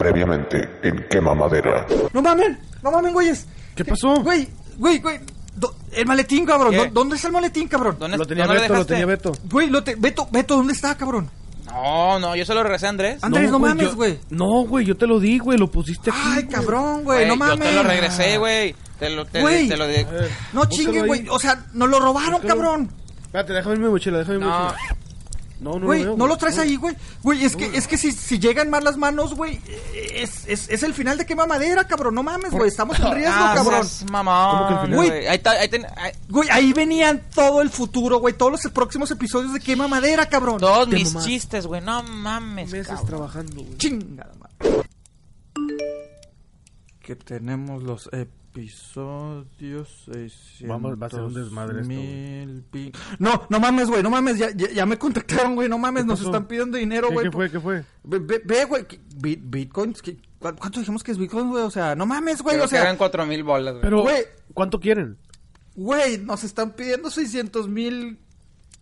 Previamente en Quema Madera. No mamen, no mamen, güeyes. ¿Qué pasó? Güey, güey, güey. Do- El maletín, cabrón. ¿Qué? ¿Dó- ¿Dónde está el maletín, cabrón? ¿Dónde, Lo tenía dónde Beto, lo dejaste? tenía Beto. Güey, lo te... Beto, Beto, ¿dónde está, cabrón? No, no, yo se lo regresé a Andrés. Andrés, no, mames, yo- güey. No, güey, yo te lo di, güey, lo pusiste aquí. Ay, güey. cabrón, güey, no mames. Yo te lo regresé, güey. Te lo, te, Güey. te lo di. No búscalo chinguen, ahí. güey. O sea, nos lo robaron, Búscalo. cabrón. Espérate, déjame mi mochila, déjame mi No. mochila. No, no, Güey, lo veo, no lo traes ahí, güey. Güey, es que, es que si, si llegan mal las manos, güey, es, es, es el final de quema madera, cabrón. No mames, güey. Estamos en riesgo, Ah, cabrón. mamón. ¿Cómo que el final? Güey, ahí ahí ten- ahí- Güey, ahí venían todo el futuro, güey. Todos los próximos episodios de quema madera, cabrón. todos Te mis chistes, güey. No mames, Meses cabrón. trabajando, güey. Chingada madre. Que tenemos los episodios 600 Vamos, va a ser un desmadre esto, mil pi- No, no mames, güey, no mames, ya, ya, ya me contactaron, güey, no mames, ¿Qué nos están pidiendo dinero, ¿Qué, güey. qué fue, qué fue? Ve, güey, bit- bitcoins, que- ¿cu- ¿cuánto dijimos que es bitcoin, güey? O sea, no mames, güey, o que eran sea, cuatro mil bolas, güey. Pero, Güey. ¿cuánto quieren? güey, nos están pidiendo 600 mil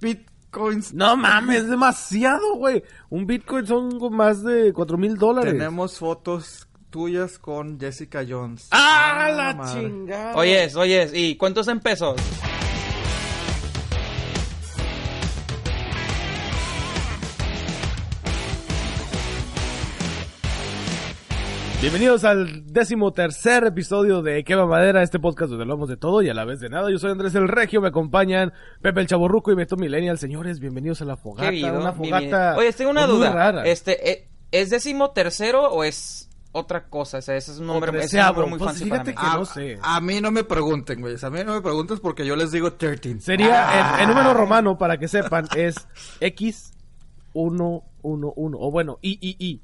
bitcoins. No mames, es demasiado, güey. Un bitcoin son más de cuatro mil dólares. Tenemos fotos tuyas con Jessica Jones. ¡Ah, la madre. chingada! Oyes, oyes, ¿y cuántos en pesos? Bienvenidos al décimo tercer episodio de Quema Madera, este podcast donde hablamos de todo y a la vez de nada. Yo soy Andrés el Regio, me acompañan Pepe el Chaborruco y Beto Millennial. Señores, bienvenidos a la fogata. Querido, una fogata Oye, tengo una muy duda. rara. Este, eh, ¿es décimo tercero o es otra cosa? O sea, ese es un nombre, ese es un treceavo, nombre muy pues, fancy fíjate para mí. que no sé. A mí no me pregunten, güey. A mí no me preguntes porque yo les digo 13. Sería, el, el número romano, para que sepan, es X111. O bueno, I, I, I.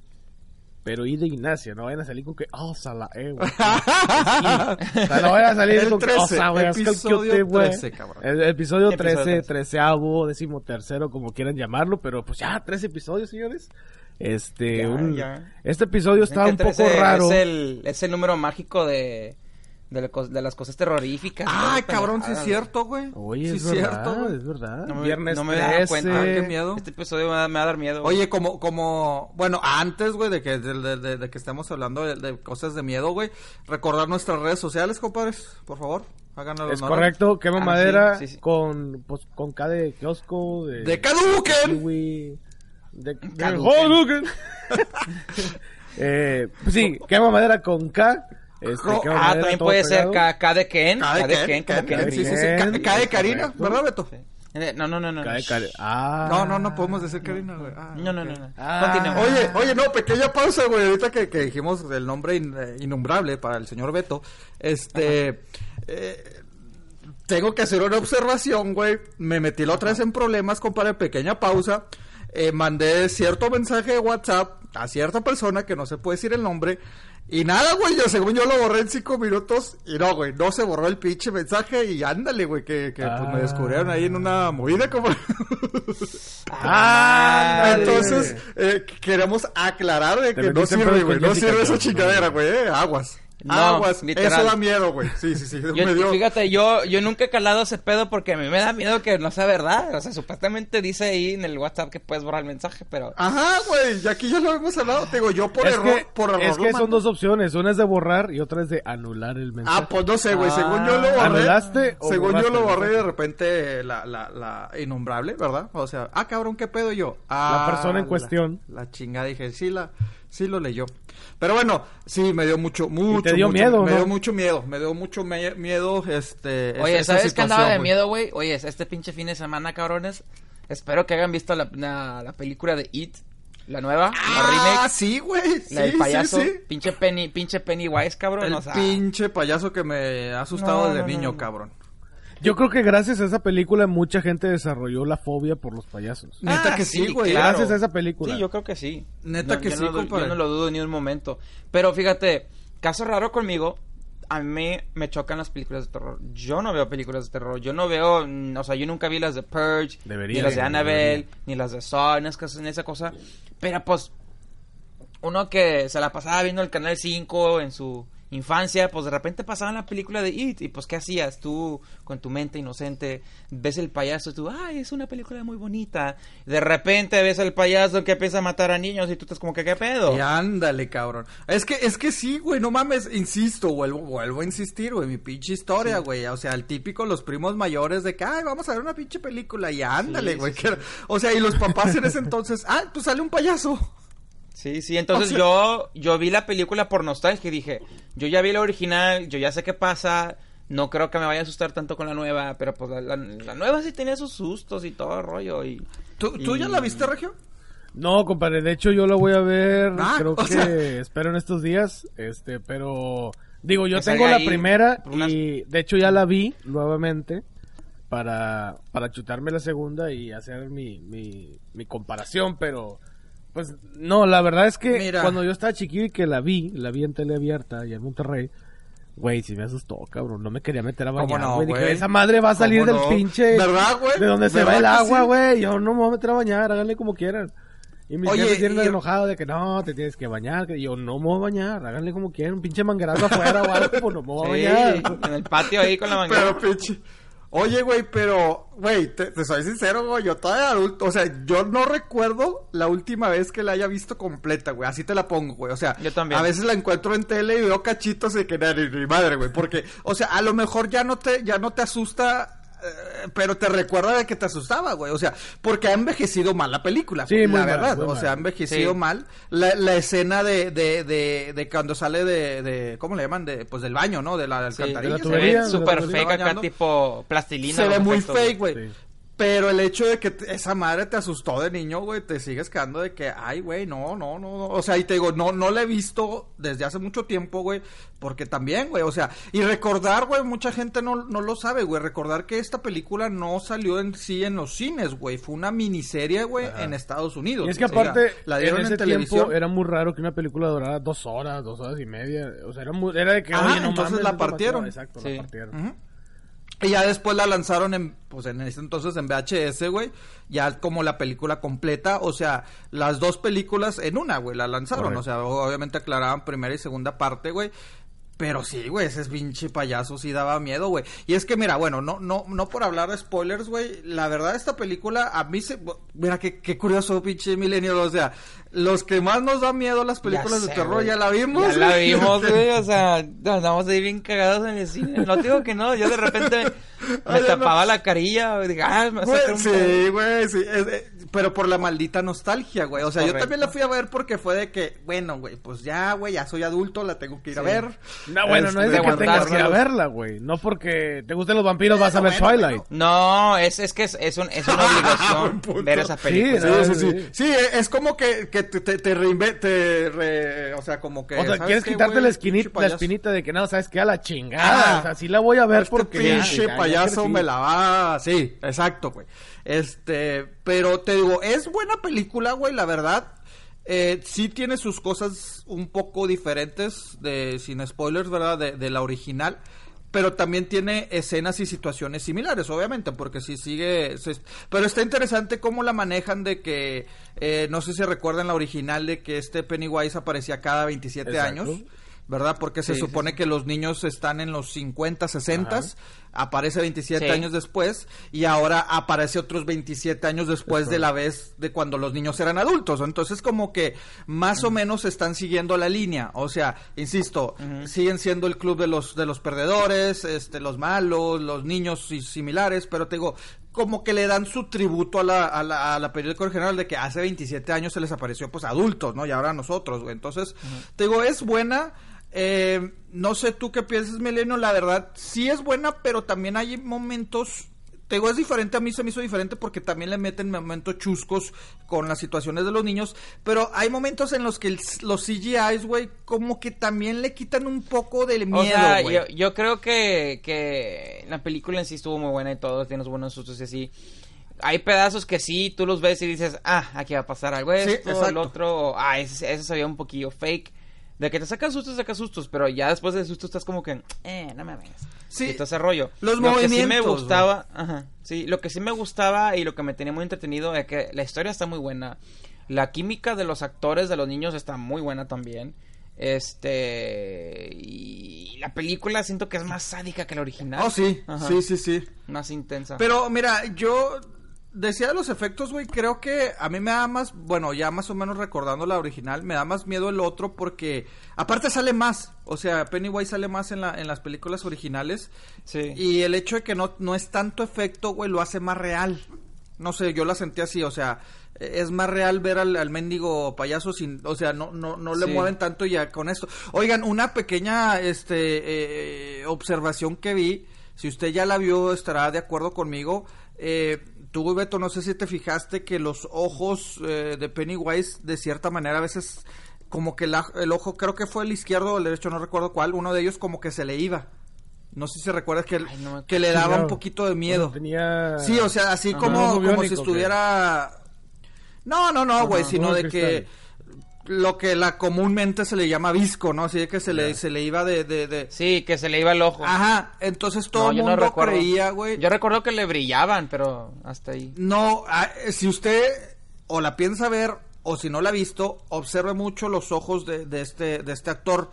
Pero I de Ignacio, no vayan a salir con que osa la E, güey. O sea, no vayan a salir El con que 13, osa, güey. es que el episodio quiote, güey. 13, cabrón. El episodio Episodio 13, 13. treceavo, décimo tercero, como quieran llamarlo. Pero pues ya, tres episodios, señores. Este, Ya, un- ya. este episodio está un poco raro. Es el, es el número mágico de, de, la cos- de las cosas terroríficas. Ay, Todas cabrón, sí es cierto, güey. Oye, sí es cierto, verdad, es verdad. No me- Viernes no me daba 13. cuenta. Ah, qué miedo. Este episodio me va, me va a dar miedo. güey. Oye, como, como, bueno, antes, güey, de que, de, de- de- de que estemos hablando de, de cosas de miedo, güey, recordar nuestras redes sociales, compadres, por favor, háganos Es correcto, quema Ah, madera sí, sí, sí. con pues, con K de kiosco, de, ¡De Caduquen! De, de. Hadouken. eh, pues sí, quema madera con K. Este, Ah, madera también puede ser pegado. K, K de Ken. K de Ken, como Ken, Ken. sí, sí, sí, Ken, K- K de Karina. ¿verdad, Beto? Eh, No, no, no, no. K. Karen. Ah. No, no, no podemos decir Karina, güey. Ah, No, no, no, no. Ah. Oye, oye, no, pequeña pausa, güey. Ahorita que, que dijimos el nombre in- eh, innombrable para el señor Beto, este, eh, tengo que hacer una observación, güey. Me metí la otra vez en problemas, compadre. Pequeña pausa. Eh, mandé cierto mensaje de WhatsApp a cierta persona que no se puede decir el nombre. Y nada, güey, yo según yo lo borré en cinco minutos. Y no, güey, no se borró el pinche mensaje. Y ándale, güey, que, que pues, me Ah. descubrieron ahí en una movida como... Ah, Entonces, eh, queremos aclarar de que no sirve, güey. No sirve esa chingadera, güey. eh, Aguas. No, Aguas. literal. Eso da miedo, güey. Sí, sí, sí. Yo, me dio... Fíjate, yo, yo nunca he calado ese pedo porque a mí me da miedo que no sea verdad. O sea, supuestamente dice ahí en el WhatsApp que puedes borrar el mensaje, pero... Ajá, güey. Ya aquí ya lo hemos hablado. Te digo, yo por es error, que, por error. es que son dos opciones, una es de borrar y otra es de anular el mensaje. Ah, pues no sé, güey. Ah, según yo lo borré. ¿anulaste o Según yo lo borré y de repente la, la, la innombrable, ¿verdad? O sea, ah, cabrón, ¿qué pedo yo? Ah, La persona en cuestión. La, chingada dije, sí, la, sí lo leyó. Pero bueno, sí, me dio mucho, mucho. te dio mucho- miedo, Me ¿no? dio mucho miedo. Me dio mucho me- miedo, este. Oye, esa ¿sabes qué andaba de güey. miedo, güey? Oye, este pinche fin de semana, cabrones. Espero que hayan visto la, la, la película de It, la nueva, la Ah, remake, sí, güey. la del sí, payaso. sí, sí. Pinche Penny, pinche Pennywise, cabrón. El o sea, pinche payaso que me ha asustado No, desde no, no, niño, no. cabrón. Yo creo que gracias a esa película mucha gente desarrolló la fobia por los payasos. Neta Ah, que sí, sí, güey. claro. Gracias a esa película. Sí, yo creo que sí. Neta que yo sí, no, compadre. Yo no lo dudo ni un momento. Pero fíjate, caso raro conmigo, a mí me chocan las películas de terror. Yo no veo películas de terror. Yo no veo, mm, o sea, yo nunca vi las de Purge, Debería, ni las de debería. Annabelle, ni las de Saw, ni esas- ni esa cosa. Pero pues, uno que se la pasaba viendo el Canal 5 en su, infancia, pues de repente pasaban la película de It y pues ¿qué hacías? Tú con tu mente inocente ves el payaso y tú, ay, es una película muy bonita. De repente ves al payaso que empieza a matar a niños y tú estás como que ¿qué pedo? Y ándale, cabrón. Es que, es que sí, güey, no mames, insisto, vuelvo, vuelvo a insistir, güey, mi pinche historia, güey. O sea, el típico, los primos mayores de que, ay, vamos a ver una pinche película y ándale, Sí, güey. sí, que- O sea, y los papás en ese entonces, ah, pues sale un payaso. Sí, sí, entonces O sea- yo, yo vi la película por nostalgia y dije, yo ya vi la original, yo ya sé qué pasa, no creo que me vaya a asustar tanto con la nueva, pero pues la, la- la nueva sí tenía sus sustos y todo el rollo y... ¿Tú, ¿tú ya la viste, Regio? No, compadre, de hecho yo la voy a ver, Ah, creo que sea- espero en estos días, este, pero digo, yo Que tengo la primera unas- y de hecho ya la vi nuevamente para, para chutarme la segunda y hacer mi, mi, mi comparación, pero pues no, la verdad es que Mira. cuando yo estaba chiquillo y que la vi, la vi en tele abierta y en Monterrey, Güey, sí me asustó, cabrón. No me quería meter a ¿Cómo bañar, no, güey. Dije, esa madre va a salir ¿Cómo del no? pinche... ¿Verdad, güey? De donde se ¿Verdad va el agua, sí? güey. Yo no me voy a meter a bañar, háganle como quieran. Y mis Oye, vienen y- enojados de que no, te tienes que bañar. Yo no me voy a bañar, háganle como quieran. Un pinche manguerazo afuera o algo, pues no me voy a Sí, bañar. en el patio ahí con la manguera. Pero pinche. Oye, güey, pero, güey, te, te soy sincero, güey, yo todavía adulto, o sea, yo no recuerdo la última vez que la haya visto completa, güey, así te la pongo, güey, o sea, Yo también. a veces la encuentro en tele y veo cachitos de que ni, ni madre, güey, porque, o sea, a lo mejor ya no te, ya no te asusta, pero te recuerda de que te asustaba, güey, o sea, porque ha envejecido mal la película, Sí, la muy mal, verdad, muy o sea, ha envejecido Sí. mal, la, la escena de, de, de, de cuando sale de, de, ¿cómo le llaman? De, pues del baño, ¿no? De la Sí, alcantarilla. de la se ve Súper fake acá, tipo plastilina. se ve muy efectos, fake, güey. Sí. Pero el hecho de que te- esa madre te asustó de niño, güey, te sigues quedando de que, ay, güey, no, no, no, no. O sea, y te digo, no, no la he visto desde hace mucho tiempo, güey, porque también, güey, o sea, y recordar, güey, mucha gente no, no lo sabe, güey, recordar que esta película no salió en sí en los cines, güey, fue una miniserie, güey, en Estados Unidos. Y es que O sea, aparte, la en dieron en, ese televisión. tiempo era muy raro que una película durara dos horas, dos horas y media. O sea, era, muy, era de que, Ajá, oye, no entonces mames, la partieron. Exacto, Sí. la partieron. Y ya después la lanzaron en, pues en ese entonces en VHS, güey, ya como la película completa, o sea, las dos películas en una, güey, la lanzaron, Correcto. o sea, obviamente aclaraban primera y segunda parte, güey. Pero sí, güey, ese pinche payaso sí daba miedo, güey. Y es que, mira, bueno, no, no, no por hablar de spoilers, güey. La verdad, esta película, a mí se. Mira, qué, qué curioso, pinche milenio. O sea, los que más nos da miedo las películas de terror, ya la vimos. Ya la vimos, güey, o sea, andamos ahí bien cagados en el cine. No digo que no, yo de repente me, Ay, no. tapaba la carilla, güey, dije, ah, me un sí, güey, sí. es- eh, pero por la maldita nostalgia, güey. O sea, yo Correcto. también la fui a ver porque fue de que, bueno, güey, pues ya, güey, ya soy adulto, la tengo que ir a Sí. ver. No, bueno, no es Este, de que aguantar, tengas que ir a verla, güey. No porque te gusten los vampiros vas a ver Bueno, Twilight. No, es, es que es, es, un- es una obligación ver esa Sí, película. Sí, Sí, sí, sí. eh, es como que, que te, te, te reinve- te re- o sea, como que... O sea, ¿sabes quieres qué, quitarte güey? la, esquinita, la espinita de que no, sabes que a la chingada. Ah. o sea, sí la voy a ver Este porque. pinche ya, ya payaso me la va... Sí, exacto, güey. Este, pero te digo, es buena película, güey, la verdad. Eh, sí tiene sus cosas un poco diferentes, de sin spoilers, ¿verdad? De, de la original. Pero también tiene escenas y situaciones similares, obviamente, porque si sigue... se- pero está interesante cómo la manejan de que... eh, no sé si recuerdan la original de que este Pennywise aparecía cada 27 Exacto. años. ¿Verdad? Porque se Sí, sí, supone que los niños están en los 50, 60, aparece 27 Sí. años después y ahora aparece otros 27 años después de la vez de cuando los niños eran adultos. Entonces como que más o menos están siguiendo la línea, o sea, insisto, siguen siendo el club de los de los perdedores, este los malos, los niños y similares, pero te digo, como que le dan su tributo a la, a la, a la periódica original de que hace 27 años se les apareció pues adultos, ¿no? Y ahora a nosotros, güey. Entonces, te digo, es buena. Eh, no sé tú qué piensas, Milenio. La verdad, sí es buena, pero también hay momentos. Te digo, es diferente. A mí se me hizo diferente porque también le meten momentos chuscos con las situaciones de los niños. Pero hay momentos en los que el- los CGIs, güey, como que también le quitan un poco del miedo, O sea, yo, yo creo que, que la película en sí estuvo muy buena y todo, tiene unos buenos sustos y así. Hay pedazos que sí, tú los ves y dices, ah, aquí va a pasar algo Sí, esto, el exacto. otro, ah, ese, ese se veía un poquillo fake. De que te sacan sustos, sacas sustos, pero ya después del susto estás como que, eh, no me vengas. Sí, Y todo ese rollo. los lo que sí me movimientos, gustaba, ajá, sí, lo que sí me gustaba y lo que me tenía muy entretenido es que la historia está muy buena. La química de los actores, de los niños, está muy buena también. Este. Y la película siento que es más sádica que la original. Oh, sí, Ajá. sí, sí, sí. Más intensa. Pero mira, yo decía de los efectos, güey, creo que a mí me da más, bueno, ya más o menos recordando la original, me da más miedo el otro porque aparte sale más, o sea, Pennywise sale más en, la, en las películas originales Sí. y el hecho de que no, no es tanto efecto, güey, lo hace más real. No sé, yo la sentí así, o sea, es más real ver al, al mendigo payaso sin, o sea, no, no, no le Sí. mueven tanto ya con esto. Oigan, una pequeña, este, eh, observación que vi, si usted ya la vio estará de acuerdo conmigo, eh, tú Beto, no sé si te fijaste que los ojos eh, de Pennywise de cierta manera a veces como que la- el ojo, creo que fue el izquierdo o el derecho, no recuerdo cuál, uno de ellos como que se le iba. No sé si recuerdas que, Ay, no me- que le daba un poquito de miedo. Tenía... Sí, o sea, así Ajá. como, como biónico, si estuviera... No, no, no, güey, sino de que lo que la comúnmente se le llama visco, ¿no? Así de que se le, se le iba de... de, de- Sí, que se le iba el ojo. Ajá, entonces todo el no mundo creía, güey. Yo recuerdo que le brillaban, pero hasta ahí. No, ah, eh, si usted o la piensa ver o si no la ha visto, observe mucho los ojos de, de este de este actor.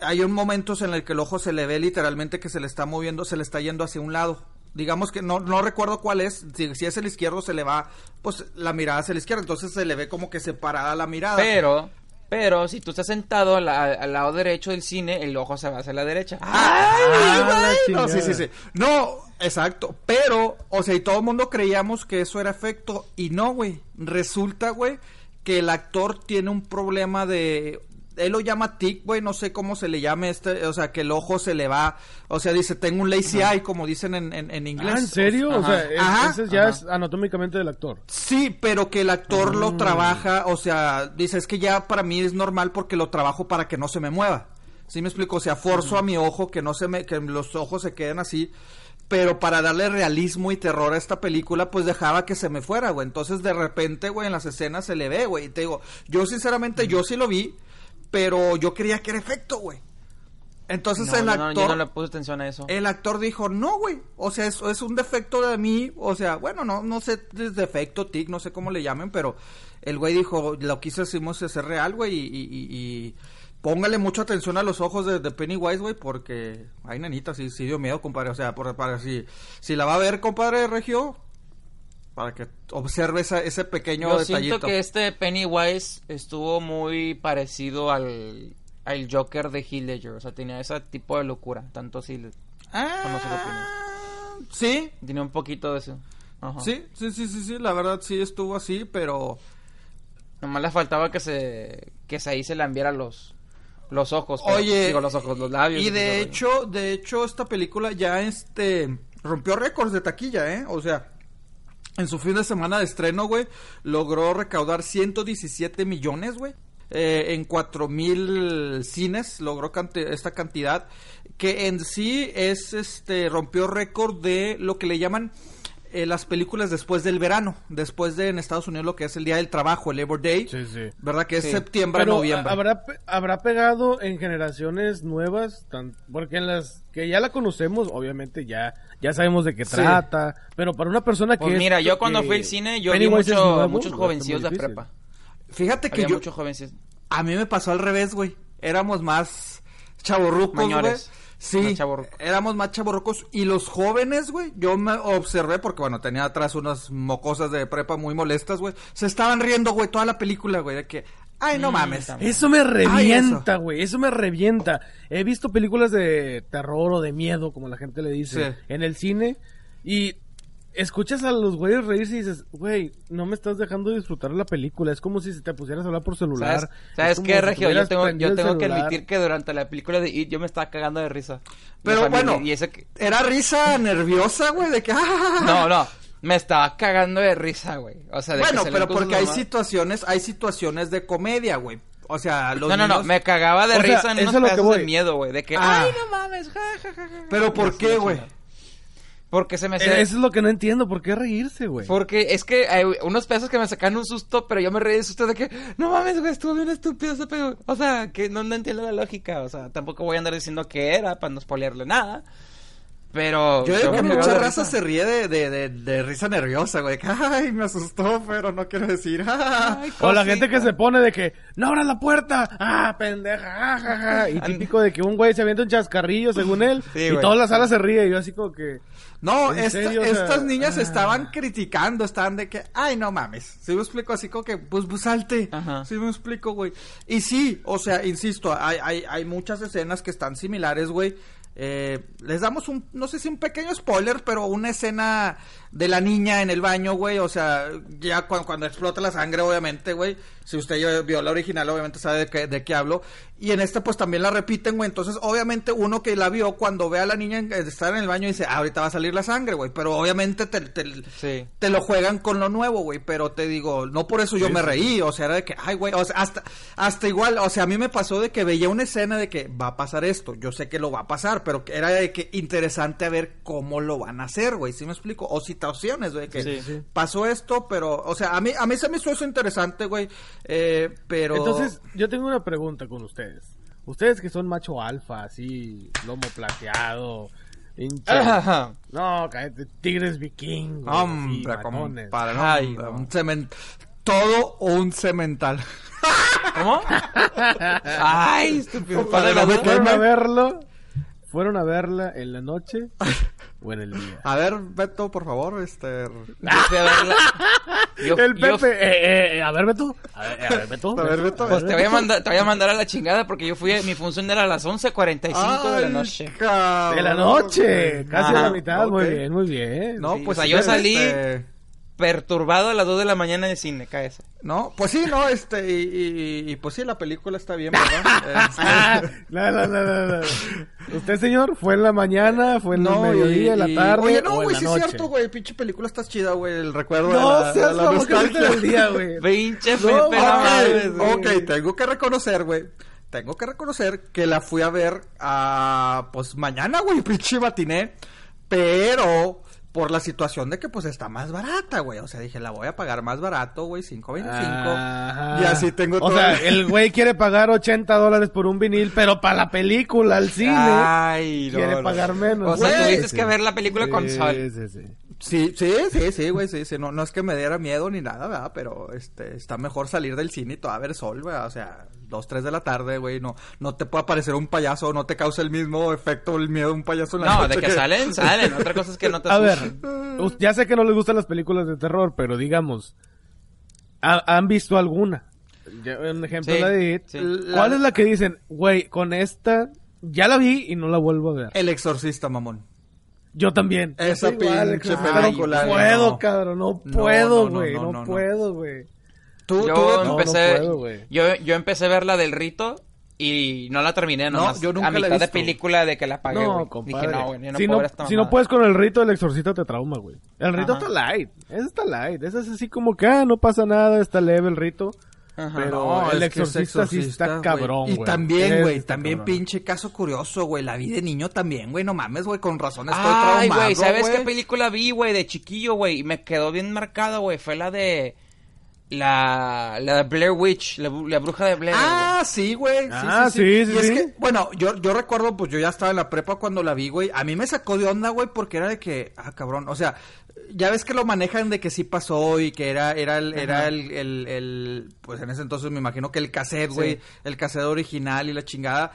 Hay un momentos en el que el ojo se le ve literalmente que se le está moviendo, se le está yendo hacia un lado. Digamos que no, no recuerdo cuál es, si, si es el izquierdo se le va, pues la mirada hacia la izquierda, entonces se le ve como que separada la mirada. Pero, pero, si tú estás sentado al, al lado derecho del cine, el ojo se va hacia la derecha. ¡Ay, Ah, No, sí, sí, sí. No, exacto. Pero, o sea, y todo el mundo creíamos que eso era efecto. Y no, güey. Resulta, güey, que el actor tiene un problema de. Él lo llama tic, güey, no sé cómo se le llame este, o sea, que el ojo se le va, o sea, dice, tengo un lazy eye, como dicen en, en, en inglés. Ah, ¿en serio? O sea, es- Ajá. ese ya Ajá. es anatómicamente del actor. Sí, pero que el actor lo trabaja, o sea, dice, es que ya para mí es normal porque lo trabajo para que no se me mueva. ¿Sí me explico? O sea, forzo a mi ojo que no se me, que los ojos se queden así. Pero para darle realismo y terror a esta película, pues dejaba que se me fuera, güey. Entonces, de repente, güey, en las escenas se le ve, güey. Y te digo, yo sinceramente, yo sí lo vi, pero yo creía que era efecto, güey. Entonces No, el yo no- actor... yo no le puse atención a eso. El actor dijo, no, güey. O sea, eso es un defecto de mí. O sea, bueno, no, no sé, es defecto, tic, no sé cómo le llamen, pero el güey dijo, lo que hicimos es ser real, güey, y, y, y- y póngale mucha atención a los ojos de, de Pennywise, güey, porque, ay, nanita, sí, sí dio miedo, compadre. O sea, por, para, si, si la va a ver, compadre Regio, para que observe esa- ese pequeño Yo detallito. siento que este Pennywise estuvo muy parecido al, al Joker de Heath Ledger. O sea, tenía ese tipo de locura. Tanto así. le- Ah, sí, Tenía un poquito de eso. Ajá. sí, sí, sí, sí, sí, la verdad sí estuvo así, pero... Nomás le faltaba que se, que se ahí se le enviara los, los ojos. pero- Oye, digo, los ojos, los labios. Y de hecho, de hecho, esta película ya este rompió récords de taquilla, ¿eh? O sea, en su fin de semana de estreno, güey, logró recaudar 117 millones, güey. Eh, en 4000 cines logró canti- esta cantidad que en sí es este rompió récord de lo que le llaman eh, las películas después del verano, después de en Estados Unidos lo que es el día del trabajo, el Labor Day, Sí, sí. ¿verdad? Que es Sí. septiembre, Pero noviembre. ¿a- ¿habrá, pe- habrá pegado en generaciones nuevas, tan- porque en las que ya la conocemos, obviamente ya ya sabemos de qué Sí. trata, pero para una persona que Pues es- mira, yo cuando fui al cine, yo vi mucho, nuevo, muchos jovencillos de prepa. Fíjate que Había yo muchos jovencillos. A mí me pasó al revés, güey. Éramos más chaborrucos, güey. Sí, Más chavorrucos. éramos más chaborrucos. Y los jóvenes, güey, yo me observé porque, bueno, tenía atrás unas mocosas de prepa muy molestas, güey. Se estaban riendo, güey, toda la película, güey, de que, ay, no Mm, mames. Eso me revienta, güey. eso. me revienta. He visto películas de terror o de miedo, como la gente le dice, Sí. en el cine. Y escuchas a los güeyes reírse y dices, güey, no me estás dejando disfrutar la película. Es como si te pusieras a hablar por celular. ¿Sabes, Es ¿sabes como qué, si Regio? Yo tengo, yo tengo que admitir que durante la película de It yo me estaba cagando de risa. Pero O sea, mi- bueno. Y ese que- Era risa nerviosa, güey, de que, ah. No, no. Me estaba cagando de risa, güey. O sea, de que Bueno, pero porque hay situaciones, hay situaciones de comedia, güey. O sea, los No, no, no. Me cagaba de O sea, risa en unos es lo que pedazos de miedo, güey. De que, Ah. ay, no mames, ja, ja, ja, ja". Pero ¿por qué, güey? Porque se me Eh. Eso es lo que no entiendo. ¿Por qué reírse, güey? Porque es que hay unos pedazos que me sacan un susto, pero yo me reí de susto de que, no mames, güey, estuvo bien estúpido ese pedo. O sea, que no, no entiendo la lógica. O sea, tampoco voy a andar diciendo que era para no spoilearle nada. Pero. Yo digo que mucha raza se ríe de, de, de, de risa nerviosa, güey. que, Ay, me asustó, pero no quiero decir. Ay, O la gente que se pone de que, no abras la puerta, ah, pendeja, ah, ja, ja. Y típico de que un güey se avienta un chascarrillo según él, Sí, y güey. toda la sala se ríe, y yo así como que, No, ¿En esta- serio? O sea, estas niñas ah. estaban criticando, estaban de que, ay, no mames. Si me explico así como que, pues, pues salte. Ajá. Sí me explico, güey. Y sí, o sea, insisto, hay, hay, hay muchas escenas que están similares, güey. Eh, les damos un, no sé si un pequeño spoiler, pero una escena de la niña en el baño, güey. O sea, ya cuando, cuando explota la sangre, obviamente, güey. Si usted ya vio la original, obviamente sabe de qué, de qué hablo. Y en esta, pues también la repiten, güey. Entonces, obviamente, uno que la vio, cuando ve a la niña en- estar en el baño, dice, "Ah, ahorita va a salir la sangre, güey. Pero obviamente te, te, Sí. te lo juegan con lo nuevo, güey, pero te digo, no por eso yo me reí, o sea, era de que, ay, güey, o sea, hasta, hasta igual, o sea, a mí me pasó de que veía una escena de que va a pasar esto, yo sé que lo va a pasar, pero que era de que interesante a ver cómo lo van a hacer, güey, ¿sí me explico? O situaciones, güey, que Sí. Sí. pasó esto, pero, o sea, a mí, a mí se me hizo eso interesante, güey, eh, pero... Entonces, yo tengo una pregunta con ustedes. Ustedes que son macho alfa, así, lomo plateado, hincha. No, cállate, tigres vikingos. Hombre, como para, no, Ay, hombre, no. un cement... Todo un cemental. ¿Cómo? Ay, estúpido. Padre, no me ¿Fueron a queme. verlo? ¿Fueron a verla en la noche o en el día? A ver, Beto, por favor, este... Yo fui a verla. Yo- el yo- Pepe, eh, eh, a ver, Beto. A ver, a ver, Beto. A ver, Beto. Pues te voy, a mandar, te voy a mandar a la chingada porque yo fui, mi función era a las 11.45 de la noche. cabrón. De la noche, casi a la mitad. Muy bien, muy bien. No, Sí, pues o sea, yo salí- este, Perturbado a las 2 de la mañana de cine, cae eso. No, pues sí, no, este, y, y- y, pues sí, la película está bien, ¿verdad? Este, No, no, no, no, no. ¿Usted, señor, fue en la mañana, fue en el mediodía, en la tarde Oye, no, en güey, sí es cierto, güey, pinche película está chida, güey, el recuerdo de No, la, seas de la nostalgia. del día, güey. Pinche No, Pepe, no mames, Ok, tengo que reconocer, güey. Tengo que reconocer que la fui a ver a, pues mañana, güey, pinche matiné. Pero por la situación de que pues está más barata, güey. O sea, dije, la voy a pagar más barato, güey, 5.25. Ajá. Y así tengo O todo. sea, el güey quiere pagar 80 dólares por un vinil, pero para la película, al cine, Ay, no, quiere no. pagar menos. O sea, tuviste que ver la película con Sol. Sí, sí. Sí, sí, sí, sí, güey, sí, sí. No, no es que me diera miedo ni nada, ¿verdad? Pero, este, está mejor salir del cine y todo a ver sol, güey. O sea, dos, tres de la tarde, güey. No, no te puede aparecer un payaso, no te causa el mismo efecto el miedo de un payaso en la No, noche de que salen, salen. Otra cosa es que no te A ver, ya sé que no les gustan las películas de terror, pero digamos, ¿ha- ¿han visto alguna? Un ejemplo, Sí, la de It. sí. ¿Cuál La- es la que dicen, güey, con esta ya la vi y no la vuelvo a ver? El exorcista, mamón. Yo también. Esa igual, pinche película, No puedo, no. cabrón, no No, puedo, no, no, güey, no, no, no, no. puedo, güey. Tú, Yo tú, no, no empecé, puedo, yo, yo empecé a ver la del rito y no la terminé No, nomás. yo nunca a la mitad de película de que la apagué, No. Dije, no, güey, yo no si, puedo no, ver esta si no mamada. puedes con el rito, el exorcista te trauma, güey. El rito Ajá. está light. Ese está light. Ese es así como que, ah, no pasa nada, está leve el rito. Ajá. Pero No, el exorcista sí está güey. cabrón, Y güey. también, Ese güey, también cabrón. pinche caso curioso, güey. La vi de niño también, güey. No mames, güey, con razón estoy Ay, güey, ¿sabes qué película vi, güey, de chiquillo, güey? Y me quedó bien marcada, güey. Fue la de... La, la de Blair Witch, la, bru- la bruja de Blair. Ah, sí, güey. Sí, Ah, sí, sí, sí, Y es sí. que, bueno, yo, yo recuerdo, pues yo ya estaba en la prepa cuando la vi, güey. A mí me sacó de onda, güey, porque era de que, ah, cabrón. O sea, ya ves que lo manejan de que sí pasó y que era, era el, era el, el, el- pues en ese entonces me imagino que el cassette, Sí. güey, el cassette original y la chingada.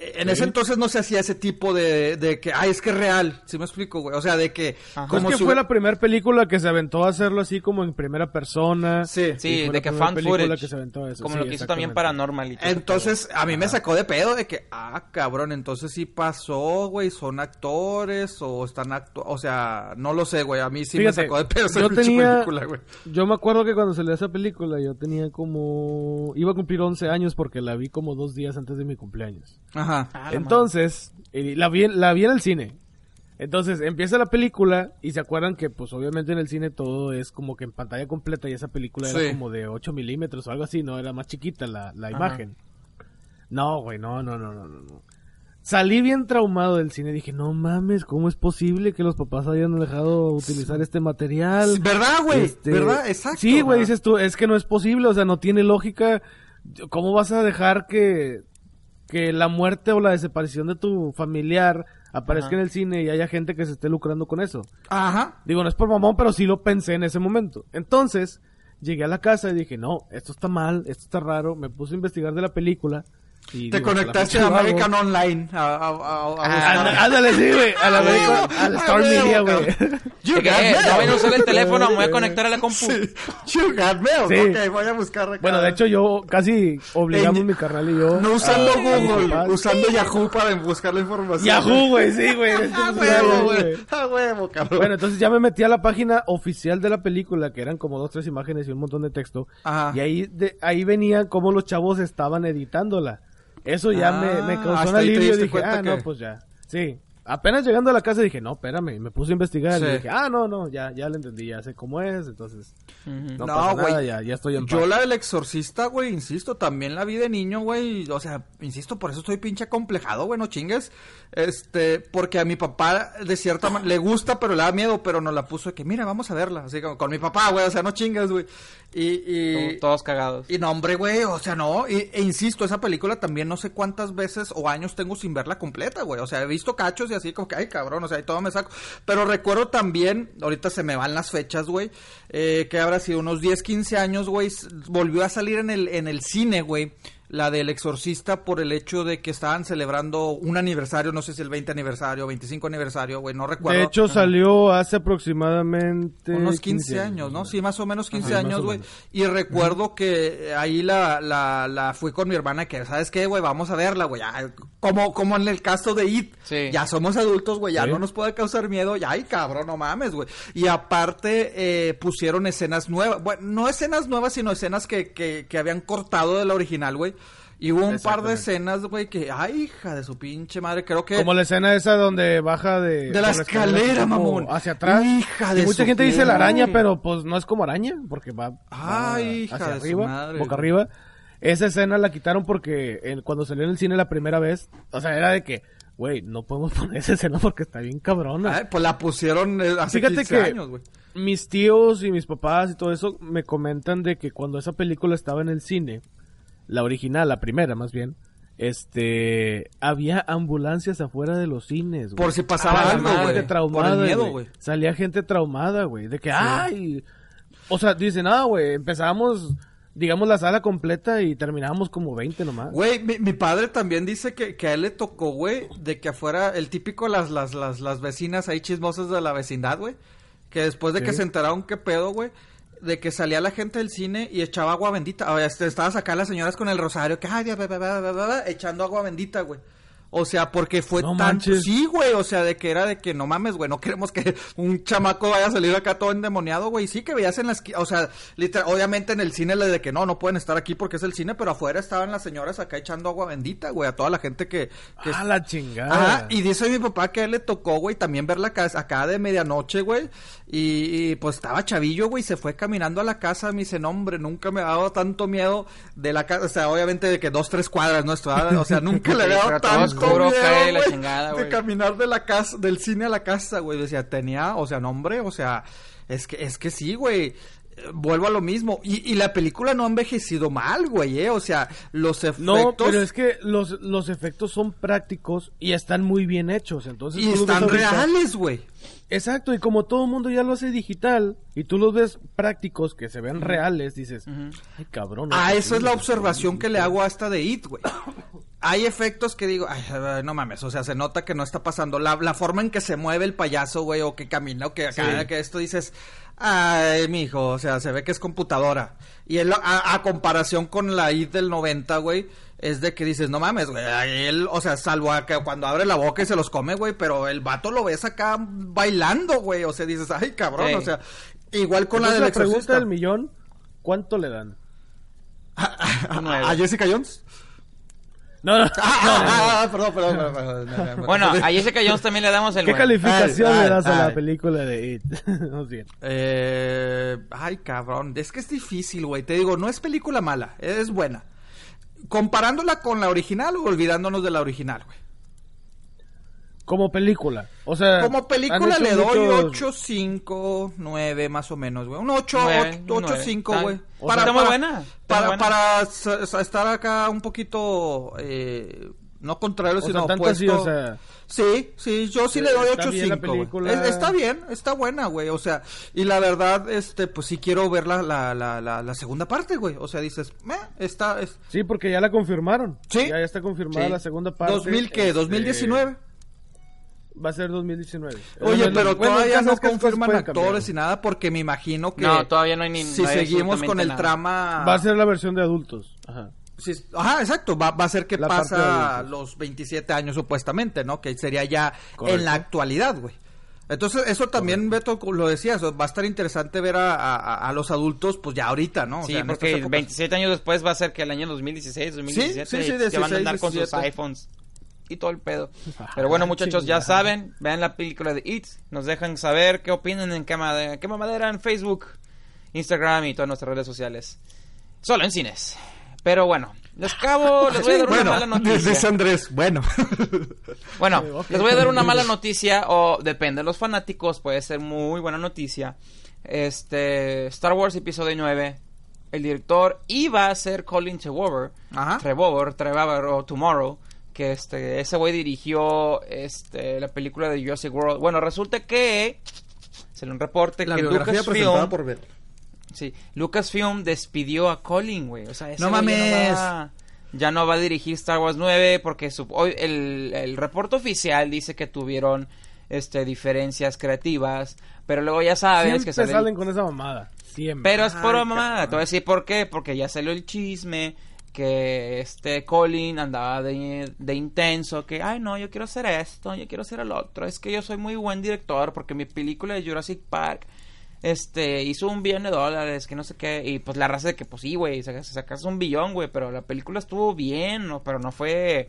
En ese entonces no se hacía ese tipo de, de que, ay, es que es real, ¿sí me explico, güey? O sea, de que, Ajá. Como que si fue la primera película que se aventó a hacerlo así como en primera persona. Sí. Sí, de que fan película footage. que se aventó a eso. Como Sí, lo que hizo también. Paranormal. y Entonces, a mí me sacó de pedo de que, ah, cabrón, entonces sí pasó, güey, son actores o están actu o sea, no lo sé, güey, a mí sí Fíjate, me sacó de pedo esa tenía- película, güey. Yo me acuerdo que cuando salió esa película yo tenía como... Iba a cumplir 11 años porque la vi como dos días antes de mi cumpleaños. Ajá. Ah, la Entonces, eh, la vi, la vi en el cine. Entonces, empieza la película y se acuerdan que, pues, obviamente en el cine todo es como que en pantalla completa y esa película Sí. era como de 8 milímetros o algo así, ¿no? Era más chiquita la, la imagen. No, güey, no, no, no, no, no. Salí bien traumado del cine. Dije, no mames, ¿cómo es posible que los papás hayan dejado utilizar este material? ¿Verdad, güey? Este, ¿Verdad? Exacto. Sí, güey, dices tú, es que no es posible, o sea, no tiene lógica. ¿Cómo vas a dejar que, que la muerte o la desaparición de tu familiar aparezca Ajá. en el cine y haya gente que se esté lucrando con eso. Ajá. Digo, no es por mamón, pero sí lo pensé en ese momento. Entonces, llegué a la casa y dije, no, esto está mal, esto está raro. Me puse a investigar de la película. Y, Te digo, conectaste a hago. American Online. A, a, a, a Ah, Ándale, sí, güey. A la American, al Star güey, Media, güey. You got mail. no vayan a usar el teléfono, me voy a conectar a la compu. Sí. You got mail. Sí. Ok, voy a buscar acá. Bueno, de hecho, yo casi obligamos En- mi carnal y yo. No usando a- a Google, usando Yahoo para buscar la información. Yahoo, güey, sí, güey. Este A es huevo, güey. A huevo, cabrón. Bueno, entonces ya me metí a la página oficial de la película, que eran como dos, tres imágenes y un montón de texto. Ajá. Y ahí, de, ahí venía cómo los chavos estaban editándola. Eso ya me, me Ah, causó un te alivio. Dije, ah, no, pues ya. Sí. Apenas llegando a la casa dije, no, espérame. Me puse a investigar Sí. y dije, ah, no, no, ya, ya lo entendí, ya sé cómo es. Entonces, no, No, pasa güey. nada, ya, ya estoy en Yo paz. la del exorcista, güey, insisto, también la vi de niño, güey. O sea, insisto, por eso estoy pinche acomplejado, güey, no chingues. Este, porque a mi papá, de cierta manera, le gusta, pero le da miedo, pero nos la puso de que, mira, vamos a verla. Así como con mi papá, güey, o sea, no chingues, güey. Y, y, Todos cagados. y no, hombre, güey, o sea, no. Y, e insisto, esa película también no sé cuántas veces o años tengo sin verla completa, güey. O sea, he visto cachos y así como que, ay, cabrón, o sea, y todo me saco. Pero recuerdo también, ahorita se me van las fechas, güey, eh, que habrá sido unos 10, 15 años, güey, volvió a salir en el, en el cine, güey. La del exorcista por el hecho de que estaban celebrando un aniversario, no sé si el 20 aniversario, 25 aniversario, güey, no recuerdo. De hecho, salió hace aproximadamente... Unos 15 años, ¿no? Sí, más o menos 15 Ajá, más años, güey. Y recuerdo que ahí la, la, la fui con mi hermana que, ¿sabes qué, güey? Vamos a verla, güey. Ya, Como, como en el caso de It. Sí. Ya somos adultos, güey. Ya Sí. no nos puede causar miedo. Ya, ay, cabrón, no mames, güey. Y aparte, eh, pusieron escenas nuevas. Bueno, no escenas nuevas, sino escenas que, que, que habían cortado de la original, güey. Y hubo un par de escenas, güey, que, ay, hija de su pinche madre. Creo que... Como la escena esa donde baja de... De la escalera, mamón. Hacia atrás. Hija Y de mucha su gente dice la araña, pero pues no es como araña, porque va, va Ay, hija hacia de su arriba, madre. boca arriba. Esa escena la quitaron porque cuando salió en el cine la primera vez, o sea, era de que, güey, no podemos poner esa escena porque está bien cabrona. Ay, pues la pusieron eh, hace Fíjate 15 que años, güey. mis tíos y mis papás y todo eso me comentan de que cuando esa película estaba en el cine, la original, la primera más bien, este, había ambulancias afuera de los cines. güey. Por si pasaba Salía algo, güey. traumada, Por el miedo, güey. güey. Salía gente traumada, güey. De que, ay. O sea, dicen, ah, güey, empezábamos, digamos, la sala completa y terminábamos como 20 nomás. Güey, mi, mi padre también dice que, que a él le tocó, güey, de que afuera, el típico, las, las, las, las vecinas ahí chismosas de la vecindad, güey, que después de que se enteraron qué pedo, güey, de que salía la gente del cine y echaba agua bendita. O este, estabas acá las señoras con el rosario, que, ay, bla, echando agua bendita, güey. O sea, porque fue No tan... manches. Sí, güey, o sea, de que era de que no mames, güey, no queremos que un chamaco vaya a salir acá todo endemoniado, güey. Sí que veías en las... O sea, literal, obviamente en el cine le de que no, no pueden estar aquí porque es el cine, pero afuera estaban las señoras acá echando agua bendita, güey, a toda la gente que... que Ah, la chingada. Ajá, y dice mi papá que a él le tocó, güey, también ver la casa acá de medianoche, güey. Y, y, pues estaba chavillo, güey, se fue caminando a la casa. Me dice, no, hombre, nunca me ha dado tanto miedo de la casa. O sea, obviamente de que dos, tres cuadras, ¿no? Estaba- O sea, nunca le había dado tanto cae la güey, de caminar de la casa, del cine a la casa, güey. Decía, tenía, o sea, no, hombre, o sea, es que, es que sí, güey. Vuelvo a lo mismo. Y, y la película no ha envejecido mal, güey, eh. O sea, los efectos. No, pero es que los, los efectos son prácticos y están muy bien hechos. Entonces, Y están reales, güey. Exacto, y como todo el mundo ya lo hace digital y tú los ves prácticos que se ven reales, dices, ay cabrón. Ah, eso es la observación que le hago hasta de It, güey. Hay efectos que digo, ay, no mames, o sea, se nota que no está pasando. La, la forma en que se mueve el payaso, güey, o que camina, o que acá, Sí. que esto dices, ay, mijo, o sea, se ve que es computadora. Y él, a, a comparación con la It del 90, güey, es de que dices, no mames, güey, él, o sea, salvo a que cuando abre la boca y se los come, güey, pero el vato lo ves acá bailando, güey, o sea, dices, ay, cabrón, Sí. o sea, igual con Entonces, la la del pregunta exorcista. del millón, ¿cuánto le dan? ¿A, nueve. a Jessica Jones? No, no, Ah, ah, ah, perdón, perdón, perdón, perdón, no, no, no. Bueno, a Jessica Jones también le damos el ¿Qué bueno. calificación Ay, le das a ay, la película de It? no sé. Eh, ay, cabrón, es que es difícil, güey. Te digo, no es película mala, es buena. Comparándola con la original o olvidándonos de la original, güey. Como película. O sea, Como película le doy muchos- 8, 5, 9 más o menos, güey. Un 8, Nueve, 8, nueve. 5, Está- güey. o sea, está muy buena, está Para, buena. para s- estar acá un poquito eh, No contrario, O sea, sino tanto opuesto. así, o sea, Sí, sí, yo sí Eh, le doy está bien la 8.5. güey. película. Es- Está bien, está buena, güey. O sea, y la verdad, este, pues sí quiero ver la, la, la, la, la segunda parte, güey. O sea, dices, meh, está, es, sí, porque ya la confirmaron. Sí. Ya, ya está confirmada Sí. la segunda parte. 2000 qué, Este, 2019. Va a ser 2019. Oye, pero bueno, todavía no confirman actores y nada porque me imagino que No, todavía no hay ni- si no hay seguimos con el nada. trama Va a ser la versión de adultos. Ajá. Sí, ajá, exacto, va, va a ser que La pasa los 27 años supuestamente, ¿no? Que sería ya Correcto. en la actualidad, güey. Entonces, eso también, Beto, lo decías, va a estar interesante ver a, a- a los adultos, pues ya ahorita, ¿no? O Sí, sea, porque estas épocas. 27 años después va a ser que el año 2016, 2017, Sí, sí, sí, ya van a 16, andar con sus 17. iPhones y todo el pedo. Pero bueno, muchachos, ya saben, vean la película de It, nos dejan saber qué opinan en Quema, de, Quema Madera en Facebook, Instagram y todas nuestras redes sociales. Solo en cines. Pero bueno, les acabo, les voy a dar una bueno, mala noticia. dice Andrés, bueno. Bueno, les voy a dar una mala noticia o depende de los fanáticos, puede ser muy buena noticia. Este Star Wars episodio 9, el director iba a ser Colin Trevorrow, Ajá. Trevorrow, Trevorrow Tomorrow, que este ese güey dirigió este la película de Jurassic World. Bueno, resulta que se le un reporte la que Lucasfilm por Beto. Sí, Lucasfilm despidió a Colin, güey. O sea, ese No Ya mames. no, va, ya no va a dirigir Star Wars 9 porque su- hoy el, el reporte oficial dice que tuvieron este diferencias creativas, pero luego ya sabes Siempre que sale el- salen con esa mamada. Siempre. pero es pura mamada. Te voy a decir por qué. Porque ya salió el chisme que este Colin andaba de, de intenso. Que, ay, no, yo quiero hacer esto, yo quiero hacer el otro. Es que yo soy muy buen director porque mi película de Jurassic Park este hizo un billón de dólares, que no sé qué. Y pues la raza de que, pues sí, güey, sacas, sacas un billón, güey. Pero la película estuvo bien, ¿no? pero no fue.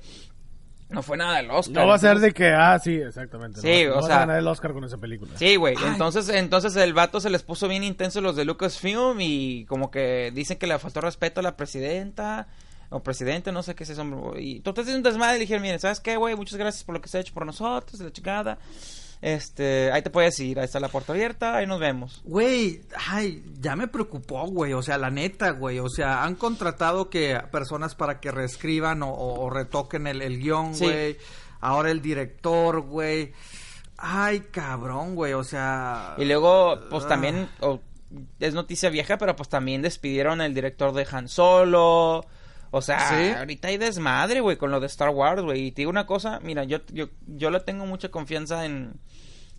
No fue nada del Oscar. No va a ser de que, ah, sí, exactamente. Sí, no, o no sea- a ganar el Oscar con esa película. Sí, güey. Entonces, entonces el vato se les puso bien intenso los de Lucasfilm y como que dicen que le faltó respeto a la presidenta o presidente, no sé qué es eso. hombre, Y entonces un desmadre y le dijeron, miren, ¿sabes qué, güey? Muchas gracias por lo que se ha hecho por nosotros, la chingada. Este, ahí te puedes ir, ahí está la puerta abierta, ahí nos vemos. Güey, ay, ya me preocupó, güey. O sea, la neta, güey. O sea, han contratado que personas para que reescriban o, o- o retoquen el, el guion, Sí. güey. Ahora el director, güey. Ay, cabrón, güey. O sea. Y luego, pues ah. también, es noticia vieja, pero pues también despidieron al director de Han Solo. O sea, Sí. ahorita hay desmadre, güey, con lo de Star Wars, güey. Y te digo una cosa, mira, yo, yo, yo le tengo mucha confianza en,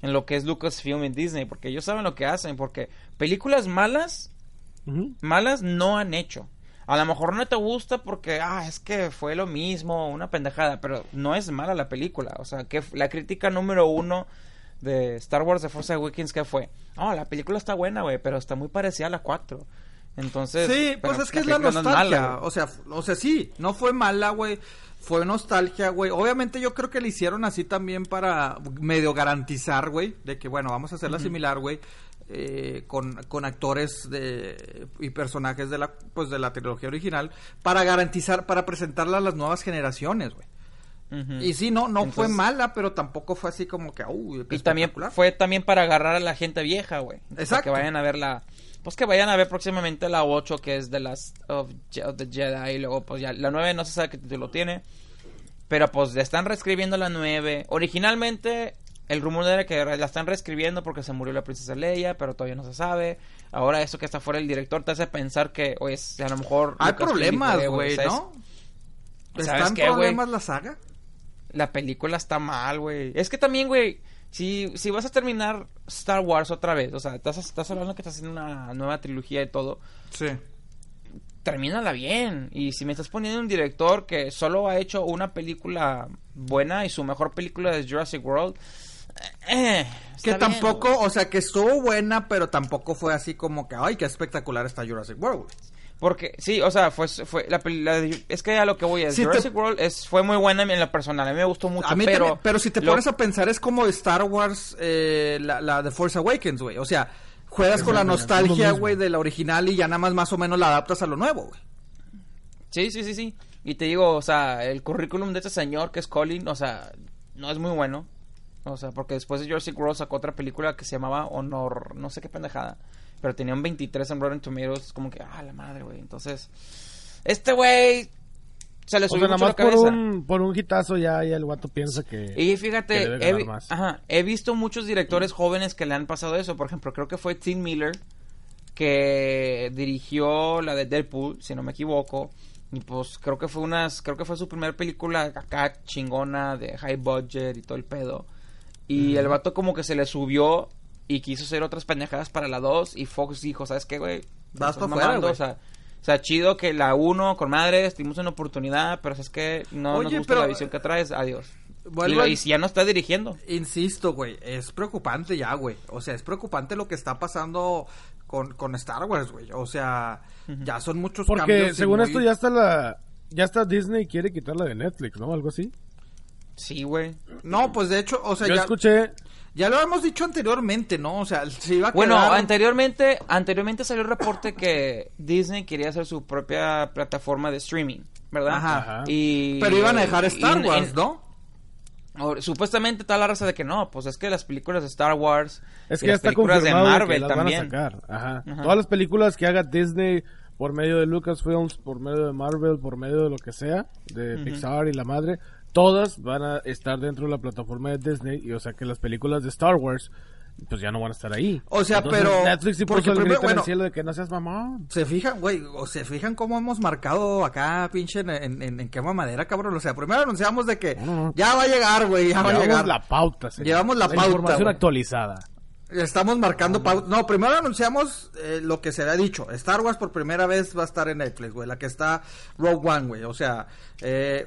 en lo que es Lucasfilm y Disney, porque ellos saben lo que hacen, porque películas malas, malas no han hecho. A lo mejor no te gusta porque, ah, es que fue lo mismo, una pendejada, pero no es mala la película. O sea, que la crítica número uno de Star Wars The Force Awakens, ¿qué fue? Oh, la película está buena, güey, pero está muy parecida a la 4. Entonces... Sí, pues es que es la nostalgia. mala, o sea, o sea, sí, no fue mala, güey. Fue nostalgia, güey. Obviamente yo creo que le hicieron así también para medio garantizar, güey, de que bueno, vamos a hacerla similar, güey, eh, con, con actores de y personajes de la pues de la trilogía original para garantizar para presentarla a las nuevas generaciones, güey. Y sí, no no fue mala, pero tampoco fue así como que, uy, Y también fue también para agarrar a la gente vieja, güey. Para Exacto. que vayan a ver la... Pues que vayan a ver próximamente la 8, que es de las of, Je- of the Jedi. Y luego, pues ya, la 9 no se sabe qué título tiene. Pero pues le están reescribiendo la 9. Originalmente, el rumor era que la están reescribiendo porque se murió la princesa Leia, pero todavía no se sabe. Ahora eso que está fuera el director te hace pensar que, oye, a lo mejor... Hay problemas, güey. ¿no? ¿Sabes ¿Está en qué, problemas la saga? La película está mal, güey. Es que también, güey, si, si vas a terminar Star Wars otra vez, o sea, estás, estás hablando que estás haciendo una nueva trilogía y todo, Sí. termínala bien. Y si me estás poniendo un director que solo ha hecho una película buena y su mejor película es Jurassic World, eh, Que está bien, tampoco, o sea, que estuvo buena, pero tampoco fue así como que, ay, qué espectacular está Jurassic World. Porque, sí, o sea, fue, fue la, peli- la es que a lo que voy es, te- Jurassic World es, fue muy buena en la personal, a mí me gustó mucho, A mí pero... también, pero si te lo- pones a pensar, es como Star Wars, eh, la, la de Force Awakens, güey. O sea, juegas con la lo nostalgia, güey, de la original y ya nada más más o menos la adaptas a lo nuevo, güey. Sí, sí, sí, sí. Y te digo, o sea, el currículum de este señor que es Colin, o sea, no es muy bueno. O sea, porque después de Jurassic World sacó otra película que se llamaba Honor, no sé qué pendejada. Pero tenía un 23 en Rotten Tomatoes, como que, ah, la madre, güey. Entonces, este güey, sea, le O subió sea, nada mucho la más por cabeza. un, por un hitazo ya, ya el guato piensa que... Y que fíjate, debe he, ganar vi- más. ajá, he visto muchos directores jóvenes que le han pasado eso. Por ejemplo, creo que fue Tim Miller que dirigió la de Deadpool, si no me equivoco. Y pues creo que fue unas, creo que fue su primera película acá chingona de high budget y todo el pedo. Y el vato como que se le subió y quiso hacer otras pendejadas para la 2 y Fox dijo, ¿sabes qué, güey? Vas Estás pa' fuera, mamando, güey. O sea, o sea, chido que la 1 con madres, tuvimos una oportunidad, pero es que no Oye, nos gusta pero- la visión que traes, adiós. Y, lo- ya no está dirigiendo. Insisto, güey, es preocupante ya, güey. O sea, es preocupante lo que está pasando con, con Star Wars, güey. O sea, ya son muchos Porque cambios. y según muy- esto ya está la... Ya está Disney quiere quitarla de Netflix, ¿no? Algo así. Sí, güey. No, pues de hecho, o sea, Yo ya, escuché... ya lo hemos dicho anteriormente, ¿no? O sea, se iba a Bueno, quedar... anteriormente, anteriormente salió el reporte que Disney quería hacer su propia plataforma de streaming, ¿verdad? Ajá. Ajá. Y, Pero iban a dejar y- Star y- Wars, ¿no? o- supuestamente está la raza de que no, pues es que las películas de Star Wars Es y que ya las está películas de confirmado de que Marvel las también. van a sacar. Ajá. Ajá. Todas las películas que haga Disney por medio de Lucasfilms, por medio de Marvel, por medio de lo que sea, de Pixar y la madre, todas van a estar dentro de la plataforma de Disney y o sea que las películas de Star Wars pues ya no van a estar ahí. O sea, Entonces, pero- Netflix sí puso el primero- grito en bueno- el cielo de que no seas mamón. Se fijan, güey, o se fijan cómo hemos marcado acá, pinche, en, en, en, en quema madera, cabrón. O sea, primero anunciamos de que No, no, no. ya va a llegar, güey, ya va a Llevamos llegar. la pauta, señor. Llevamos la pauta, información güey. actualizada. Estamos marcando pauta. No, primero anunciamos eh, lo que se había dicho. Star Wars por primera vez va a estar en Netflix, güey. La que está Rogue One, güey. O sea, eh,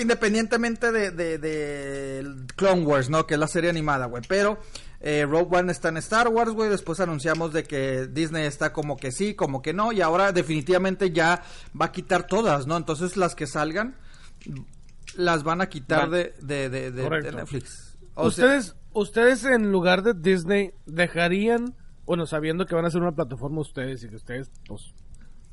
independientemente de, de, de Clone Wars, ¿no? Que es la serie animada, güey. Pero eh, Rogue One está en Star Wars, güey. Después anunciamos de que Disney está como que sí, como que no. Y ahora definitivamente ya va a quitar todas, ¿no? Entonces las que salgan las van a quitar Van. de, de. Netflix. O sea, ustedes, en lugar de Disney dejarían, bueno, sabiendo que van a hacer una plataforma ustedes y que ustedes, pues,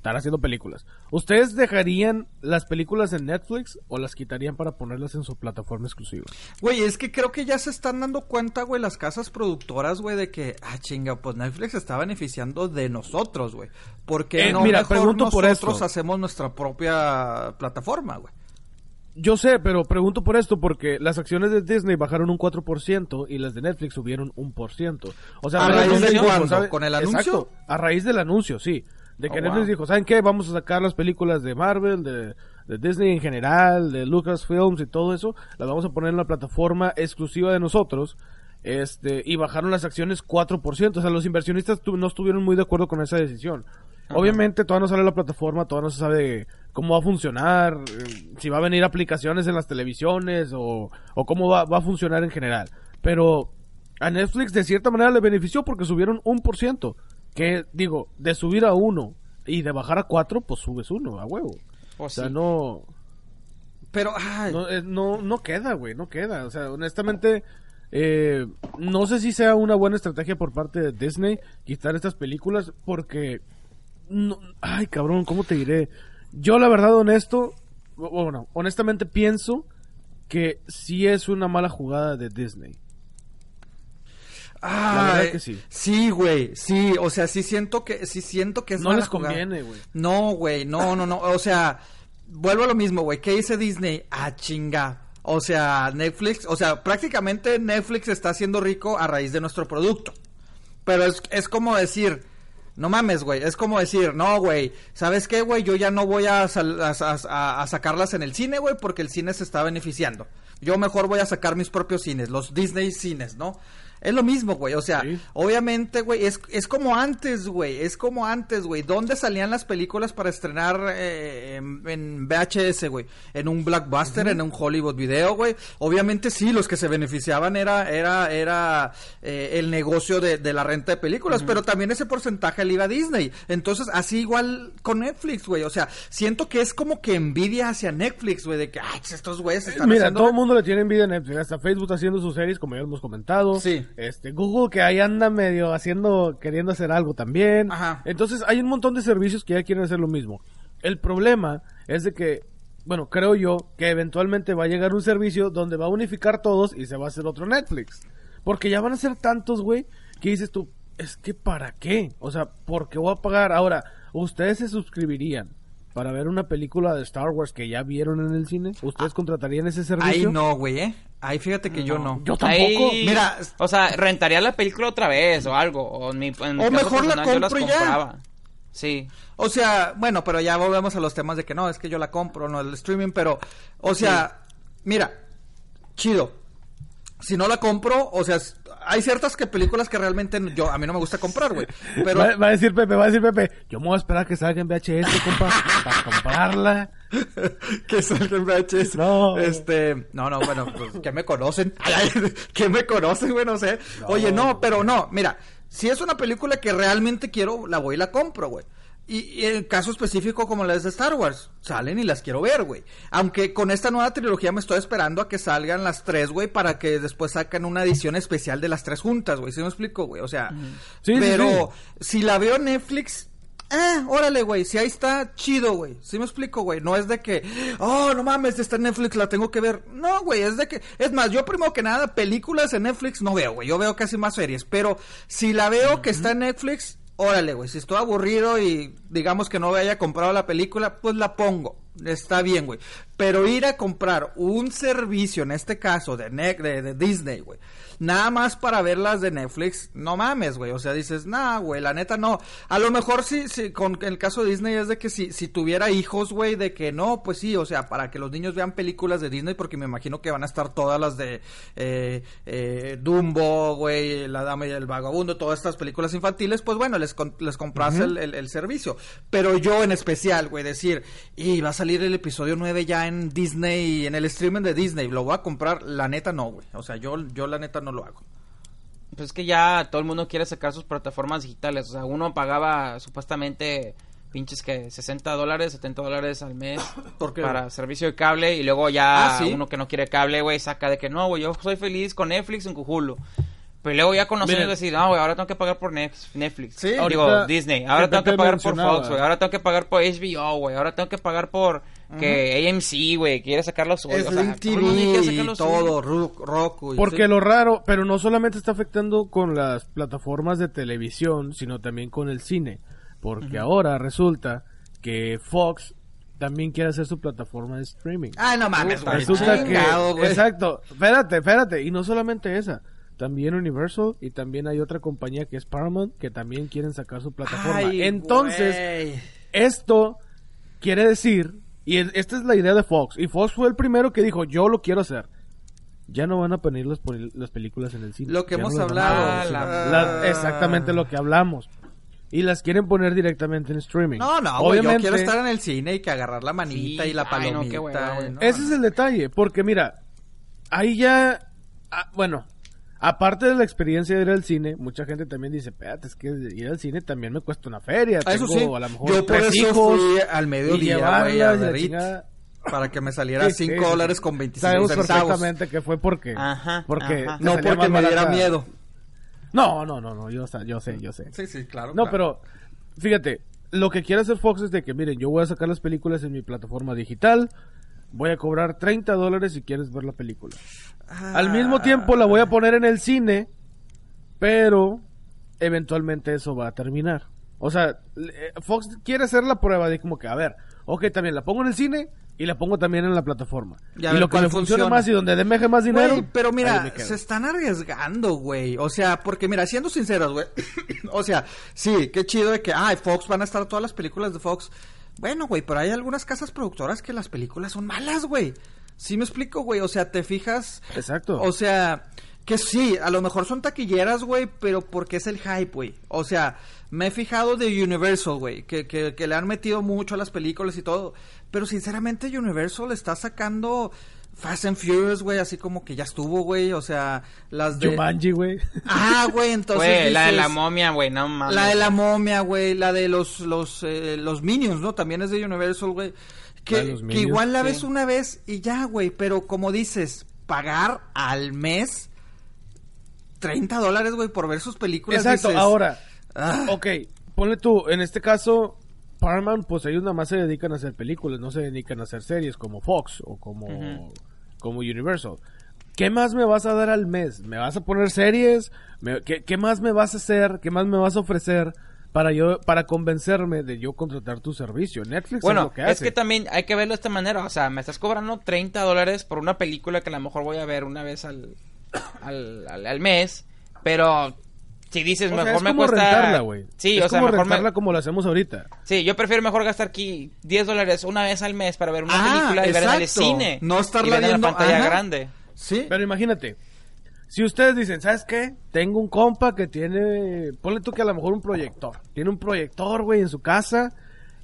están haciendo películas. ¿Ustedes dejarían las películas en Netflix o las quitarían para ponerlas en su plataforma exclusiva? Güey, es que creo que ya se están dando cuenta, güey, las casas productoras, güey, de que, ah, chinga, pues Netflix está beneficiando de nosotros, güey. Porque Eh, no mira, mejor pregunto por nosotros hacemos nuestra propia plataforma, güey? Yo sé, pero pregunto por esto porque las acciones de Disney bajaron un 4% y las de Netflix subieron un por ciento. O sea, ¿A raíz de dijo, cuándo? ¿sabe? ¿Con el anuncio? Exacto, a raíz del anuncio, sí. De que Oh, Netflix wow. dijo, ¿saben qué? Vamos a sacar las películas de Marvel, de, de Disney en general, de Lucasfilms y todo eso, las vamos a poner en la plataforma exclusiva de nosotros. Este, y bajaron las acciones 4%. O sea, los inversionistas tu- no estuvieron muy de acuerdo con esa decisión. Obviamente todavía no sale la plataforma, todavía no se sabe cómo va a funcionar, eh, si va a venir aplicaciones en las televisiones o, o cómo va, va a funcionar en general. Pero a Netflix de cierta manera le benefició porque subieron un por ciento. Que digo, de subir a uno y de bajar a cuatro, pues subes uno, a huevo. O Pues sea, sí. no, Pero, ay, no, eh, no, no queda, güey, no queda. O sea, honestamente, eh, no sé si sea una buena estrategia por parte de Disney quitar estas películas porque... No, ay, cabrón, ¿cómo te diré? Yo, la verdad, honesto, bu- bueno, honestamente pienso que sí es una mala jugada de Disney. ay, verdad que sí. Sí, güey, sí, o sea, sí siento que, sí siento que es No mala les conviene, güey. No, güey, no, no, no, o sea, vuelvo a lo mismo, güey, ¿qué dice Disney? Ah, chinga. O sea, Netflix, o sea, prácticamente Netflix está haciendo rico a raíz de nuestro producto. Pero es, es como decir, no mames, güey, es como decir, no, güey, ¿sabes qué, güey? Yo ya no voy a, a sacarlas en el cine, güey, porque el cine se está beneficiando. Yo mejor voy a sacar mis propios cines, los Disney cines, ¿no? Es lo mismo, güey, o sea, Sí. obviamente, güey, es, es como antes, güey, es como antes, güey. ¿Dónde salían las películas para estrenar eh, en, en VHS, güey? En un Blockbuster, en un Hollywood Video, güey. Obviamente sí, los que se beneficiaban era, era, era eh, el negocio de, de la renta de películas, pero también ese porcentaje le iba a Disney. Entonces, así igual con Netflix, güey. O sea, siento que es como que envidia hacia Netflix, güey, de que, ay, estos güeyes están Mira, haciendo... todo el mundo le tiene envidia a Netflix. Hasta Facebook está haciendo sus series, como ya hemos comentado. Sí. Este, Google que ahí anda medio haciendo, queriendo hacer algo también. Ajá. Entonces hay un montón de servicios que ya quieren hacer lo mismo. El problema es de que, bueno, creo yo que eventualmente va a llegar un servicio donde va a unificar todos y se va a hacer otro Netflix. Porque ya van a ser tantos, güey, que dices tú, es que para qué? O sea, ¿por qué voy a pagar? Ahora, ustedes se suscribirían para ver una película de Star Wars que ya vieron en el cine? ¿Ustedes contratarían ese Ahí servicio? no, güey, ¿eh? Ahí fíjate que yo no. Yo tampoco. Ahí- Mira, o sea, rentaría la película otra vez o algo. O, en mi, en O mejor la personal, yo las compro ya. compraba. Sí. O sea, bueno, pero ya volvemos a los temas de que no, es que yo la compro, no el streaming, pero, o sea, mira, chido. Si no la compro, o sea, hay ciertas que películas que realmente yo a mí no me gusta comprar, güey. Pero Va, va a decir Pepe, va a decir Pepe, yo me voy a esperar que salga en VHS, compa, para comprarla. que salga en VHS. No. Este, no, no, bueno, pues, que me conocen. Que me conocen, güey, no sé. Oye, no, pero no, mira, si es una película que realmente quiero, la voy y la compro, güey. Y, y en el caso específico como las de Star Wars, salen y las quiero ver, güey. Aunque con esta nueva trilogía me estoy esperando a que salgan las tres, güey, para que después saquen una edición especial de las tres juntas, güey. ¿Sí me explico, güey? O sea, Sí, sí, pero si la veo en Netflix, Ah, órale, güey, si ahí está, chido, güey. ¿Sí me explico, güey? No es de que, oh, no mames, está en Netflix, la tengo que ver. No, güey, es de que, es más, yo primero que nada, películas en Netflix no veo, güey. Yo veo casi más series, pero si la veo que está en Netflix, órale, güey. Si estoy aburrido y digamos que no haya comprado la película, pues la pongo. Está bien, güey. Pero ir a comprar un servicio, en este caso, de, de Disney, güey. Nada más para ver las de Netflix, no mames, güey. O sea, dices, nah, güey, la neta no. A lo mejor sí, sí, con el caso de Disney es de que si, si tuviera hijos, güey, de que no, pues sí, o sea, para que los niños vean películas de Disney, porque me imagino que van a estar todas las de eh, eh, Dumbo, güey, La Dama y el Vagabundo, todas estas películas infantiles, pues bueno, les, les compras el, el- el servicio. Pero yo en especial, güey, decir, y va a salir el episodio 9 ya en Disney, en el streaming de Disney, lo voy a comprar, la neta no, güey. O sea, yo, yo la neta no lo hago. Pues es que ya todo el mundo quiere sacar sus plataformas digitales. O sea, uno pagaba supuestamente pinches que 60 dólares, 70 dólares al mes para servicio de cable y luego ya Ah, ¿sí? uno que no quiere cable, güey, saca de que no, güey, yo soy feliz con Netflix en Hulu. Pero luego ya con los Miren. años decir, no, güey, ahora tengo que pagar por Netflix. Sí. Digo, Ahorita Disney. Ahora tengo que pagar por. Fox, güey. Ahora tengo que pagar por HBO, güey. Ahora tengo que pagar por que AMC, güey, quiere sacar los suyos. O sea, TV y todo, Roku. y Porque sí. lo raro, pero no solamente está afectando con las plataformas de televisión, sino también con el cine. Porque ahora resulta que Fox también quiere hacer su plataforma de streaming. Ay, no mames, güey. Resulta que... Exacto. Espérate, espérate. Y no solamente esa. También Universal y también hay otra compañía que es Paramount que también quieren sacar su plataforma. Ay, Entonces, esto quiere decir, y es- esta es la idea de Fox, y Fox fue el primero que dijo, yo lo quiero hacer. Ya no van a poner las, las películas en el cine. Lo que Ya hemos no hablado. la-. La- exactamente lo que hablamos. Y las quieren poner directamente en streaming. No, no, güey, yo Obviamente, quiero estar en el cine y que agarrar la manita Sí, y la ay, no, palomita. no, Ese es el detalle, porque mira, ahí ya, ah, bueno, aparte de la experiencia de ir al cine, mucha gente también dice, espérate, es que ir al cine también me cuesta una feria. Ah, Eso tengo sí, a lo mejor yo por tres eso hijos fui al mediodía, güey, a la ver It, chingada. para que me saliera Sí, 5 sí, dólares sí. con 25 Sabemos centavos. perfectamente que fue porque, Ajá, porque ajá. No porque me diera miedo. No, no, no, no, yo, yo sé, yo sé. Sí, sí, claro. No, claro. pero fíjate, lo que quiere hacer Fox es de que, miren, yo voy a sacar las películas en mi plataforma digital, voy a cobrar 30 dólares si quieres ver la película. Al mismo tiempo la voy a poner en el cine, pero eventualmente eso va a terminar. O sea, le- Fox quiere hacer la prueba de como que, a ver, ok, también la pongo en el cine y la pongo también en la plataforma. Y lo que cuál me funciona más y donde demeje más dinero. Güey, pero mira, se están arriesgando, güey. O sea, porque mira, siendo sinceros, güey. o sea, sí, qué chido de que, ay, Fox van a estar todas las películas de Fox. Bueno, güey, pero hay algunas casas productoras que las películas son malas, güey. Sí me explico, güey. O sea, te fijas. Exacto. O sea, que sí, a lo mejor son taquilleras, güey, pero porque es el hype, güey. O sea, me he fijado de Universal, güey, que, que, que le han metido mucho a las películas y todo. Pero sinceramente Universal está sacando Fast and Furious, güey, así como que ya estuvo, güey. O sea, las de... Jumanji, güey. Ah, güey, entonces Güey, la de la momia, güey, no mames. la de la momia, güey, la de los los eh, los Minions, ¿no? También es de Universal, güey. Que, Minions, igual la ves una vez y ya, güey, pero como dices, pagar al mes 30 dólares, güey, por ver sus películas. Exacto, dices, ahora, ah, ok, ponle tú, en este caso, Paramount, pues ellos nada más se dedican a hacer películas, no se dedican a hacer series como Fox o como, Ujú. como Universal. ¿Qué más me vas a dar al mes? ¿Me vas a poner series? ¿Me- qué, qué más me vas a hacer? ¿Qué más me vas a ofrecer para yo para convencerme de yo contratar tu servicio. Netflix es Bueno, lo que es hace. que también hay que verlo de esta manera. O sea, me estás cobrando 30 dólares por una película que a lo mejor voy a ver una vez al, al, al- al mes. Pero si dices, O sea, mejor es me como cuesta. rentarla, güey. Sí, es o sea, como mejor me- rentarla como lo hacemos ahorita. Sí, yo prefiero mejor gastar aquí 10 dólares una vez al mes para ver una Ah, película y verla en el exacto. cine. No estarla y verla en viendo- la pantalla ajá. grande. Sí. Pero imagínate, si ustedes dicen, ¿sabes qué? Tengo un compa que tiene, ponle tú que a lo mejor un proyector. Tiene un proyector, güey, en su casa.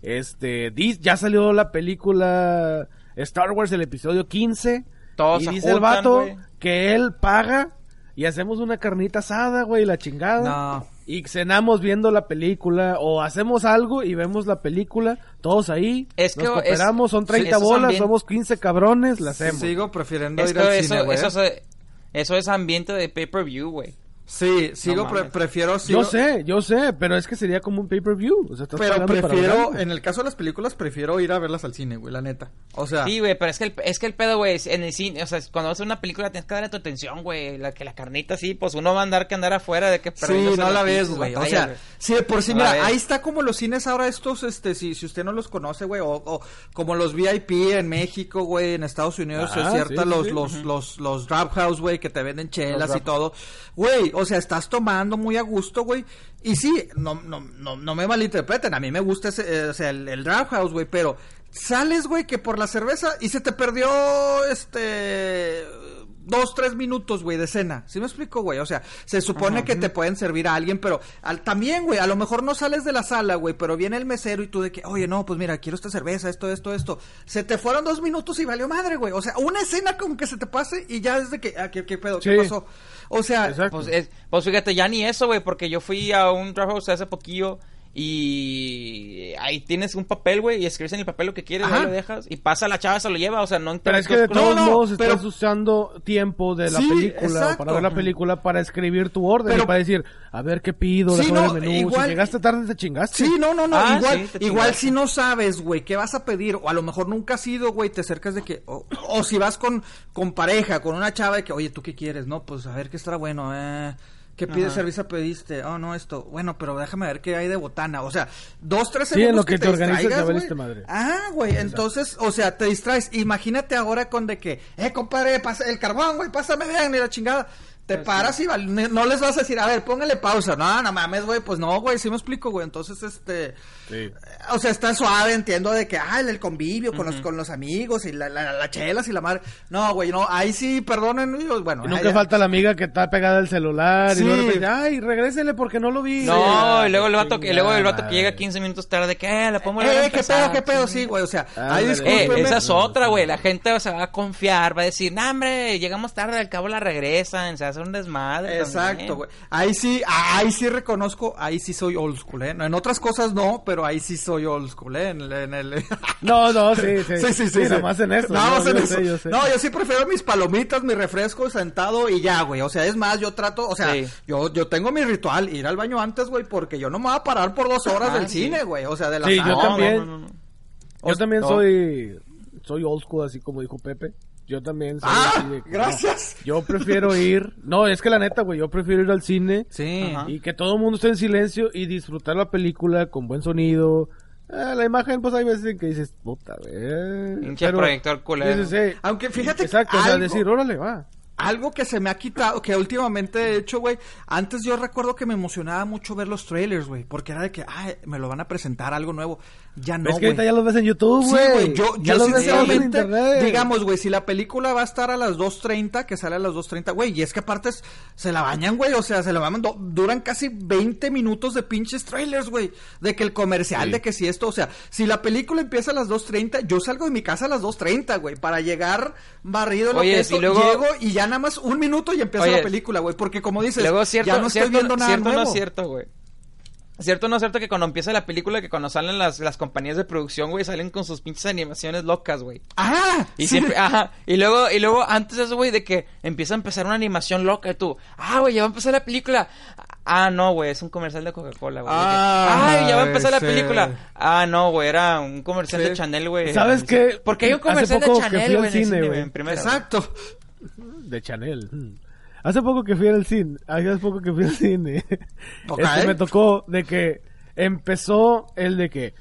Este, ya salió la película Star Wars, el episodio 15. Todos y dice el juntan, vato güey. que él paga y hacemos una carnita asada, güey, la chingada. No. Y cenamos viendo la película o hacemos algo y vemos la película, todos ahí, Es que nos es- cooperamos, son sí, 30 esos bolas, ambien- somos 15 cabrones, la hacemos. Sigo prefiriendo ir al eso, cine, güey. eso, es- eso es ambiente de pay-per-view, güey. Sí, sigo, No pre- mames. prefiero... sigo- Yo sé, yo sé, pero es que sería como un pay-per-view. O sea, Pero prefiero, en el caso de las películas, prefiero ir a verlas al cine, güey, la neta. O sea, Sí, güey, pero es que el, es que el pedo, güey, en el cine, o sea, cuando vas a una película tienes que darle tu atención, güey, la que la carnita sí, pues uno va a andar que andar afuera de que Sí, no la ves, güey. O sea, güey. sí, de por sí, No mira, ahí está como los cines ahora estos, este, si, si usted no los conoce, güey, o, o como los VIP en México, güey, en Estados Unidos, Ah, es cierta, sí, sí, los, sí. los, los, los Drop House, güey, que te venden chelas Los y todo. Güey, o sea, estás tomando muy a gusto, güey. Y sí, no, no, no, no me malinterpreten, a mí me gusta ese, eh, o sea, el, el Drop House, güey, pero sales, güey, que por la cerveza y se te perdió, este dos, tres minutos, güey, de cena. ¿Sí me explico, güey? O sea, se supone que te pueden servir a alguien, pero al, también, güey, a lo mejor no sales de la sala, güey, pero viene el mesero y tú de que, oye, no, pues mira, quiero esta cerveza, esto, esto, esto. Se te fueron dos minutos y valió madre, güey. O sea, una escena como que se te pase y ya es de que, ah, ¿qué, qué pedo? ¿Qué pasó? O sea. Pues, es- pues fíjate, ya ni eso, güey, porque yo fui a un draft house hace poquillo y ahí tienes un papel, güey, y escribes en el papel lo que quieres, Ajá. ahí lo dejas y pasa la chava, se lo lleva, o sea, no Pero es que de todos no, modos estás usando tiempo de la Sí, película exacto. para ver la película para escribir tu orden Pero- y para decir, a ver qué pido, Sí, no, el menú. igual- si llegaste tarde te chingaste. Sí, no, no, no, Ah, igual, sí, igual si no sabes, güey, qué vas a pedir, o a lo mejor nunca has ido, güey, te acercas de que, o, o si vas con, con pareja, con una chava de que, oye, ¿tú qué quieres? No, pues a ver qué estará bueno, eh. ¿Qué pides Ajá. servicio pediste? Oh, no, esto. Bueno, pero déjame ver qué hay de botana. O sea, dos, tres Sí, segundos en lo que te organizas, distraigas, ya güey. valiste madre. Ah, güey, entonces, o sea, te distraes. Imagínate ahora con de que, eh, compadre, pasa el carbón, güey, pásame bien, y la chingada. Te paras y no les vas a decir, a ver, póngale pausa. No, no mames, güey, pues no, güey, sí me explico, güey. Entonces, este, Sí. o sea, está suave, entiendo de que, ah, el, el convivio con los con los amigos y la, la, la chelas y la madre. No, güey, no, ahí sí, perdonen, y, bueno. Y nunca ahí- falta la amiga que está pegada al celular Sí. y luego de repente, ay, regrésele porque no lo vi. No, Sí. y luego el vato, que, luego el vato que llega madre. 15 minutos tarde, que eh, la volver a Eh, qué pedo, qué pedo, sí, güey, o sea, ahí Ándale. Eh, discúlpeme. esa es otra, güey. La gente se va a confiar, va a decir, no, hombre, llegamos tarde, al cabo la regresan, se hace un desmadre. Exacto, también". güey. Ahí sí, ahí sí reconozco, ahí sí soy old school, ¿eh? En otras cosas no, pero ahí sí soy old school, ¿eh? En, el- en el... No, no, sí, sí. Sí, sí, sí. Nada sí. más en eso. Nada no, más en yo eso. sé, yo sé. No, yo sí prefiero mis palomitas, mi refresco sentado y ya, güey. O sea, es más, yo trato, o sea, Sí. yo, yo tengo mi ritual, ir al baño antes, güey, porque yo no me voy a parar por dos horas Ah, del sí. cine, güey. O sea, de la Sí, yo también. no, no, no. Yo también no. soy soy old school, así como dijo Pepe. Yo también soy Ah, así de que, gracias. no, yo prefiero ir. No, es que la neta, güey, yo prefiero ir al cine Sí. Ajá. y que todo el mundo esté en silencio y disfrutar la película con buen sonido. Ah, la imagen, pues hay veces en que dices, puta, güey. Pinche proyector culero. dices, eh, Aunque fíjate Exacto, que o sea, algo- decir, órale, va. Algo que se me ha quitado, que últimamente he hecho, güey. Antes yo recuerdo que me emocionaba mucho ver los trailers, güey. Porque era de que, ay, me lo van a presentar algo nuevo. Ya no, es que güey. ahorita ya los ves en YouTube, Sí, güey. güey, yo, Ya yo los ves sinceramente, internet. digamos, güey, si la película va a estar a las 2.30, que sale a las 2.30, güey, y es que aparte es- se la bañan, güey, o sea, se la do- duran casi 20 minutos de pinches trailers, güey, de que el comercial, Sí. de que si esto, o sea, si la película empieza a las 2.30, yo salgo de mi casa a las 2.30, güey, para llegar barrido, lo Oye, que es, si luego- llego y ya nada más un minuto y empieza Oye, la película, güey, porque como dices, Luego, cierto, ya no estoy cierto, viendo nada cierto nuevo. no es cierto, güey. Cierto no es cierto que cuando empieza la película, que cuando salen las, las compañías de producción, güey, salen con sus pinches animaciones locas, güey. ¡Ah! Y sí. siempre, ajá, y luego, y luego antes de eso, güey, de que empieza a empezar una animación loca y tú, ah, güey, ya va a empezar la película. Ah, no, güey, es un comercial de Coca-Cola, güey. Ah, Ay, ya va a empezar la película. Ah, no, güey, era un comercial Sí. de Chanel, güey. ¿Sabes qué? Porque hay un Hace comercial de poco que Chanel, güey, en primera. Exacto. De Chanel. Hace poco que fui al cine. Hace poco que fui al cine. Este me tocó de que empezó el de que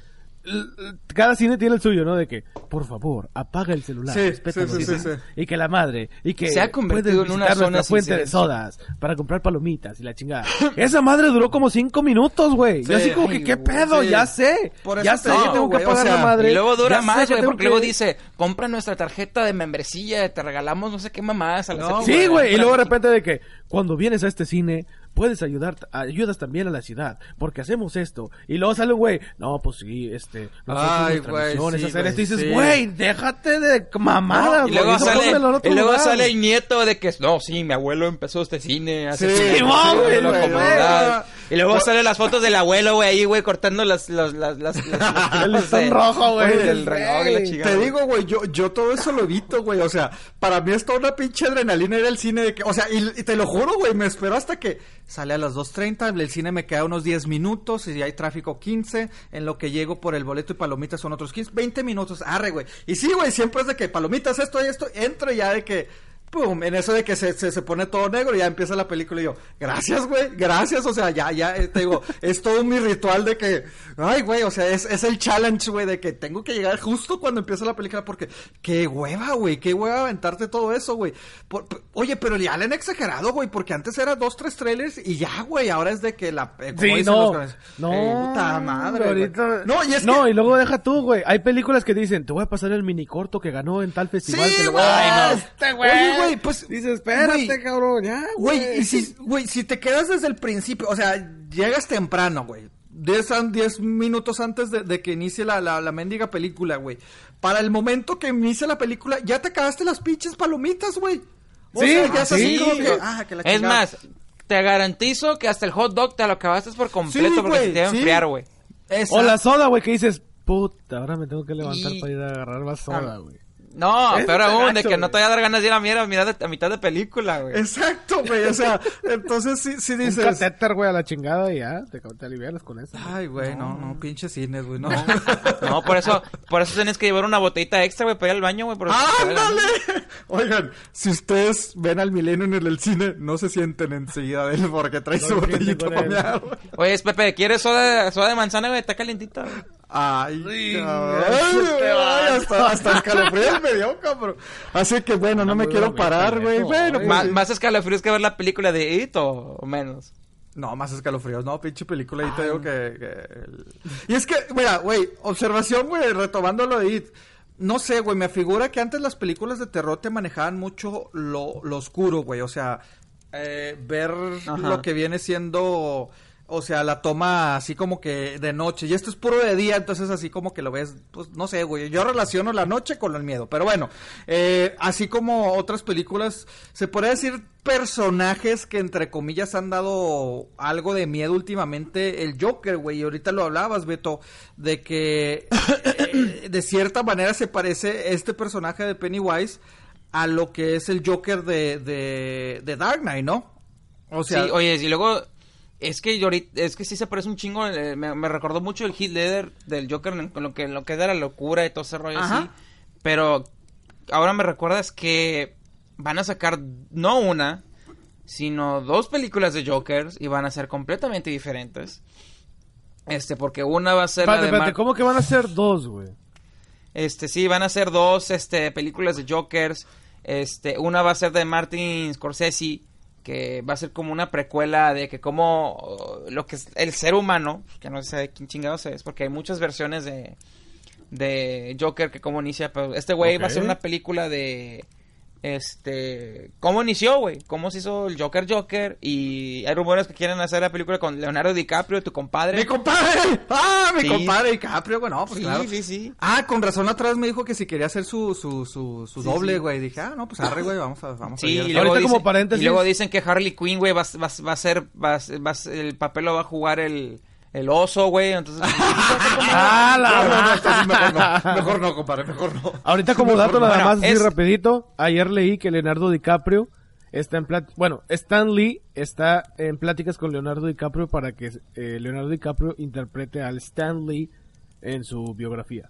cada cine tiene el suyo, ¿no? De que, por favor, apaga el celular, Sí, sí, sí, sí, ¿no? sí. y que la madre, y que Se ha convertido en una zona fuente de sodas para comprar palomitas y la chingada. Esa madre duró como cinco minutos, güey. Yo Sí, así como que, ¿qué pedo? sí. Ya sé. Por eso ya te sé digo, que tengo que güey, o pagar sea, la madre. Y luego dura Ya más, güey, porque que- luego dice, compra nuestra tarjeta de membresía, te regalamos no sé qué mamadas a la No, séptima Sí, güey, y luego de hora". repente de que cuando vienes a este cine puedes ayudar, ayudas también a la ciudad, porque hacemos esto. Y luego sale un güey, no, pues sí, este, Ay, güey, sí, hacer esto. Y dices, sí. güey, déjate de mamadas, Y luego, sale, y luego lugar". sale el nieto de que, no, sí, mi abuelo empezó este cine hace Sí, años, güey, en la güey, comunidad". güey. Y luego salen las fotos del abuelo, güey, ahí, güey, cortando las, las, las, las, las- las- El listón rojo, güey, del reloj y la rey. chingada. Te digo, güey, yo, yo todo eso lo evito, güey. O sea, para mí es toda una pinche adrenalina ir al cine de que, o sea, y, y te lo juro, güey, me espero hasta que sale a las 2.30, el cine me queda unos 10 minutos, y hay tráfico 15, en lo que llego por el boleto y palomitas son otros 15, 20 minutos, arre, güey. Y sí, güey, siempre es de que palomitas, esto y esto, entro y ya de que... Pum, en eso de que se, se, se pone todo negro y ya empieza la película y yo, gracias, güey, gracias, o sea, ya, ya, eh, te digo, es todo mi ritual de que, ay, güey, o sea, es, es el challenge, güey, de que tengo que llegar justo cuando empieza la película porque, qué hueva, güey, qué hueva aventarte todo eso, güey. Oye, pero ya le han exagerado, güey, porque antes era dos, tres trailers y ya, güey, ahora es de que la... eh, Sí, dicen no. los- No. Eh, puta madre, ahorita- No, y es no, que... y luego deja tú, güey. Hay películas que dicen, te voy a pasar el mini corto que ganó en tal festival. Sí, que lo-. Ay, no, este güey. Güey, pues, Dices, espérate, cabrón, ya, güey. Y si, güey, si te quedas desde el principio, o sea, llegas temprano, güey. 10 an- 10 minutos antes de, de que inicie la, la, la mendiga película, güey. Para el momento que inicie la película, ya te acabaste las pinches palomitas, güey. Sí, sea, ya ah, es así sí. como que, ah, que la Es más, te garantizo que hasta el hot dog te lo acabaste por completo Sí, porque güey, se te va a sí. enfriar, güey. O la soda, güey, que dices, puta, ahora me tengo que levantar Y- para ir a agarrar más soda, Ah, güey. No, Eso pero aún, de que no te vaya a dar ganas de ir a mirar a, mirar de- a mitad de película, güey. Exacto, güey, o sea, entonces sí, sí Un dices... catéter, güey, a la chingada y ya, te, te alivianas con eso. Ay, güey, no, no, pinches cines, güey, no. No, por eso, por eso tienes que llevar una botellita extra, güey, para ir al baño, güey. ¡Ándale! Oigan, si ustedes ven al milenio en el cine, no se sienten enseguida de él porque trae No su botellita para. Oye, es Pepe, ¿quieres soda, soda de manzana, güey? Está calientita, güey. Ay, Sí, cabrón. hasta, hasta escalofríos me dio, cabrón. Así que bueno, no me muy quiero bonito parar, güey. Bueno, pues, Más, escalofríos que ver la película de It o, menos. No, más escalofríos, no, pinche película, ahí te digo que... que Y es que, mira, güey, observación, güey, retomando lo de It. No sé, güey, me figura que antes las películas de terror te manejaban mucho lo, lo oscuro, güey, o sea, eh, ver Ajá. lo que viene siendo... O sea, la toma así como que de noche. Y esto es puro de día, entonces así como que lo ves, pues no sé, güey. Yo relaciono la noche con el miedo. Pero bueno, eh, así como otras películas, se podría decir personajes que entre comillas han dado algo de miedo últimamente. El Joker, güey. Y ahorita lo hablabas, Beto, de que eh, de cierta manera se parece este personaje de Pennywise a lo que es el Joker de, de, de Dark Knight, ¿no? O sea, sí, oye, y luego, es que yo ahorita- es que sí se parece un chingo, eh, me, me recordó mucho el hit leader del Joker, en con lo que, en lo que era la locura y todo ese rollo Ajá. así. Pero ahora me recuerdas que van a sacar no una, sino dos películas de Jokers y van a ser completamente diferentes. Este, porque una va a ser la de Mar- ¿cómo que van a ser dos, güey? Este, sí, van a ser dos este, películas de Jokers. Este, una va a ser de Martin Scorsese, que va a ser como una precuela de que como uh, lo que es el ser humano, que no sé de quién chingados es, porque hay muchas versiones de, de Joker que cómo inicia, pero este güey va a ser una película de este cómo inició, güey, cómo se hizo el Joker Joker y hay rumores que quieren hacer la película con Leonardo DiCaprio, tu compadre. ¡Mi compadre! ¡Ah, mi Sí. compadre DiCaprio! Bueno, pues Sí, claro. sí, sí. Ah, con razón otra vez me dijo que si quería hacer su, su, su, su Sí, doble, sí. güey. Dije, ah, no, pues arre, güey, vamos a, vamos Sí, a y ir. luego, Ahorita como dicen, paréntesis- y luego dicen que Harley Quinn, güey, va, va, va a ser, va, va el papel lo va a jugar el, el oso, güey, entonces... ¡Ah, la No, mejor no. Mejor no, compadre, mejor no. Ahorita como dato nada Bueno, más así es- rapidito, ayer leí que Leonardo DiCaprio está en plat bueno, Stan Lee está en pláticas con Leonardo DiCaprio para que eh, Leonardo DiCaprio interprete al Stan Lee en su biografía.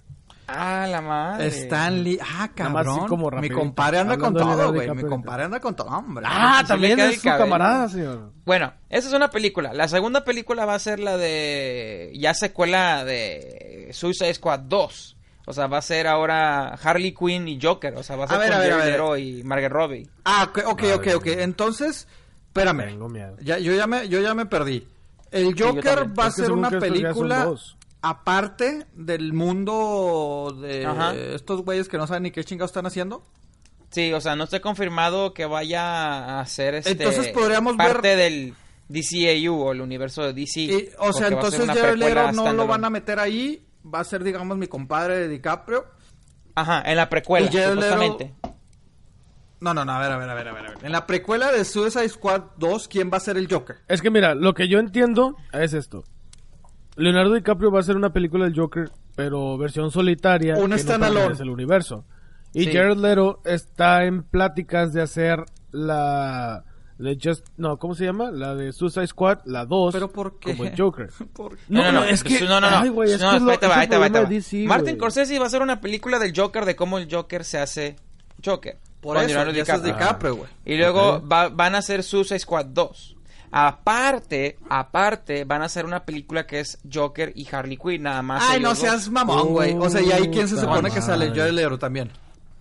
Ah, la madre. Stan Lee. Ah, cabrón. como Mi compadre anda con todo, güey. Mi compadre anda con todo. Hombre. Ah, también es su camarada, señor. Bueno, esa es una película. La segunda película va a ser la de. Ya secuela de Suicide Squad 2. O sea, va a ser ahora Harley Quinn y Joker. O sea, va a ser A ver, con a ver, a Jared ver. Leto y Margot Robbie. Ah, ok, ok, ok, Madre ok. mía. Entonces, espérame. Tengo miedo. Ya, yo, ya me, yo ya me perdí. El Joker va a ser una película dos. Aparte del mundo de Ajá. estos güeyes que no saben ni qué chingados están haciendo. Sí, o sea, no está confirmado que vaya a ser este. Entonces podríamos parte ver- del DCAU o el universo de DC. Y, o sea, entonces Jared Leto no lo van a meter ahí. Va a ser, digamos, mi compadre de DiCaprio. Ajá, en la precuela, Y. No, no, no, a ver, a ver, a ver, a ver. a ver. En la precuela de Suicide Squad 2, ¿quién va a ser el Joker? Es que mira, lo que yo entiendo es esto. Leonardo DiCaprio va a hacer una película del Joker, pero versión solitaria. Un que no standalone. pertenece al universo. Y Sí. Jared Leto está en pláticas de hacer la... de Just, no, ¿cómo se llama? La de Suicide Squad, la 2, ¿Pero por qué? como el Joker. ¿Por qué? No, no, no, es que... no, no, no. Ay, güey, es No, que es lo- ahí te va, es el ahí te va, DC, Martin güey. Scorsese va a hacer una película del Joker de cómo el Joker se hace Joker. Por Con eso, eso es DiCaprio. DiCaprio, güey. Y luego Ok. va- van a hacer Suicide Squad 2. Aparte, aparte, van a hacer una película que es Joker y Harley Quinn, nada más. Ay, no dos. seas mamón, güey. O sea, ¿y ahí quién se supone que sale? Jared Leto también.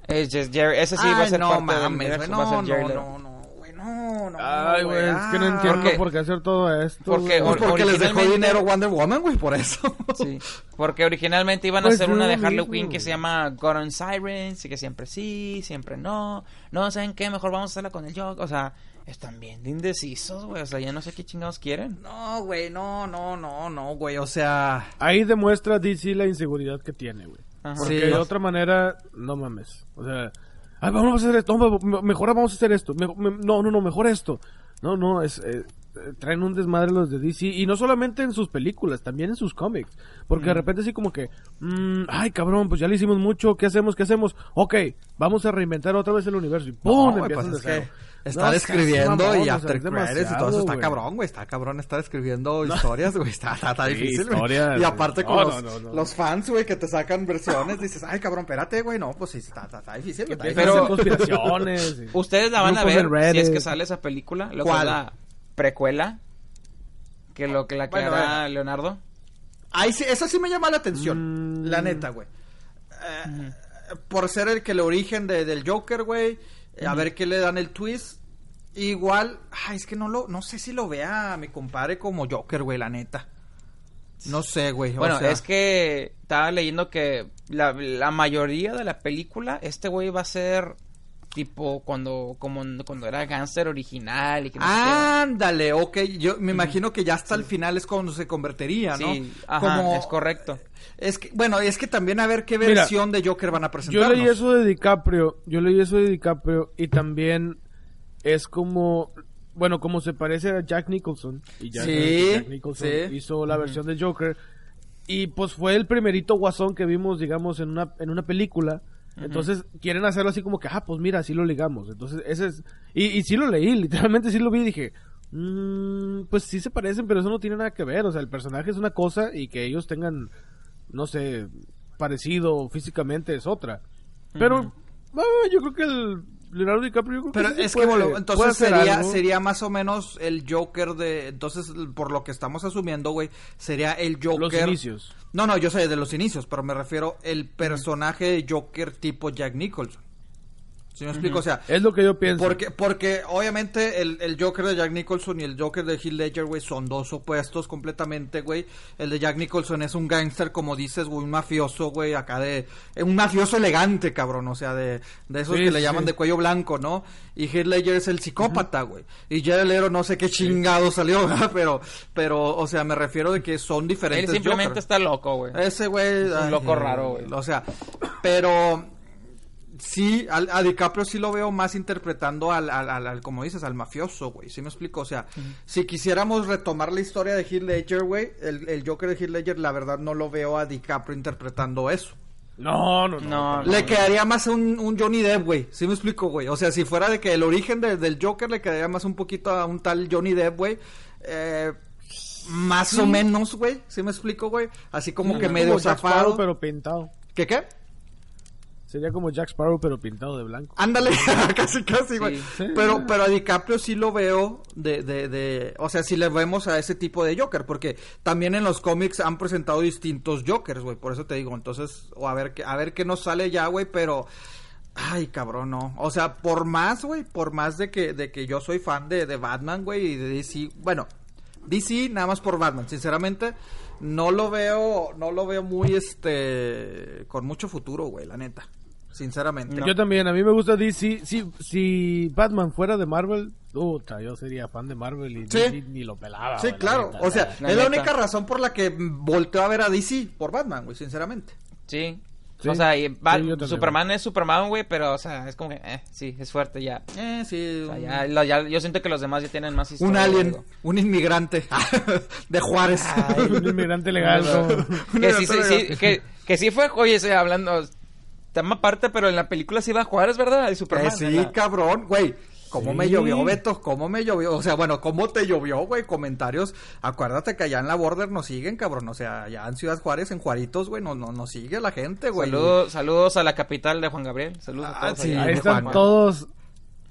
Es just Jerry- ese sí va a Ay, ser no parte del mames, universo, güey. va a No, ser Jared no, Leto. no, no, güey. No, no. Ay, güey, es que no entiendo Porque- por qué hacer todo esto. porque. Pues porque les dejó originalmente- dinero Wonder Woman, güey, por eso. Sí, porque originalmente iban a Pues hacer una de Harley Quinn que se llama God on Sirens y que siempre sí, siempre no. No, ¿saben qué? Mejor vamos a hacerla con el Joker. O sea, están bien de indecisos, güey. O sea, ya no sé qué chingados quieren. No, güey, no, no, no, no, güey. O sea, Ahí demuestra DC la inseguridad que tiene, güey. Ajá. Porque Sí. de otra manera, no mames. O sea, ay, vamos a hacer esto, mejor vamos a hacer esto. Me- me- no, no, no, mejor esto. No, no, es, eh, eh, traen un desmadre los de DC. Y no solamente en sus películas, también en sus cómics. Porque de repente así como que, mm, ay cabrón, pues ya le hicimos mucho, ¿qué hacemos? ¿Qué hacemos? Ok, vamos a reinventar otra vez el universo. Y no, ¡pum! güey, empiezan pues es de cero. que estar No, escribiendo seas mamón, y o sea, after credits y todo eso está cabrón, güey. Está cabrón estar escribiendo historias, güey. Está, está, está Sí, difícil, güey. Y aparte con no, los, no. los fans, güey, que te sacan versiones, dices, ay, cabrón, espérate, güey. No, pues sí, está, está, está difícil, güey. está Pero- conspiraciones. Ustedes la van a ver si es que sale esa película. Lo ¿Cuál? la precuela. Que lo que la que Bueno, hará. Leonardo. Ahí sí, esa sí me llama la atención. Mm. La neta, güey. Eh, Por ser el que el origen de- del Joker, güey. Eh, A ver qué le dan el twist. Igual, ay, es que no lo, no sé si lo vea mi compadre como Joker, güey, la neta. No sé, güey. o Bueno, sea, es que estaba leyendo que la, la mayoría de la película, este güey va a ser tipo cuando como cuando era gánster original y que no sé qué. Ándale, ok. Yo me imagino que ya hasta el final es cuando se convertiría, ¿no? Sí, ajá, es correcto. Es que, bueno, es que también a ver qué Mira, versión de Joker van a Yo presentar. leí eso de DiCaprio, yo leí eso de DiCaprio y también es como, bueno, como se parece a Jack Nicholson y ya Sí, sabes que Jack Nicholson sí. hizo la versión de Joker y pues fue el primerito guasón que vimos, digamos, en una en una película. Entonces quieren hacerlo así como que, ah, pues mira, así lo ligamos. Entonces, ese es. Y, y sí lo leí, literalmente sí lo vi y dije, "Mm, pues sí se parecen, pero eso no tiene nada que ver. O sea, el personaje es una cosa y que ellos tengan, no sé, parecido físicamente es otra. Pero ah, yo creo que el Leonardo DiCaprio. yo creo Pero sí se es que, bueno, entonces sería, algo. sería más o menos el Joker de... Entonces, por lo que estamos asumiendo, güey, sería el Joker... los inicios. No, no, yo sé de los inicios, pero me refiero el personaje de Joker tipo Jack Nicholson. ¿Sí me explico? O sea, Es lo que yo pienso. porque, porque obviamente el, el Joker de Jack Nicholson y el Joker de Heath Ledger, güey, son dos opuestos completamente, güey. El de Jack Nicholson es un gángster, como dices, güey, un mafioso, güey, acá de... eh, Un mafioso elegante, cabrón, o sea, de, de esos Sí, que le sí, llaman de cuello blanco, ¿no? Y Heath Ledger es el psicópata, güey. Y Jared Leto no sé qué chingado salió, ¿verdad? Pero, pero, o sea, me refiero de que son Él diferentes simplemente Jokers. está loco, güey. Ese güey. un ay, loco raro, güey. O sea, pero. Sí, al- a DiCaprio sí lo veo más interpretando al, al, al- al- como dices, al mafioso, güey. ¿Sí me explico? O sea, si quisiéramos retomar la historia de Heath Ledger, güey, el, el Joker de Heath Ledger, la verdad no lo veo a DiCaprio interpretando eso. No, no, no. No, Le quedaría más un, un Johnny Depp, güey. ¿Sí me explico, güey? O sea, si fuera de que el origen de- del Joker le quedaría más un poquito a un tal Johnny Depp, güey. Eh, más o menos, güey. ¿Sí me explico, güey? Así como que Como medio Jack zafado. Pero pintado. ¿Qué qué? Sería como Jack Sparrow, pero pintado de blanco. Ándale, casi, casi, güey. Sí. Pero, pero a DiCaprio sí lo veo de, de, de, o sea, sí le vemos a ese tipo de Joker, porque también en los cómics han presentado distintos Jokers, güey, por eso te digo, entonces, o a ver qué, a ver qué nos sale ya, güey, pero, ay, cabrón, no. O sea, por más, güey, por más de que, de que yo soy fan de, de Batman, güey, y de DC, bueno, DC nada más por Batman, sinceramente, no lo veo, no lo veo muy, este, con mucho futuro, güey, la neta. Sinceramente. Yo también, a mí me gusta DC. Si, si Batman fuera de Marvel, puta, yo sería fan de Marvel y Sí. DC ni lo pelaba. Sí, güey, claro. neta. O sea, la es la única razón por la que volteó a ver a DC por Batman, güey, sinceramente. Sí. Sí. O sea, y Bat- Sí, yo también. Superman es Superman, güey, pero, o sea, es como que, eh, sí, es fuerte ya. Eh, sí. O sea, ya, lo- ya- yo siento que los demás ya tienen más historia. un alien, digo. un inmigrante de Juárez. Ay, Un inmigrante legal. que sí, sí, sí, que, que sí fue, oye, hablando, tema aparte, pero en la película sí va Juárez, ¿verdad? El Superman. Eh, sí, ¿verdad? cabrón, güey. ¿Cómo Sí. me llovió, Beto? ¿Cómo me llovió? O sea, bueno, ¿cómo te llovió, güey? Comentarios. Acuérdate que allá en la border nos siguen, cabrón. O sea, allá en Ciudad Juárez, en Juaritos, güey, nos, nos, nos sigue la gente, güey. Saludos, saludos a la capital de Juan Gabriel. Saludos a Ah, todos. sí. allá. Ahí están Juan. todos.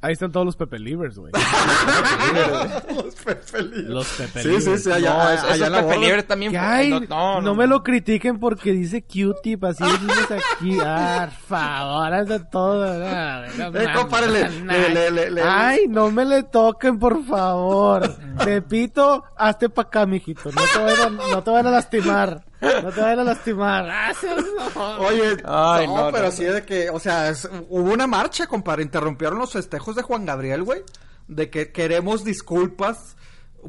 Ahí están todos los Pepe Livers, güey. Los Pepe Libres. Los Pepe Sí, sí, sí, allá, No, eso, allá eso en la es Pepe. Libre también. ¿Qué fue- hay? No, No, no, no, me lo critiquen porque dice Q-tip, así dices aquí. Ah, por favor, haz de todo. no, no, Eh, Ay, no me le toquen, por favor. Pepito, hazte pa' acá, mijito. No te vayan a, no te vayan a lastimar. No te vayan a lastimar. Ah. Oye, Ay, no, no, pero no, sí de que, o sea, es- hubo una marcha, compadre, interrumpieron los festejos de Juan Gabriel, güey, de que queremos disculpas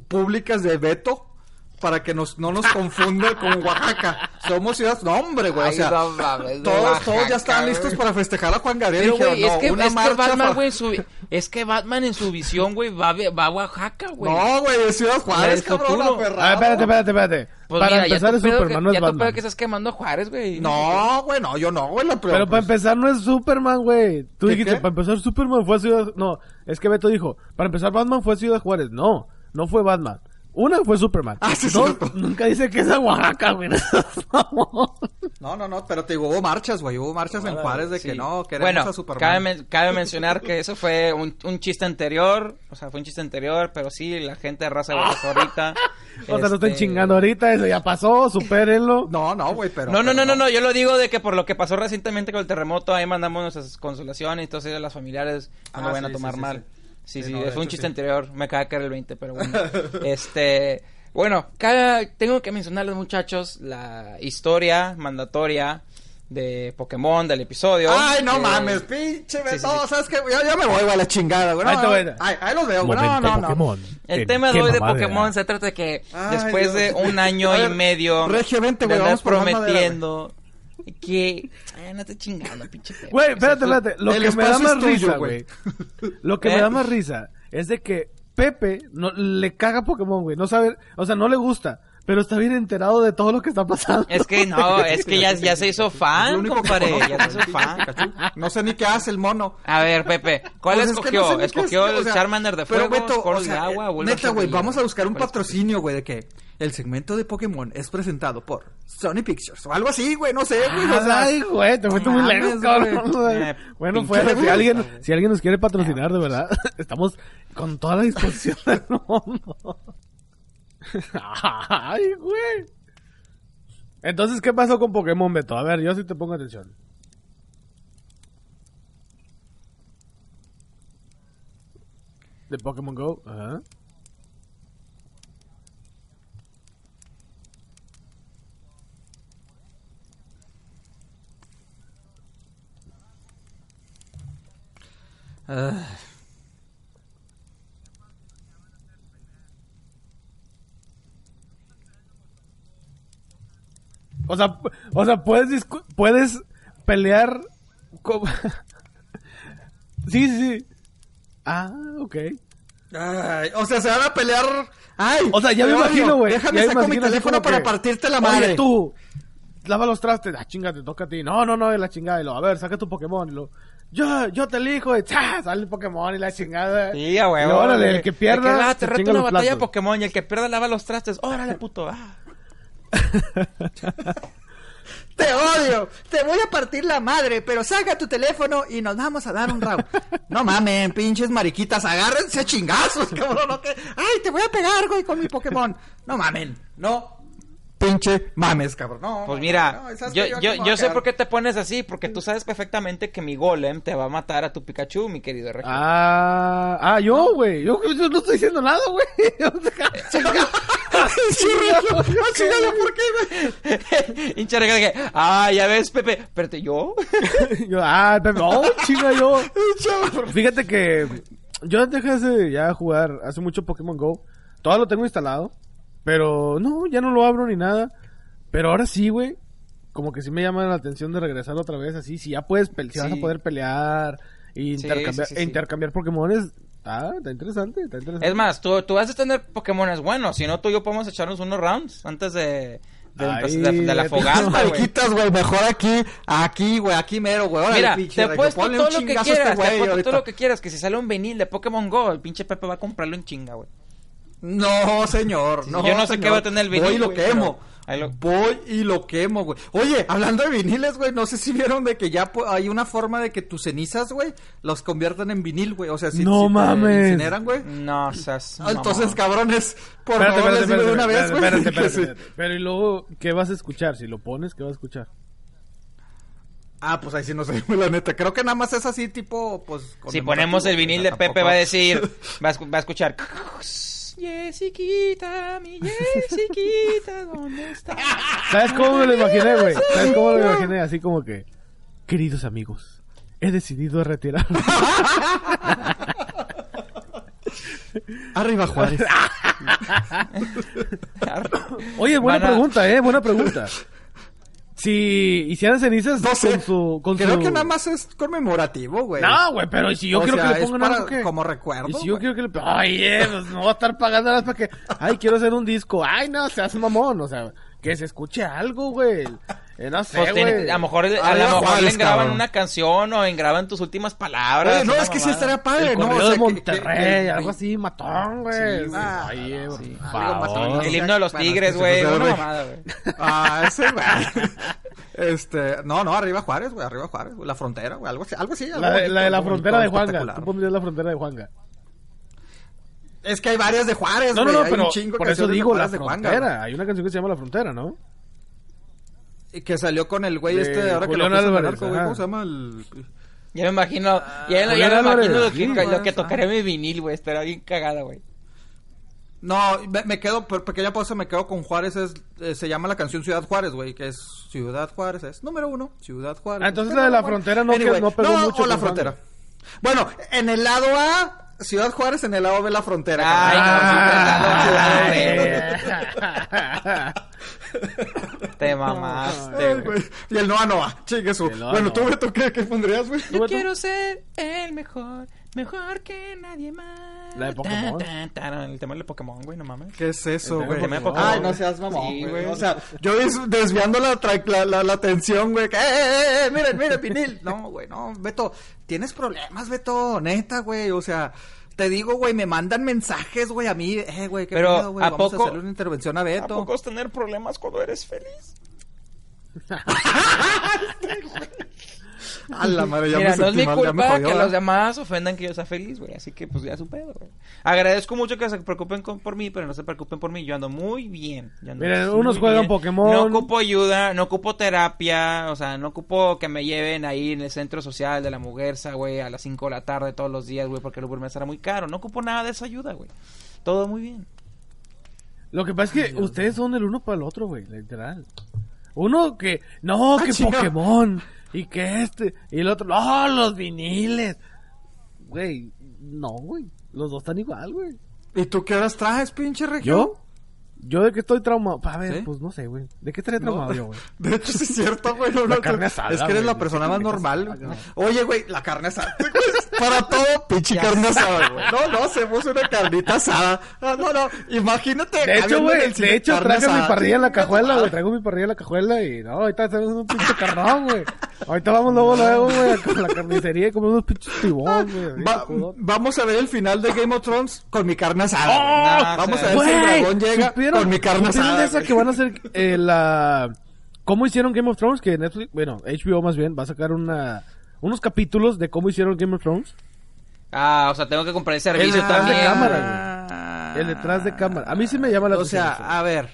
públicas de Beto para que nos, no nos confunda con Oaxaca. Somos ciudades, no, hombre, güey, o sea, no mames, todos, todos Oaxaca, ya estaban güey. listos para festejar a Juan Gabriel. Pero, dijeron, güey, es no, que, una es que marcha Batman, fa- güey, en su- es que Batman en su visión, güey, va, a- va a Oaxaca, güey. No, güey, es Ciudad Juárez, cabrón, futuro. aferrado. A ver, espérate, espérate, espérate. Pues para mira, ya empezar es Superman, que, no es ya Batman. que estás quemando a Juárez, güey. No, güey, no, yo no, güey, la Pero para pues, empezar no es Superman, güey. Tú ¿Qué, dijiste, qué? para empezar Superman fue a Ciudad... No, es que Beto dijo, para empezar Batman fue a Ciudad Juárez. No, no fue Batman. Una fue Superman. Ah, sí, Dos, nunca dice que es a Oaxaca, güey. No, no, no, pero te digo, hubo marchas, güey, hubo marchas en Juárez de que no, queremos bueno, a Superman. Cabe, men- cabe mencionar que eso fue un, un chiste anterior, o sea, fue un chiste anterior, pero sí, la gente de raza de Oaxaca ahorita. O sea, no estén este, chingando ahorita, eso ya pasó, supérenlo. No, no, güey, pero... No, no, pero no, no, no, yo lo digo de que por lo que pasó recientemente con el terremoto, ahí mandamos nuestras consolaciones y todo eso a las familiares no Ah, lo van a sí, tomar sí, sí, mal. Sí. Sí, Sí, sí, no, de fue un chiste sí. anterior, me caga que era el 20, pero bueno. este, bueno, cada, tengo que mencionarles muchachos la historia mandatoria de Pokémon del episodio. Ay, no que- mames, pinche sí, sí. ¿sabes qué? Ya, ya me voy, a la chingada, güey. No, Ahí ahí los veo, güey. No, Momento no, no. Pokémon. El ¿En tema de hoy de? Pokémon se trata de que Ay, después de un año y medio Regio, vente, de güey, vamos prometiendo que... Ay, no te chingando, pinche perro. Güey, espérate, espérate. Lo el que me da más tuyo, risa, güey. Lo que me da más risa es de que Pepe no, le caga Pokémon, güey. No sabe, o sea, no le gusta. Pero está bien enterado de todo lo que está pasando. Es que no, es que ya, ya se hizo fan, compadre. conozco, Ya se hizo fan. No sé ni qué hace el mono. A ver, Pepe, ¿cuál Pues es que escogió? no sé ¿Escogió el o sea, Charmander de pero fuego, Beto, o sea, de agua? eh, Bulbasaur Neta, güey, vamos a buscar un ¿Cuál escogió? patrocinio, güey, de que el segmento de Pokémon es presentado por Sony Pictures o algo así, güey, no sé, güey, o sea, Ay, güey, te fuiste muy mames, lejos, cabrón. güey. Bueno, fuera, si alguien, si alguien nos quiere patrocinar, de verdad, estamos con toda la disposición del mundo. Ay, güey. Entonces, ¿qué pasó con Pokémon, Beto? A ver, yo sí te pongo atención. De Pokémon Go, ajá. Ah, O sea, pu- o sea, puedes discu- puedes pelear con... sí, sí, sí. Ah, ok. ay, o sea, se van a pelear. Ay, O sea, ya me te imagino, güey. Déjame sacar mi teléfono para que, partirte la Oye, madre. tú, lava los trastes. Ah, chinga, te toca a ti. No, no, no, de la chingada. Y lo, a ver, saca tu Pokémon. Y lo, yo, yo te elijo. Y ¡cha! sale el Pokémon y la chingada. Sí, a huevo. Y órale, güey. el que pierda, El que, ah, se te reto una batalla de. Pokémon y el que pierda lava los trastes. Órale, puto. Ah. Te odio, te voy a partir la madre, pero saca tu teléfono y nos vamos a dar un round. No mamen, pinches mariquitas, agárrense a chingazos, cabrón. ¿no? Ay, te voy a pegar, güey, con mi Pokémon. No mamen, no. Pinche mames, cabrón. No, Pues mira, no, yo, yo, yo sé por qué te pones así, porque tú sabes perfectamente que mi golem te va a matar a tu Pikachu, mi querido Regio. Ah, ah, yo, güey. Yo, yo no estoy diciendo nada, güey. Sí, Regio. Ah, chingada, ¿por qué, güey? Ah, ya ves, Pepe, espérate, ¿yo? yo, ah, Pepe, oh, chinga, yo. Fíjate que yo dejé de ya jugar hace mucho Pokémon Go. Todo lo tengo instalado. Pero no, ya no lo abro ni nada. Pero ahora sí, güey. Como que sí me llama la atención de regresar otra vez así. Si ya puedes, si vas a Sí. poder pelear Sí, intercambiar, sí, sí, e sí. intercambiar Pokémones. Ah, está interesante, está interesante. Es más, tú, tú vas a tener Pokémones buenos, si no tú y yo podemos echarnos unos rounds antes de, de, Ay, empezar- de- de la fogata, güey. Mejor aquí, aquí, güey, aquí mero, güey. Mira, pinche te ponle un todo lo que este quieras, te apuesto ahorita. todo lo que quieras, que si sale un vinil de Pokémon Go, el pinche Pepe va a comprarlo en chinga, güey. No, señor, no. Yo no sé señor. qué va a tener el vinil, Voy y lo güey, quemo. lo- Voy y lo quemo, güey. Oye, hablando de viniles, güey, no sé si vieron de que ya hay una forma de que tus cenizas, güey, los conviertan en vinil, güey. O sea, si, No si te incineran, güey. No, seas Ah, Entonces, cabrones, por Espérate, favor, espérate, les digo de una espérate, vez, güey. espérate, espérate, sí. espérate. Pero y luego, ¿qué vas a escuchar? Si lo pones, ¿qué vas a escuchar? Ah, pues ahí sí no sé, la neta. Creo que nada más es así, tipo, pues. Si ponemos el vinil de Pepe va a decir, va a, escu- va a escuchar. Jessiquita, mi Jessiquita, ¿dónde está? ¿Sabes cómo me lo imaginé, güey? ¿Sabes cómo me lo imaginé? Así como que, queridos amigos, he decidido retirar. Arriba, Juárez. Oye, buena pregunta, eh, buena pregunta. Si hicieran cenizas No sé. con su, con Creo su- que nada más es conmemorativo, güey. No, güey, pero ¿y si yo O quiero sea, que le pongan algo que... como recuerdo, Y si yo güey. quiero que le... Oye, pues no va a estar pagando nada más para que... Ay, quiero hacer un disco. Ay, no, se hace mamón. O sea, que se escuche algo, güey. Eh, no sé, Pues tiene- güey. a lo mejor, a lo mejor Juárez, le graban cabrón. una canción o engraban tus últimas palabras. Oye, no, es que sí mamada. estaría padre, El ¿no? O sea, de que- Monterrey, que- algo así, matón, güey. Sí, güey. Ah, sí. matón. El himno de los Bueno, tigres, sí, güey. sí, sí, Una güey. mamada, güey. Ah, ese, güey. Este, no, no, arriba Juárez, güey, arriba Juárez, güey, la frontera, güey, algo así, algo así. algo La, de- bonito, la de la frontera de Juanga. espectacular. Tú pondrías la frontera de Juanga. Es que hay varias de Juárez, No, no, güey, no, hay pero por eso digo la frontera. Hay una canción que se llama La Frontera, ¿no? Que salió con el güey De este, ahora que lo en el arco, güey. ¿cómo se llama el...? Ya me imagino, ya, me Álvarez, imagino lo que, sí, lo que Juárez, tocaré mi vinil, güey. Estará bien cagada, güey. No, me, me quedo, por pequeña pausa, me quedo con Juárez, es, eh, se llama la canción Ciudad Juárez, güey, que es Ciudad Juárez, es número uno, Ciudad Juárez. Ah, entonces la de la bueno, frontera no que- no pegó mucho o la frontera. Bueno, en el lado A, Ciudad Juárez, en el lado B, la frontera. Ay, Ah, Te mamaste, Ay, güey. Y el Noa Noa, chingue su. Noa Bueno, Noa. tú, Beto, ¿qué, qué pondrías, güey? ¿Tú, Beto? Quiero ser el mejor, mejor que nadie más. La de Pokémon. Tan, tan, tan, el tema de Pokémon, güey, no mames. ¿Qué es eso, El güey? tema de Pokémon. Ay, no seas mamón, Sí, güey. O sea, yo des- desviando la, la, la, la atención, güey. que, ¡Eh, eh, eh! Miren, miren, vinil. No, güey, no. Beto, tienes problemas, Beto. Neta, güey. O sea, te digo, güey, me mandan mensajes, güey, a mí. Eh, güey, qué Pero, pedo, güey. ¿a Vamos poco- a hacerle una intervención a ¿A Beto. poco es tener problemas cuando eres feliz? A la madre, ya Mira, me no es mi mal, culpa que los demás ofendan que yo sea feliz, güey. Así que, pues, ya su pedo, güey. Agradezco mucho que se preocupen con- por mí, pero no se preocupen por mí. Yo ando muy bien. Yo ando Miren, muy unos juegan bien. Pokémon. No ocupo ayuda, no ocupo terapia. O sea, no ocupo que me lleven ahí en el centro social de la Muguerza, güey, a las 5 de la tarde todos los días, güey, porque el Uber me muy caro. No ocupo nada de esa ayuda, güey. Todo muy bien. Lo que pasa es que ustedes son el uno para el otro, güey, literal. Uno que, no, Ah, que. Pokémon, y que este, y el otro, no, los viniles. Güey, no, güey, los dos están igual, güey. ¿Y tú qué horas traes, pinche región? ¿Yo? ¿Yo de qué estoy traumado? A ver, pues no sé, güey. ¿De qué estaría No. traumado yo, güey? De hecho, sí es cierto, güey. No, La no, carne asada, Es que eres güey. la persona más normal. asada. Oye, güey, la carne asada. Para todo, pinche carne asada, güey. No, no, hacemos una carnita asada. No, no, no. Imagínate. De hecho, güey, de hecho carne traje mi asada. parrilla en la cajuela, güey. Traigo mi parrilla en la cajuela y no, ahorita hacemos un pinche carnón, güey. Ahorita vamos luego, luego, güey, con la carnicería y comemos unos pinches tibón, güey. Va- vamos a ver el final de Game of Thrones con mi carne asada. ¡Oh! vamos a ver si el dragón llega ¿supieron- con mi carne asada. de esa güey. que van a hacer eh, la ¿Cómo hicieron Game of Thrones? Que Netflix, bueno, HBO más bien, va a sacar una, unos capítulos de cómo hicieron Game of Thrones. Ah, o sea, tengo que comprar el servicio detrás de también. cámara, Ah. El detrás de cámara. A mí sí me llama la O atención. sea, eso. a ver.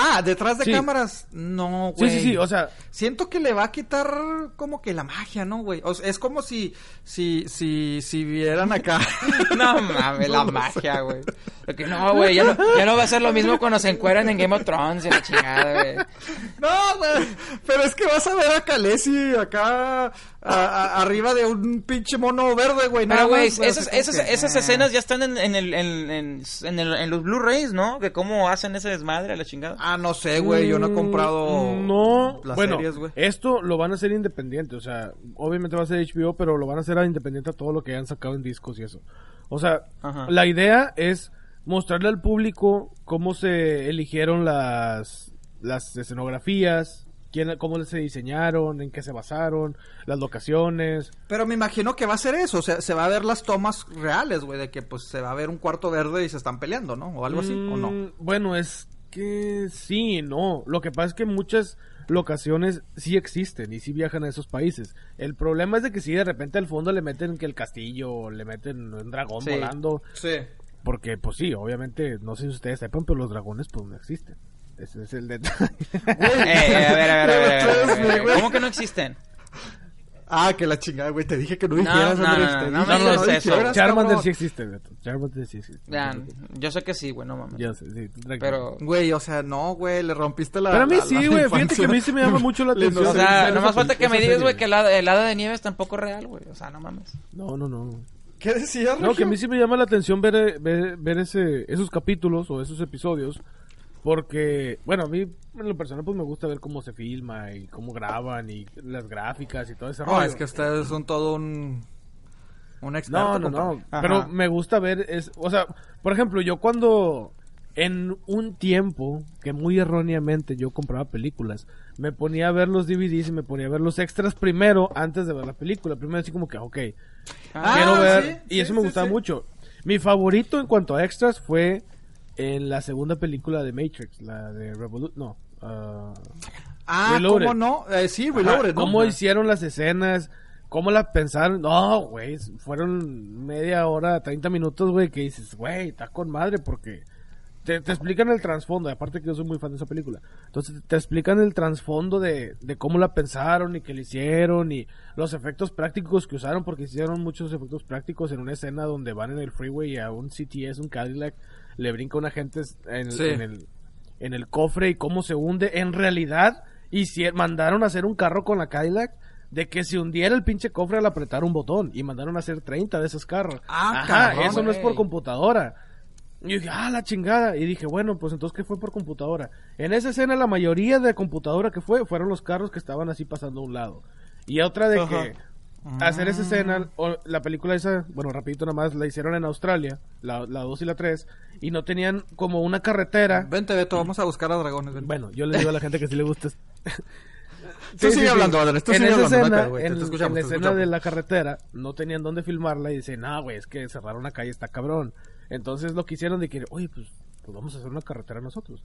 Ah, detrás de Sí. cámaras. No, sí, güey. sí, sí, o sea, Siento que le va a quitar como que la magia, ¿no, güey? O sea, es como si, si, si, si vieran acá. No mames, la No magia, güey. No, güey, ya no, ya no va a ser lo mismo cuando se encueran en Game of Thrones y la chingada, güey. No, güey. Pero es que vas a ver a Khaleesi acá a- a- arriba de un pinche mono verde, güey. Pero, güey, esas, esas, que, esas escenas ya están en, en, el, en, en, en el- en los Blu-rays, ¿no? De cómo hacen ese desmadre a la chingada. Ah, no sé, güey. Yo no he comprado. Mm, No, las bueno, series, güey. esto lo van a hacer independiente, o sea, obviamente va a ser HBO, pero lo van a hacer independiente a todo lo que hayan sacado en discos y eso. O sea, Ajá. la idea es mostrarle al público cómo se eligieron las, las escenografías, quién, cómo se diseñaron, en qué se basaron, las locaciones. Pero me imagino que va a ser eso. O sea, se va a ver las tomas reales, güey. De que pues se va a ver un cuarto verde y se están peleando, ¿no? O algo así, ¿o no? Mm, Bueno, es que sí, no. Lo que pasa es que muchas locaciones sí existen y sí viajan a esos países. El problema es de que si de repente al fondo le meten que el castillo, o le meten un dragón Sí. volando, Sí. porque pues sí, obviamente, no sé si ustedes sepan, pero los dragones pues no existen. Ese es el detalle. Eh, a ver, a ver, a ver, a. ¿Cómo que no existen? Ah, que la chingada, güey. Te dije que no No, dijeras, no, Andrés. no, te no dije me que digas eso. Charmander sí existe, Beto. Charmander sí existe. No preocupes. yo sé que sí, güey, no mames. Yo sé, sí. Pero, Güey, o sea, no, güey, le rompiste la. Pero a mí sí, güey, fíjate que a mí sí me llama mucho la atención. o sea, nomás falta que me digas, güey, que el hada, de nieves tampoco es real, güey. O sea, no mames. No, no, no. ¿Qué decías, No, que a mí sí me llama la atención ver, eh, ver, ver ese, esos capítulos o esos episodios. Porque, bueno, a mí en lo personal pues me gusta ver cómo se filma y cómo graban y las gráficas y todo ese No, rollo. es que ustedes son todo un. Un experto. No, no, no. Ajá. Pero me gusta ver, es, o sea, por ejemplo, yo cuando en un tiempo que muy erróneamente yo compraba películas, me ponía a ver los DVDs y me ponía a ver los extras primero antes de ver la película. Primero así como que, ok, Ah, quiero ver. sí, y sí, eso me sí, gustaba mucho. Mi favorito en cuanto a extras fue en la segunda película de Matrix, la de Revolut. No. ah, Ah, Reloaded. ¿cómo no? Eh, sí, Reloaded. ¿Cómo hicieron las escenas? ¿Cómo las pensaron? No, güey, fueron media hora, 30 minutos, güey, que dices, güey, está con madre porque te, te explican el trasfondo, aparte que yo soy muy fan de esa película. Entonces te explican el trasfondo de, de cómo la pensaron y qué le hicieron y los efectos prácticos que usaron, porque hicieron muchos efectos prácticos en una escena donde van en el freeway a un CTS, un Cadillac, le brinca una gente en, Sí. en el, en el cofre y cómo se hunde. En realidad, hici- mandaron a hacer un carro con la Cadillac de que se hundiera el pinche cofre al apretar un botón y mandaron a hacer 30 de esos carros. Ah, Ajá, cabrón, eso no es por computadora. Y dije, ah, la chingada. Y dije, bueno, pues entonces, ¿qué fue por computadora? En esa escena, la mayoría de computadora que fue, fueron los carros que estaban así pasando a un lado. Y otra de Ajá. que hacer esa escena, o la película esa, bueno, rapidito nada más, la hicieron en Australia, la, la 2 y la 3, y no tenían como una carretera. Vente, Beto, vamos a buscar a dragones. ven. Bueno, yo le digo a la gente que sí le gusta. Tú sigue hablando, Adrián, tú en sigue esa hablando, escena, en, te en escuchamos, la te escena escuchamos. de la carretera, no tenían dónde filmarla y dicen, no, güey, es que cerrar una calle está cabrón. Entonces lo que hicieron de que, oye, pues, pues vamos a hacer una carretera nosotros.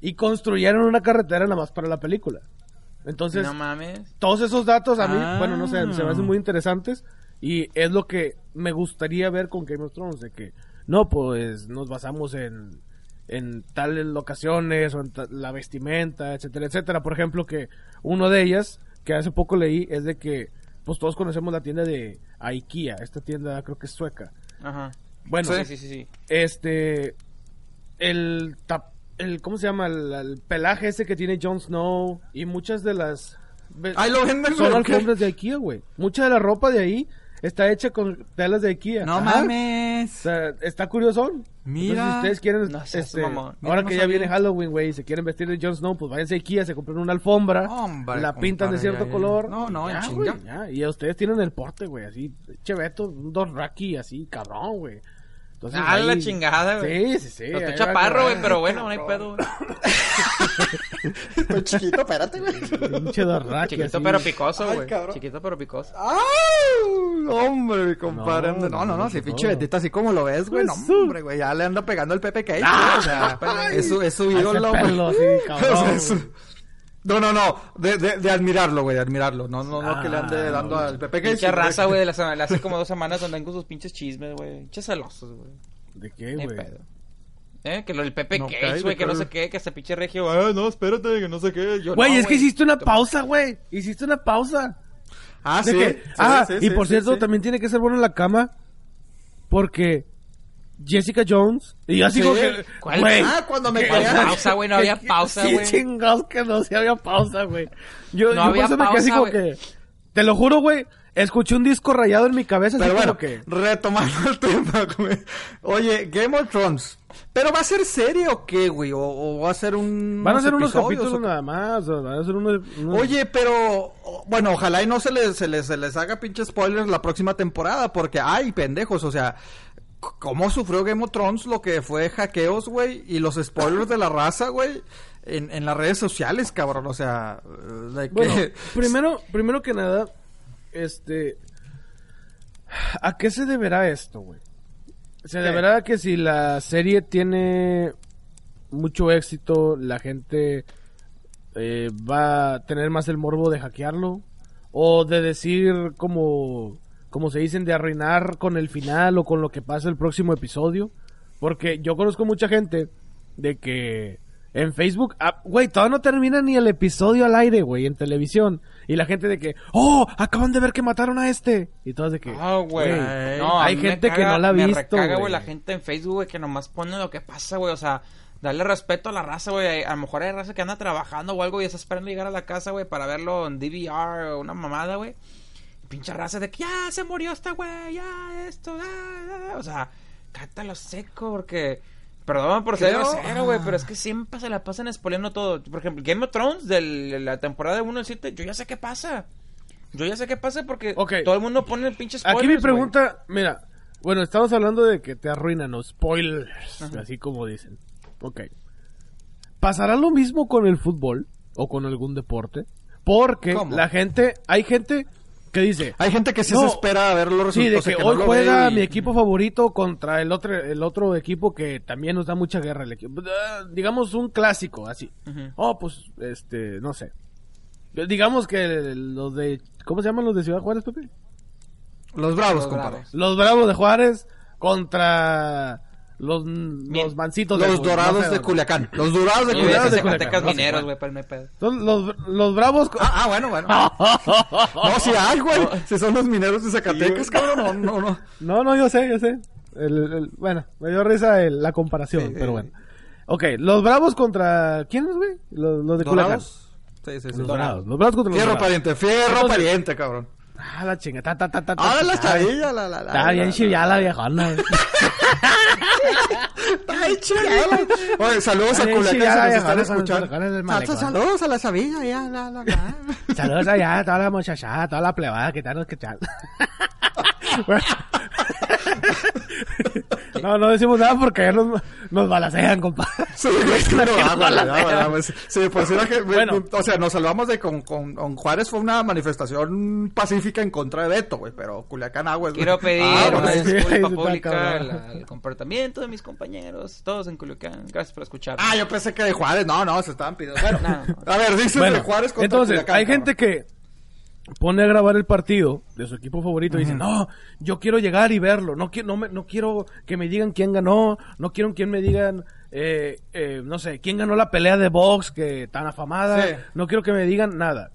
Y construyeron una carretera nada más para la película. Entonces, no mames. todos esos datos a mí, Ah. bueno, no sé, se me hacen muy interesantes y es lo que me gustaría ver con Game of Thrones, de que no, pues nos basamos en, en tales locaciones o en la vestimenta, etcétera, etcétera. Por ejemplo, que uno de ellas, que hace poco leí, es de que pues todos conocemos la tienda de IKEA, esta tienda creo que es sueca. Ajá. Bueno, Sí, sí, sí, sí. este el tap- el cómo se llama el, el pelaje ese que tiene Jon Snow y muchas de las Ay, lo venden, son alfombras de IKEA, güey. Mucha de la ropa de ahí está hecha con telas de IKEA. No Ajá. O mames. sea, está curioso. Mira. Entonces, si ustedes quieren, No este, ahora no que ya sabía. viene Halloween, güey, y se quieren vestir de Jon Snow, pues váyanse a IKEA, se compran una alfombra, Hombre, la pintan de cierto ya, ya. color. No, no, ya, en güey, chinga. ya. Y ustedes tienen el porte, güey, así, cheveto, un Dothraki, así, cabrón, güey. Entonces, Ah, la ahí- chingada, güey. Sí, sí, sí. Ahí estoy chaparro, güey, pero bueno, no hay pedo, güey. Estoy chiquito, espérate, güey. Pinche Chiquito así. pero picoso, güey. cabrón. Chiquito pero picoso. ¡Ay! Hombre, mi compadre. No, No, no, no, no, si no. pinche Betita así como lo ves, güey. No, hombre, güey. Ya le anda pegando el Pepe. Ah, güey, o sea, es su, es su ídolo, güey. sea, cabrón. No, no, no, de, de, de admirarlo, güey, de admirarlo. No, no, no que le ande Ah, dando al Pepe que Pinche raza, güey, de la hace como dos semanas andan con sus pinches chismes, güey. Pinches celosos, güey. ¿De qué, güey? pedo. ¿Eh? Que lo del Pepe No, Cage, güey, que no sé qué, que este pinche regio, ah, no, espérate, que no sé qué. Güey, no, es que hiciste una pausa, güey. Hiciste una pausa. Ah, sí. que- sí, ah, sí, y por sí, cierto, sí. también tiene que ser bueno en la cama. Porque Jessica Jones. Y yo así Sí. como que. ¿Cuál? güey, Ah, cuando me que- ¿Cuál quería- pausa, güey? No había pausa, Sí, güey. chingados que no, sí había pausa, güey. Yo, No yo había eso me quedé así pausa, como que. Te lo juro, güey. Escuché un disco rayado en mi cabeza, así Pero bueno, como que. retomando el tema, güey. Oye, Game of Thrones. ¿Pero va a ser serie o qué, güey? ¿O, o va a ser un... Van a ser unos capítulos o- nada más. o Van a ser unos. unos- Oye, pero... Bueno, ojalá y no se les, se les, se les haga pinche spoilers la próxima temporada. Porque, ay, pendejos, o sea... ¿Cómo sufrió Game of Thrones lo que fue hackeos, güey? Y los spoilers de la raza, güey. En, en las redes sociales, cabrón. O sea... que- Bueno, primero, primero que nada, este, ¿a qué se deberá esto, güey? Se deberá que si la serie tiene mucho éxito, la gente eh, va a tener más el morbo de hackearlo o de decir como, como se dicen, de arruinar con el final o con lo que pasa el próximo episodio. Porque yo conozco mucha gente de que en Facebook, ah, güey, todavía no termina ni el episodio al aire, güey, en televisión. Y la gente de que, oh, acaban de ver que mataron a este. Y todos de que, Ah, güey. Güey, No, hay gente que no la ha me visto, recaga, güey, la gente en Facebook, güey, que nomás pone lo que pasa, güey. O sea, darle respeto a la raza, güey. A lo mejor hay raza que anda trabajando o algo y está esperando llegar a la casa, güey, para verlo en DVR o una mamada, güey. Pinche raza de que ya se murió esta güey, ya esto, ah, ah". o sea, cátalo seco porque perdón por ser grosero, güey, pero es que siempre se la pasan spoileando todo. Por ejemplo, Game of Thrones de la temporada 1 al 7, yo ya sé qué pasa. Yo ya sé qué pasa porque todo el mundo pone el pinche spoilers, Aquí mi pregunta, mira, bueno, estamos hablando de que te arruinan los spoilers, así como dicen. Ok. ¿Pasará lo mismo con el fútbol o con algún deporte? Porque ¿Cómo? la gente, hay gente que dice, Hay gente que sí No. se espera a ver los sí, de resultados. que o sea, no hoy lo juega y- mi equipo favorito contra el otro, el otro equipo que también nos da mucha guerra, el equipo, digamos un clásico, así. Ujú. Oh, pues, este, no sé. Digamos que los de, ¿cómo se llaman los de Ciudad Juárez, Pepe? Los bravos, Los compadre. bravos. Los Bravos de Juárez contra los, los Mancitos de Los Ju- dorados no sé de. Culiacán. Los dorados de Y Culiacán. De de Culiacán, Zacatecas no sé mineros, güey, no pedo. Son los, los Bravos. Ah, ah, bueno, bueno. No, si hay, güey. Si son los mineros de Zacatecas, cabrón. No, no, no. No, no, yo sé, yo sé. El- el- bueno, me dio risa el- la comparación, Sí, pero sí. bueno. Ok, los Bravos contra... ¿Quiénes, güey? Los, los de Culiacán. ¿Dorados? Sí, sí, sí. Los Dorados. Los Bravos contra los Fierro Dorados. pariente, fierro Entonces- pariente, cabrón. Ah, la chinga. Ta, ta, ta, ta, Ah, la chavilla, la, la, la. Está bien chillada la viejona. güey. Ay, chingada. Oye, saludos a Culiacán, chillada, si nos están escuchando. Saludos a la chavilla, ya, la, la, la. Saludos allá a toda la muchachada, a toda la plebada que están escuchando. No, no decimos nada porque ya nos, nos balacean, compadre. Sí, claro, ah, pues, Sí, pues era que, Bueno. o sea, nos salvamos de con, con, con Juárez fue una manifestación pacífica en contra de Beto, güey, pero Culiacán Aguas, güey. Quiero pedir Ah, una sí, disculpa pública al, al comportamiento de mis compañeros, todos en Culiacán. Gracias por escuchar. Ah, yo pensé que de Juárez, no, no, se estaban pidiendo. Bueno, No. a ver, dices Bueno, de Juárez contra entonces, Culiacán, hay cabrón. gente que pone a grabar el partido de su equipo favorito y dice, no, yo quiero llegar y verlo, no quiero, no, me- no quiero que me digan quién ganó, no quiero que me digan, eh, eh, no sé, quién ganó la pelea de box que tan afamada, Sí. no quiero que me digan nada.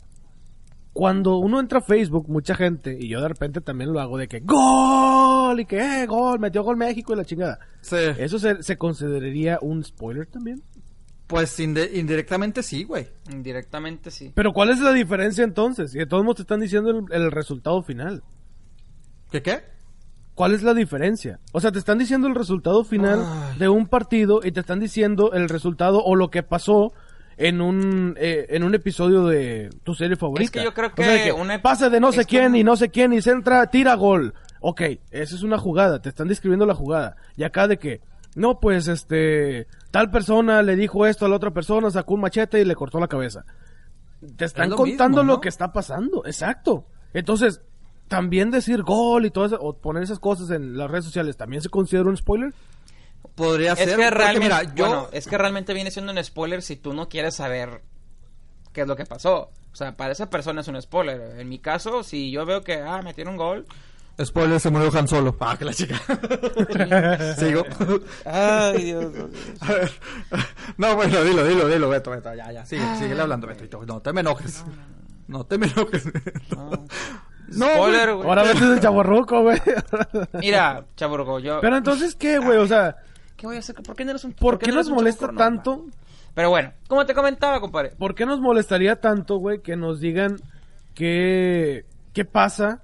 Cuando uno entra a Facebook, mucha gente, y yo de repente también lo hago, de que gol, y que eh, gol, metió gol México y la chingada. Sí, ¿Eso se, se consideraría un spoiler también? Pues inde- indirectamente sí, güey. Indirectamente sí. Pero ¿cuál es la diferencia entonces? Y de todos modos te están diciendo el, el resultado final. ¿Qué qué? ¿Cuál es la diferencia? O sea, te están diciendo el resultado final Ay. de un partido y te están diciendo el resultado o lo que pasó en un eh, en un episodio de tu serie favorita. Es que yo creo O sea, de que una- pase de no sé quién y no sé quién y se entra, tira gol. Ok, esa es una jugada, te están describiendo la jugada. Y acá de que, no, pues este, tal persona le dijo esto a la otra persona, sacó un machete y le cortó la cabeza. Te están lo contando mismo, lo que está pasando, exacto. Entonces, también decir gol y todo eso, o poner esas cosas en las redes sociales, ¿también se considera un spoiler? Podría Es ser, que realmente, mira, yo... bueno, es que realmente viene siendo un spoiler si tú no quieres saber qué es lo que pasó. O sea, para esa persona es un spoiler. En mi caso, si yo veo que, ah, metieron un gol, Spoiler, se murió Han Solo. Ah, que la chica. Sigo. Ay, Dios. A ver. No, bueno, dilo, dilo, dilo, Beto, Beto. Ya, ya, sigue, sigue hablando, Beto. No te me enojes. No te me enojes. No, Spoiler, güey. Ahora vete de chaborruco, güey. Mira, chaburgo, yo... Pero entonces, ¿qué, güey? O sea, ¿Qué voy a hacer? ¿Por qué no eres un ¿por qué no nos molesta chaburro tanto? Pero bueno, como te comentaba, compadre. ¿Por qué nos molestaría tanto, güey, que nos digan qué, qué pasa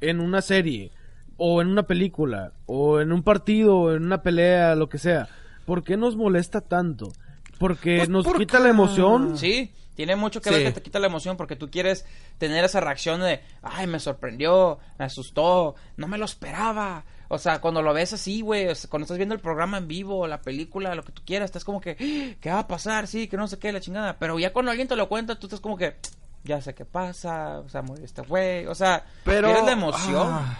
en una serie, o en una película, o en un partido, o en una pelea, lo que sea? ¿Por qué nos molesta tanto? Porque Pues nos quita la emoción. Sí, tiene mucho que Sí. ver que te quita la emoción porque tú quieres tener esa reacción de, ay, me sorprendió, me asustó, no me lo esperaba. O sea, cuando lo ves así, güey, o sea, cuando estás viendo el programa en vivo, la película, lo que tú quieras, estás como que, "Ah, ¿qué va a pasar? Sí, que no sé qué, la chingada. Pero ya cuando alguien te lo cuenta, tú estás como que, ya sé qué pasa, o sea, murió este güey, o sea, Pero. pierdes la emoción. Ah,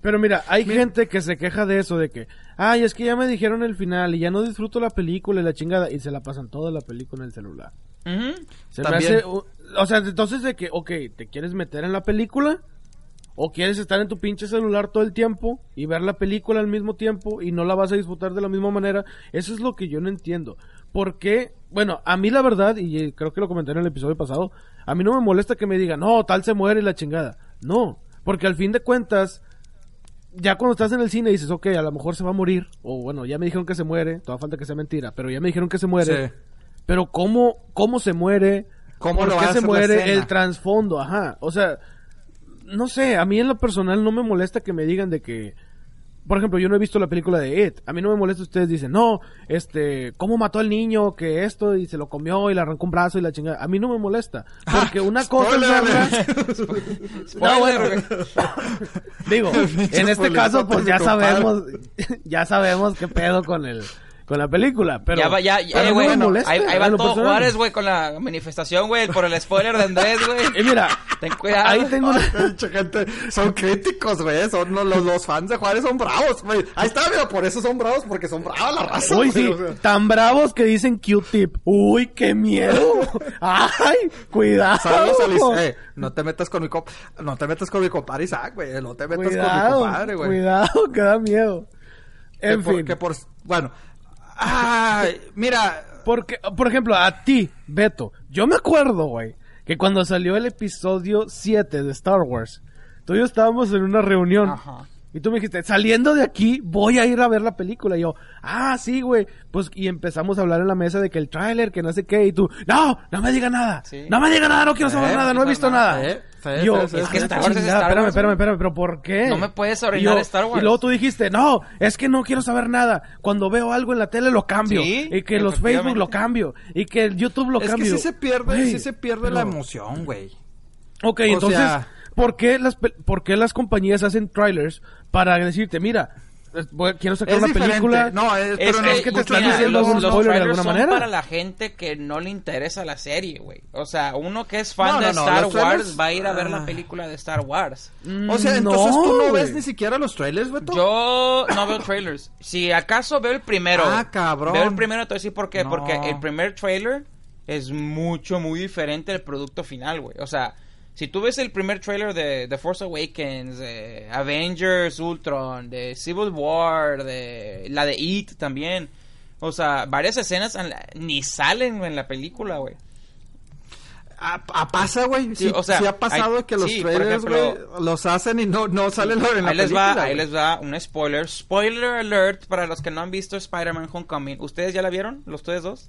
Pero mira, hay gente que se queja de eso, de que, ay, es que ya me dijeron el final y ya no disfruto la película y la chingada, y se la pasan toda la película en el celular. Ujú. Se me También. hace, o o sea, entonces de que, ok, ¿te quieres meter en la película? ¿O quieres estar en tu pinche celular todo el tiempo y ver la película al mismo tiempo y no la vas a disfrutar de la misma manera? Eso es lo que yo no entiendo. ¿Por qué? Bueno, a mí la verdad, y eh, creo que lo comenté en el episodio pasado, a mí no me molesta que me digan, no, tal se muere y la chingada. No, porque al fin de cuentas, ya cuando estás en el cine dices, ok, a lo mejor se va a morir, o bueno, ya me dijeron que se muere, toda falta que sea mentira, pero ya me dijeron que se muere. Sí. Pero cómo, cómo se muere, ¿Cómo por lo qué va a se muere, el trasfondo, ajá. O sea, no sé, a mí en lo personal no me molesta que me digan de que, por ejemplo, yo no he visto la película de It. A mí no me molesta ustedes dicen, no, este, cómo mató al niño, que esto, y se lo comió y le arrancó un brazo y la chingada. A mí no me molesta. Porque una cosa es verla- No, bueno. güey. Digo, en este caso, pues ya sabemos, ya sabemos qué pedo con el, con la película, pero. ya va, ya, ya, pero eh, no güey. molesta, ahí, ahí va todo personal. Juárez, güey, con la manifestación, güey, por el spoiler de Andrés, güey. Y mira, Ten cuidado. ahí tengo una, gente, son críticos, güey. Son los, los, los fans de Juárez son bravos, güey. Ahí está, mira, por eso son bravos, porque son bravas la raza. Uy, sí, o sea. tan bravos que dicen Q-tip. Uy, qué miedo. Ay, cuidado. Saludos a Liz- eh, no te metas con mi compa, no te metas con mi compadre Isaac, güey. No te metas con mi Cuidado, compadre, güey. cuidado, que da miedo. Que En por- fin, que por, bueno. Ay, mira, porque, por ejemplo, a ti, Beto, yo me acuerdo, güey, que cuando salió el episodio 7 de Star Wars, tú y yo estábamos en una reunión. Ajá. Y tú me dijiste, saliendo de aquí, voy a ir a ver la película. Y yo, ah, sí, güey. Pues, y empezamos a hablar en la mesa de que el tráiler, que no sé qué. Y tú, no, no me diga nada. Sí. No me diga nada, no quiero saber Eh, nada, no he visto nada. nada. Eh, yo, sí, sí, "Ah, es que Star Wars es Star espérame, Wars, espérame, espérame, pero ¿por qué? No me puedes orinar yo- Star Wars. Y luego tú dijiste, no, es que no quiero saber nada. Cuando veo algo en la tele lo cambio. Sí, y que los Facebook lo cambio. Y que el YouTube lo es cambio. que sí se pierde, Güey, sí se pierde la emoción, güey. Ok, O entonces, sea- ¿por, qué las, ¿por qué las compañías hacen trailers para decirte, mira, voy- quiero sacar Es una diferente. película? No, es, Es pero no es que te están diciendo los, un los spoiler de alguna son manera. para la gente que no le interesa la serie, güey. O sea, uno que es fan No, de no, Star Wars trailers- va a ir a ver Ah. la película de Star Wars. O sea, entonces tú no ves güey. ni siquiera los trailers, Beto. Yo no veo trailers. Si acaso veo el primero. Ah, cabrón. Veo el primero, te voy a decir por qué. No. Porque el primer trailer es mucho, muy diferente al producto final, güey. O sea, si tú ves el primer trailer de The Force Awakens, de Avengers Ultron, de Civil War, de la de It también. O sea, varias escenas ni salen en la película, güey. Ah, ah, pasa, güey. Sí, Sí, o sea, sí ha pasado hay- que los sí, trailers, güey, los hacen y no, no salen en la Ahí les película. va, ahí les va un spoiler. Spoiler alert para los que no han visto Spider-Man Homecoming. ¿Ustedes ya la vieron? ¿Los ustedes dos?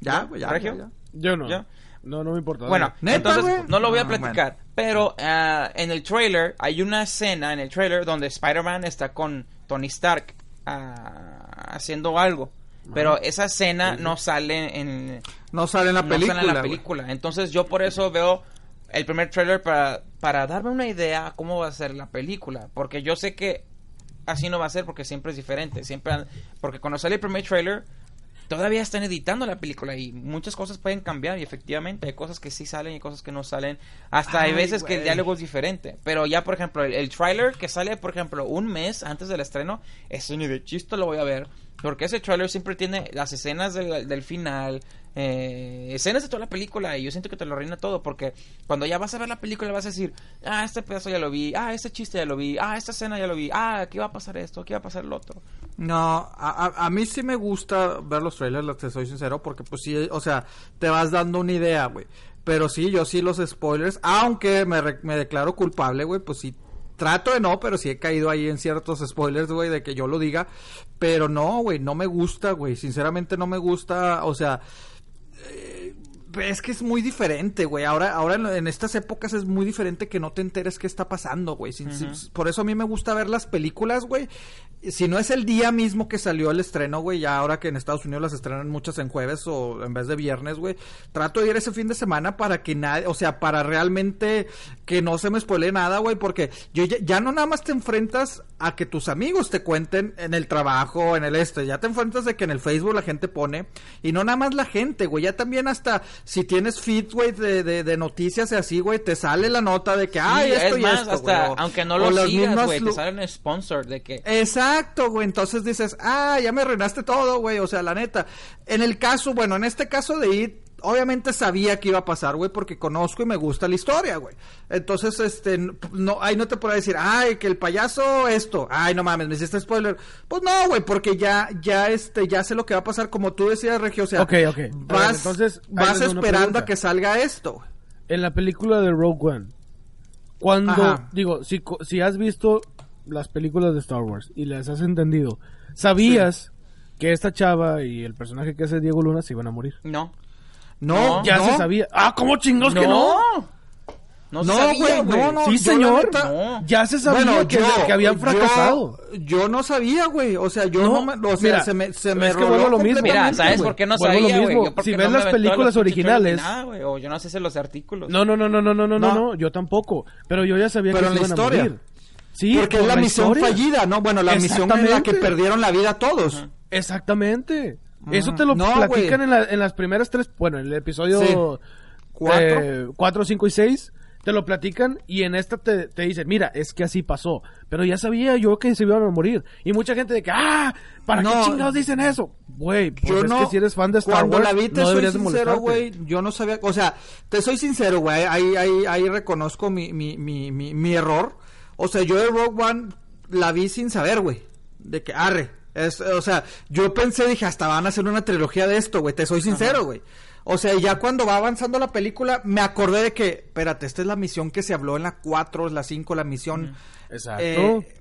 Ya, güey, ya, ya, ya. Yo no. ¿Ya? No, no me importa. Bueno, dale. ¿Neta, entonces güey? no lo voy a Ah, platicar. Pero ah, en el trailer hay una escena en el trailer donde Spider-Man está con Tony Stark ah, haciendo algo. Pero esa escena no sale en, No sale en la no película. sale en la güey. película. Entonces yo por eso veo el primer trailer para, para darme una idea cómo va a ser la película. Porque yo sé que así no va a ser porque siempre es diferente. Siempre porque cuando sale el primer trailer todavía están editando la película y muchas cosas pueden cambiar y efectivamente hay cosas que sí salen y cosas que no salen. Hasta hay Ay, veces que el diálogo es diferente. Pero ya, por ejemplo, el, el trailer que sale, por ejemplo, un mes antes del estreno, eso ni de chiste lo voy a ver. Porque ese trailer siempre tiene las escenas del, final, eh, escenas de toda la película, y yo siento que te lo arruina todo, porque cuando ya vas a ver la película vas a decir, ah, este pedazo ya lo vi, ah, este chiste ya lo vi, ah, esta escena ya lo vi, ah, aquí va a pasar esto, aquí va a pasar lo otro. No, a, a- a mí sí me gusta ver los trailers, te soy sincero, porque pues sí, o sea, te vas dando una idea, güey. Pero sí, yo sí los spoilers, aunque me, re- me declaro culpable, güey, pues sí, trato de no, pero sí he caído ahí en ciertos spoilers, güey, de que yo lo diga. Pero no, güey, no me gusta, güey, sinceramente no me gusta, o sea... eh, es que es muy diferente, güey. Ahora, ahora en, en estas épocas es muy diferente que no te enteres qué está pasando, güey. Sin- sin- por eso a mí me gusta ver las películas, güey. Si no es el día mismo que salió el estreno, güey, ya ahora que en Estados Unidos las estrenan muchas en jueves o en vez de viernes, güey. Trato de ir ese fin de semana para que nadie, o sea, para realmente que no se me spoile nada, güey, porque yo ya, ya no nada más te enfrentas a que tus amigos te cuenten en el trabajo, en el este, ya te enfrentas de que en el Facebook la gente pone, y no nada más la gente, güey, ya también hasta si tienes feed, güey, de, de, de noticias y así, güey, te sale la nota de que, ay, esto es y más, esto, hasta güey, o- aunque no lo sigas, güey, te salen sponsor de que... Exacto, güey. Entonces dices, ah, ya me arruinaste todo, güey. O sea, la neta. En el caso, bueno, en este caso de It, obviamente sabía que iba a pasar, güey, porque conozco y me gusta la historia, güey. Entonces, este, no, ahí no te puedo decir, ay, que el payaso esto. Ay, no mames, me hiciste spoiler. Pues no, güey, porque ya, ya, este, ya sé lo que va a pasar, como tú decías, Regio. O sea, Ok, ok. A ver, vas, entonces, vas esperando a que salga esto. En la película de Rogue One, cuando, Ajá. digo, si, co- si has visto las películas de Star Wars y las has entendido, ¿sabías que esta chava y el personaje que hace Diego Luna se iban a morir? No. No, Ya no. se sabía. Ah, ¿cómo chingados que no? No, No, sabía, güey, no, no. Sí, yo señor. neta- No. Ya se sabía que, que habían yo- fracasado. Yo, no sabía, güey. O sea, yo No, no, me, o sea, mira, se me, se es me que roló vuelvo lo mismo. Mira, ¿sabes por qué no Vuelvo sabía, güey? Yo Si no ves las películas originales- nada, güey, o yo no sé si los artículos. No, no, no, no, no, no, no, no, No. no, yo tampoco. Pero yo ya sabía Pero que en se la iban a historia. morir. Sí, Porque por es la, misión historia. fallida, ¿no? Bueno, la misión en la que perdieron la vida todos. Exactamente. Eso te lo No, platican en, la- en las primeras tres, bueno, en el episodio Sí. Cuatro. 4, 5 y 6, te lo platican y en esta te, te dicen, mira, es que así pasó. Pero ya sabía yo que se iban a morir. Y mucha gente de que, ah, ¿para qué chingados dicen eso? Güey, pues Yo es no. que si eres fan de Star cuando Wars, la vi, te no soy sincero, güey. Yo no sabía. O sea, te soy sincero, güey. Ahí, ahí, ahí reconozco mi, mi, mi, mi, mi error. O sea, yo de Rogue One la vi sin saber, güey. De que, arre. Es, o sea, yo pensé, dije, hasta van a hacer una trilogía de esto, güey. Te soy sincero, güey. O sea, ya cuando va avanzando la película, me acordé de que, espérate, esta es la misión que se habló en la 4, la 5, la misión. Exacto. Eh,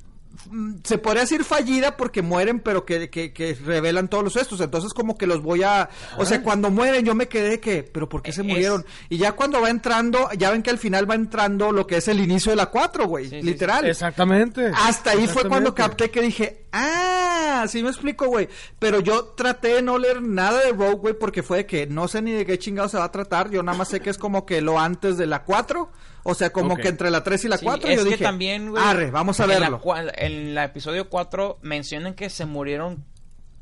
se podría decir fallida porque mueren, pero que, que, que revelan todos los estos. Entonces, como que los voy a. O sea, cuando mueren, yo me quedé de que, ¿pero por qué se Es- murieron? Y ya cuando va entrando, ya ven que al final va entrando lo que es el inicio de la 4, güey. Sí, sí, literal. Exactamente. Hasta ahí fue cuando capté que dije, ah, sí me explico, güey. Pero yo traté de no leer nada de Rogue, güey, porque fue de que no sé ni de qué chingado se va a tratar. Yo nada más sé que es como que lo antes de la 4. O sea, como que entre la 3 y la Sí, 4. es yo que dije, también, güey, arre, vamos a en la verlo. cua- En el episodio 4 mencionan que se murieron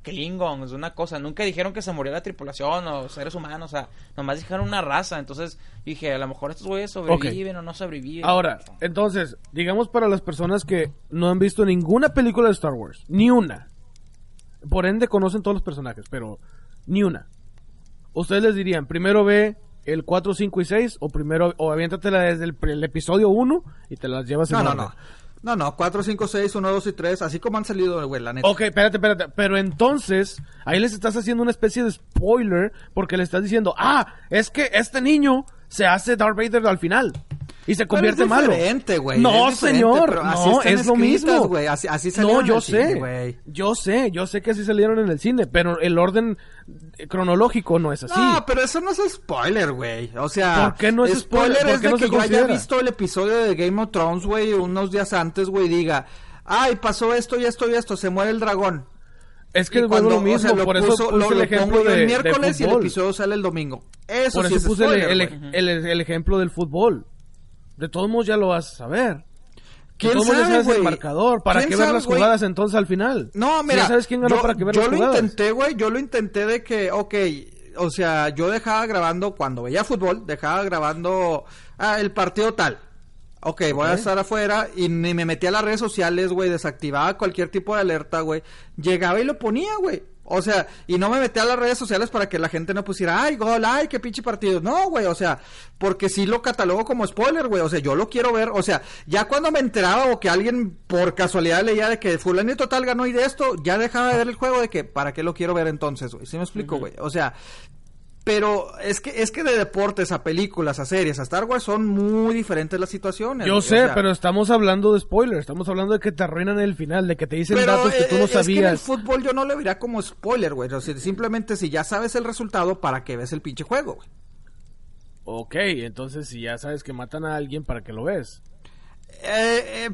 Klingons, una cosa. Nunca dijeron que se murió la tripulación o seres humanos, o sea, nomás dijeron una raza. Entonces dije, a lo mejor estos güeyes sobreviven o no sobreviven. Ahora, entonces, digamos para las personas que no han visto ninguna película de Star Wars, ni una. Por ende conocen todos los personajes, pero ni una. Ustedes les dirían, primero ve el 4, 5 y 6 o primero o aviéntatela desde el, el episodio 1 y te las llevas en No, no, no. No, no, 4, 5, 6, 1, 2 y 3, así como han salido, güey, la neta. Ok, espérate, espérate. Pero entonces, ahí les estás haciendo una especie de spoiler porque le estás diciendo, ah, es que este niño se hace Darth Vader al final y se convierte es malo. diferente, No, es diferente, señor, pero así no, es lo mismo. güey, así- así no, salieron en yo el sé, cine, yo sé, yo sé que así salieron en el cine, pero el orden cronológico no es así. No, pero eso no es spoiler, güey. O sea, ¿Por qué no es spoiler? ¿Por es de no que yo haya visto el episodio de Game of Thrones, güey, unos días antes, güey, diga, ay, pasó esto y esto y esto, se muere el dragón. es que vuelvo lo o mismo, sea, lo por eso puso- puse lo, el lo ejemplo de, el de miércoles y el episodio sale el domingo. Eso Por sí eso es puse el- spoiler, el, güey. el- el ejemplo del fútbol. De todos modos ya lo vas a saber. ¿Quién ya sabe, sabes el marcador. ¿Para ¿Quién qué ver sabe, las jugadas entonces al final? No, mira. sabes quién ganó yo, para qué ver yo las lo jugadas. intenté, güey. Yo lo intenté de que, ok, o sea, yo dejaba grabando cuando veía fútbol, dejaba grabando ah, el partido tal. Ok, voy a estar afuera y ni me metía a las redes sociales, güey, desactivaba cualquier tipo de alerta, güey. Llegaba y lo ponía, güey. O sea, y no me metía a las redes sociales para que la gente no pusiera, ay, gol, ay, qué pinche partido. No, güey, o sea, porque sí lo catalogo como spoiler, güey. O sea, yo lo quiero ver. O sea, ya cuando me enteraba o que alguien por casualidad leía de que fulanito tal ganó y de esto, ya dejaba de ver el juego de que, ¿para qué lo quiero ver entonces, güey? ¿Sí me explico, güey? O sea, pero es que es que de deportes a películas, a series, a Star Wars son muy diferentes las situaciones. Yo o sé, sea, pero estamos hablando de spoilers, estamos hablando de que te arruinan el final, de que te dicen datos que tú eh, no es que en el sabías. fútbol yo no lo vería como spoiler, güey. O sea, simplemente si ya sabes el resultado, ¿para qué ves el pinche juego, güey? Ok, entonces si ya sabes que matan a alguien, ¿para qué lo ves? Eh, eh,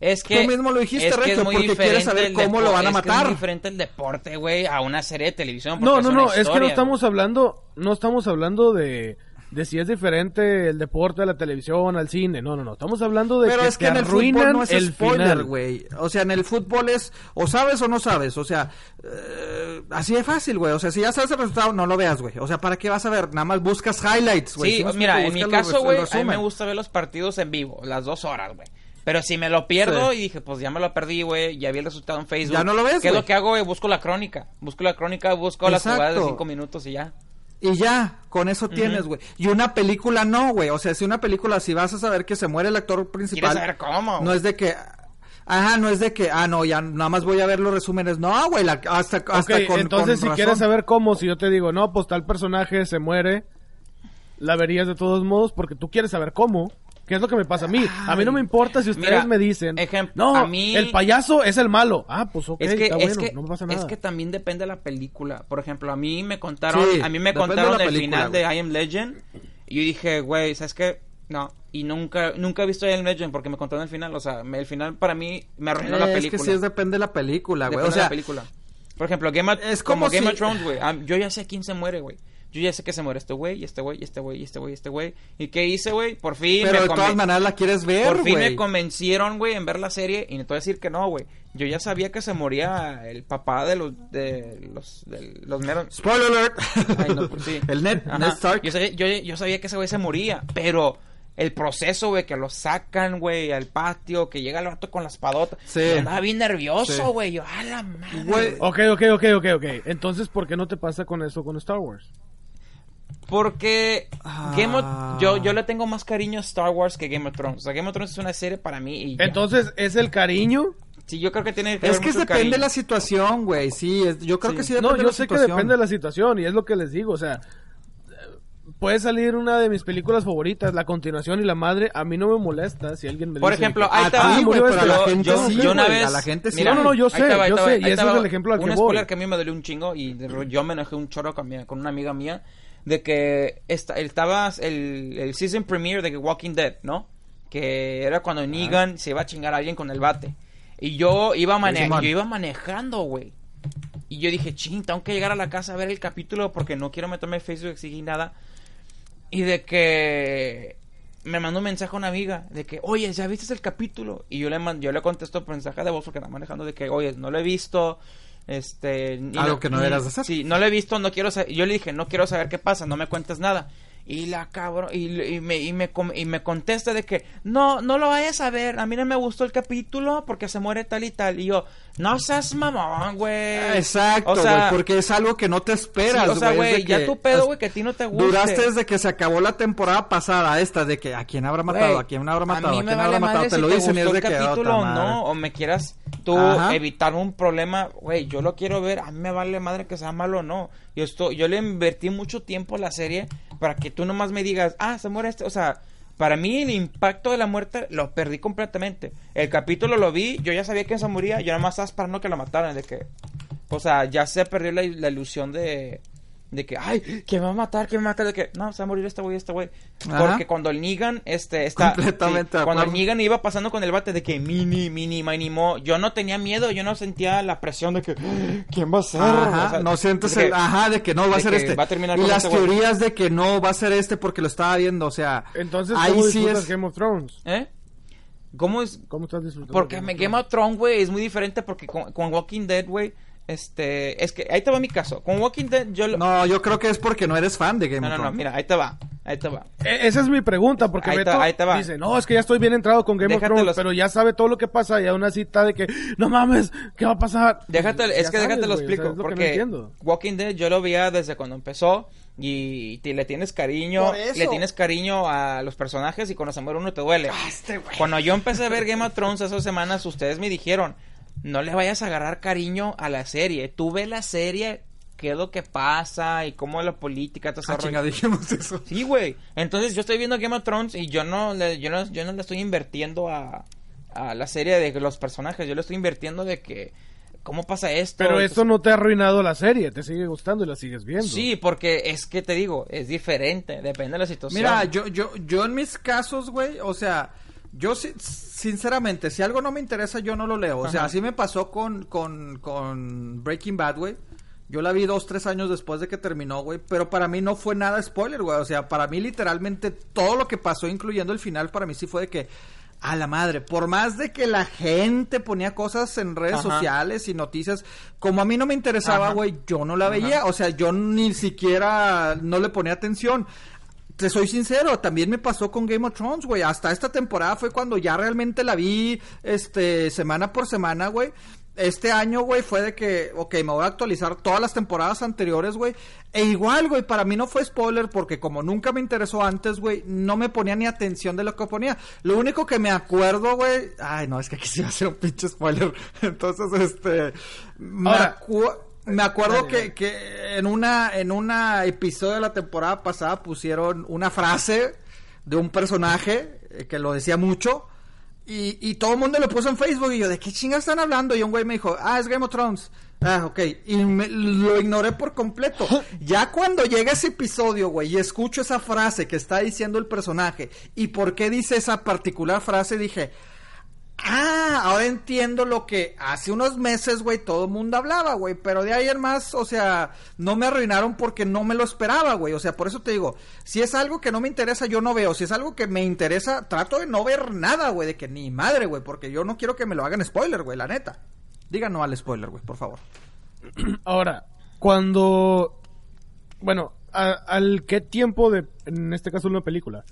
Es que Tú mismo lo dijiste, es que Regio, es muy porque quieres saber cómo lo van a es que matar. es diferente el deporte, güey, a una serie de televisión. No, no, una no, es que no estamos hablando, no estamos hablando de, de si es diferente el deporte a la televisión, al cine, no, no, no, estamos hablando de pero que es que te en el arruinan fútbol no es el spoiler, güey. O sea, en el fútbol es o sabes o no sabes. O sea, eh, así de fácil, güey. O sea, si ya sabes el resultado, no lo veas, güey. O sea, ¿para qué vas a ver? Nada más buscas highlights, güey. Sí, ¿Sí me mira, en mi caso, güey, a mí me gusta ver los partidos en vivo, las dos horas, güey. Pero si me lo pierdo Sí. y dije, pues ya me lo perdí, güey, ya vi el resultado en Facebook. Ya no lo ves, ¿Qué es lo que hago, güey? Busco la crónica. Busco la crónica, busco las Exacto. jugadas de cinco minutos y ya. Y ya, con eso tienes, güey. Y una película no, güey. O sea, si una película, si vas a saber que se muere el actor principal. ¿Quieres saber cómo? No es de que. Ajá, no es de que, ah, no, ya nada más voy a ver los resúmenes. No, güey, la- hasta, hasta con. entonces con si quieres saber cómo, si yo te digo, no, pues tal personaje se muere, la verías de todos modos porque tú quieres saber cómo. ¿Qué es lo que me pasa a mí? A mí no me importa si ustedes Mira, me dicen, ejem- no, a mí- el payaso es el malo. Ah, pues ok, es que, está es, que, no me pasa nada. es que también depende de la película. Por ejemplo, a mí me contaron, Sí, a mí me de contaron el película, final de I Am Legend y yo dije, güey, ¿sabes qué? No, y nunca nunca he visto I Am Legend porque me contaron el final, o sea, me- el final para mí me arruinó la película. Es que sí, es depende de la película, güey. Depende O de la sea, película. Por ejemplo, Game of, es como, como Game si- of Thrones, güey. ah, yo ya sé quién se muere, güey. Yo ya sé que se muere este güey, y este güey, y este güey, y este güey, y este güey. ¿Y qué hice, güey? Por fin pero me de todas maneras la quieres ver, Por fin me convencieron, güey, en ver la serie. Y no te voy a decir que no, güey. Yo ya sabía que se moría el papá de los... De los, de los meros... Spoiler alert. Ay, no, pues sí. El Ned. Ned Stark. Yo sabía, yo, yo sabía que ese güey se moría, pero el proceso, güey, que lo sacan, güey, al patio, que llega el vato con la espadota. Sí. yo andaba bien nervioso, Sí. güey. Yo, a la madre. Güey, Ok, ok, ok, ok, ok. Entonces, ¿por qué no te pasa con eso con Star Wars? Porque Ah. Game of- yo, yo le tengo más cariño a Star Wars que Game of Thrones. O sea, Game of Thrones es una serie para mí y. Entonces, ¿es el cariño? sí, yo creo que tiene que Es ver que depende de cariño. la situación, güey. Sí, es- yo creo Sí. que sí depende No, de yo la sé que situación. depende de la situación y es lo que les digo, o sea, puede salir una de mis películas favoritas, La Continuación y La Madre, a mí no me molesta si alguien me Por dice ejemplo, que- ahí A te va. ti, güey, murió pero a la gente yo, sí, yo una vez a la gente sí. No, no, no, yo sé, yo sé, y ese va. es el ejemplo al Un que spoiler voy. que a mí me dolió un chingo y de- yo me enojé un chorro con, mi- con una amiga mía de que esta, estaba el, el season premiere de Walking Dead, ¿no? Que era cuando Negan se iba a chingar a alguien con el bate. Y yo iba, mane- yo iba manejando, güey. Y yo dije, ching, tengo que llegar a la casa a ver el capítulo porque no quiero meterme en Facebook y nada. Y de que me mandó un mensaje a una amiga de que, oye, ¿ya viste el capítulo? Y yo le yo le contesto por mensaje de voz porque estaba manejando de que, oye, no lo he visto. Este, Algo que no deberías de hacer. Sí, no lo he visto, no quiero saber. Yo le dije, no quiero saber qué pasa, no me cuentes nada. Y la cabrón, y, y me, y, me, y me contesta de que, no, no lo vayas a ver, a mí no me gustó el capítulo porque se muere tal y tal. Y yo, no seas mamón, güey. Exacto, O güey, sea, porque es algo que no te esperas, sí, o sea, güey, ya tu pedo, güey, que a ti no te guste. Duraste desde que se acabó la temporada pasada, esta, de que a quién habrá matado, Güey, a quién habrá matado, a mí me quién vale habrá matado, te si lo dicen y es de que capítulo otra o no, o me quieras tú Ajá. evitar un problema, güey, yo lo quiero ver, a mí me vale madre que sea malo o no. Yo estoy, yo le invertí mucho tiempo a la serie para que tú nomás me digas, ah, se muere este, o sea, para mí el impacto de la muerte lo perdí completamente. El capítulo lo vi, yo ya sabía que se moría, yo nomás estaba esperando que lo mataran, de que, o sea, ya se perdió la, la ilusión de, de que, ay, que me va a matar, que me va a matar, de que, no, se va a morir este güey, este güey. Porque cuando el Negan, este, está, Completamente de cuando el. Negan iba pasando con el bate de que mini, mini, mini, mo, yo no tenía miedo, yo no sentía la presión de que, ¿quién va a ser? Ajá, O sea, no sientes el, que- ajá, de que no va a ser este. va a terminar y con las este teorías de que no va a ser este porque lo estaba viendo, o sea, Entonces, ahí ¿cómo sí es Game of Thrones? ¿Eh? ¿Cómo es? ¿Cómo estás disfrutando? Porque Game me Game Thrones? of Thrones, güey, es muy diferente porque con, con Walking Dead, güey, este, es que ahí te va mi caso. Con Walking Dead yo lo... No, yo creo que es porque no eres fan de Game no, of no, no, Thrones. mira, ahí te va, ahí te va. E- Esa es mi pregunta, porque Ahí ahí te va. dice, no, es que ya estoy bien entrado con Game of Thrones, los- pero ya sabe todo lo que pasa y aún así está de que, no mames, ¿qué va a pasar? Déjate, Ya es que déjate lo güey, o sea, explico, lo no porque. Walking Dead yo lo veía desde cuando empezó y te- le tienes cariño, le tienes cariño a los personajes y cuando se muere uno te duele. Ah, este güey. Cuando yo empecé a ver Game of Thrones esas semanas, ustedes me dijeron, no le vayas a agarrar cariño a la serie, tú ve la serie, qué es lo que pasa y cómo la política te Ah, chinga, dijimos eso. Sí, güey. Entonces yo estoy viendo Game of Thrones y yo no le, yo no, yo no le estoy invirtiendo a, a la serie de los personajes, yo le estoy invirtiendo de que cómo pasa esto. Pero esto no te ha arruinado la serie, te sigue gustando y la sigues viendo. Sí, porque es que te digo, es diferente, depende de la situación. Mira, yo, yo, yo en mis casos, güey, o sea, yo si- sinceramente, si algo no me interesa, yo no lo leo. O sea, así me pasó con, con, con Breaking Bad, güey. Yo la vi dos, tres años después de que terminó, güey. Pero para mí no fue nada spoiler, güey. O sea, para mí literalmente todo lo que pasó, incluyendo el final, para mí sí fue de que... A la madre, por más de que la gente ponía cosas en redes Ajá. sociales y noticias, como a mí no me interesaba, güey, yo no la Ajá. veía. O sea, yo ni siquiera no le ponía atención. Te soy sincero, también me pasó con Game of Thrones, güey. Hasta esta temporada fue cuando ya realmente la vi, este, semana por semana, güey. Este año, güey, fue de que, ok, me voy a actualizar todas las temporadas anteriores, güey. E igual, güey, para mí no fue spoiler porque como nunca me interesó antes, güey, no me ponía ni atención de lo que ponía. Lo único que me acuerdo, güey, ay, no, es que aquí sí va a ser un pinche spoiler. Entonces, este, me, Ahora- acu- me acuerdo que, que en una en una episodio de la temporada pasada pusieron una frase de un personaje eh, que lo decía mucho y, y todo el mundo lo puso en Facebook y yo, ¿de qué chingas están hablando? Y un güey me dijo, ah, es Game of Thrones. Ah, ok. Y me- lo ignoré por completo. Ya cuando llega ese episodio, güey, y escucho esa frase que está diciendo el personaje y por qué dice esa particular frase, dije, Ah, ahora entiendo lo que hace unos meses, güey, todo el mundo hablaba, güey. Pero de en más, o sea, no me arruinaron porque no me lo esperaba, güey. O sea, por eso te digo, si es algo que no me interesa, yo no veo. Si es algo que me interesa, trato de no ver nada, güey, de que ni madre, güey. Porque yo no quiero que me lo hagan spoiler, güey, la neta. Digan no al spoiler, güey, por favor. Ahora, cuando... Bueno, ¿al qué tiempo de... En este caso una película.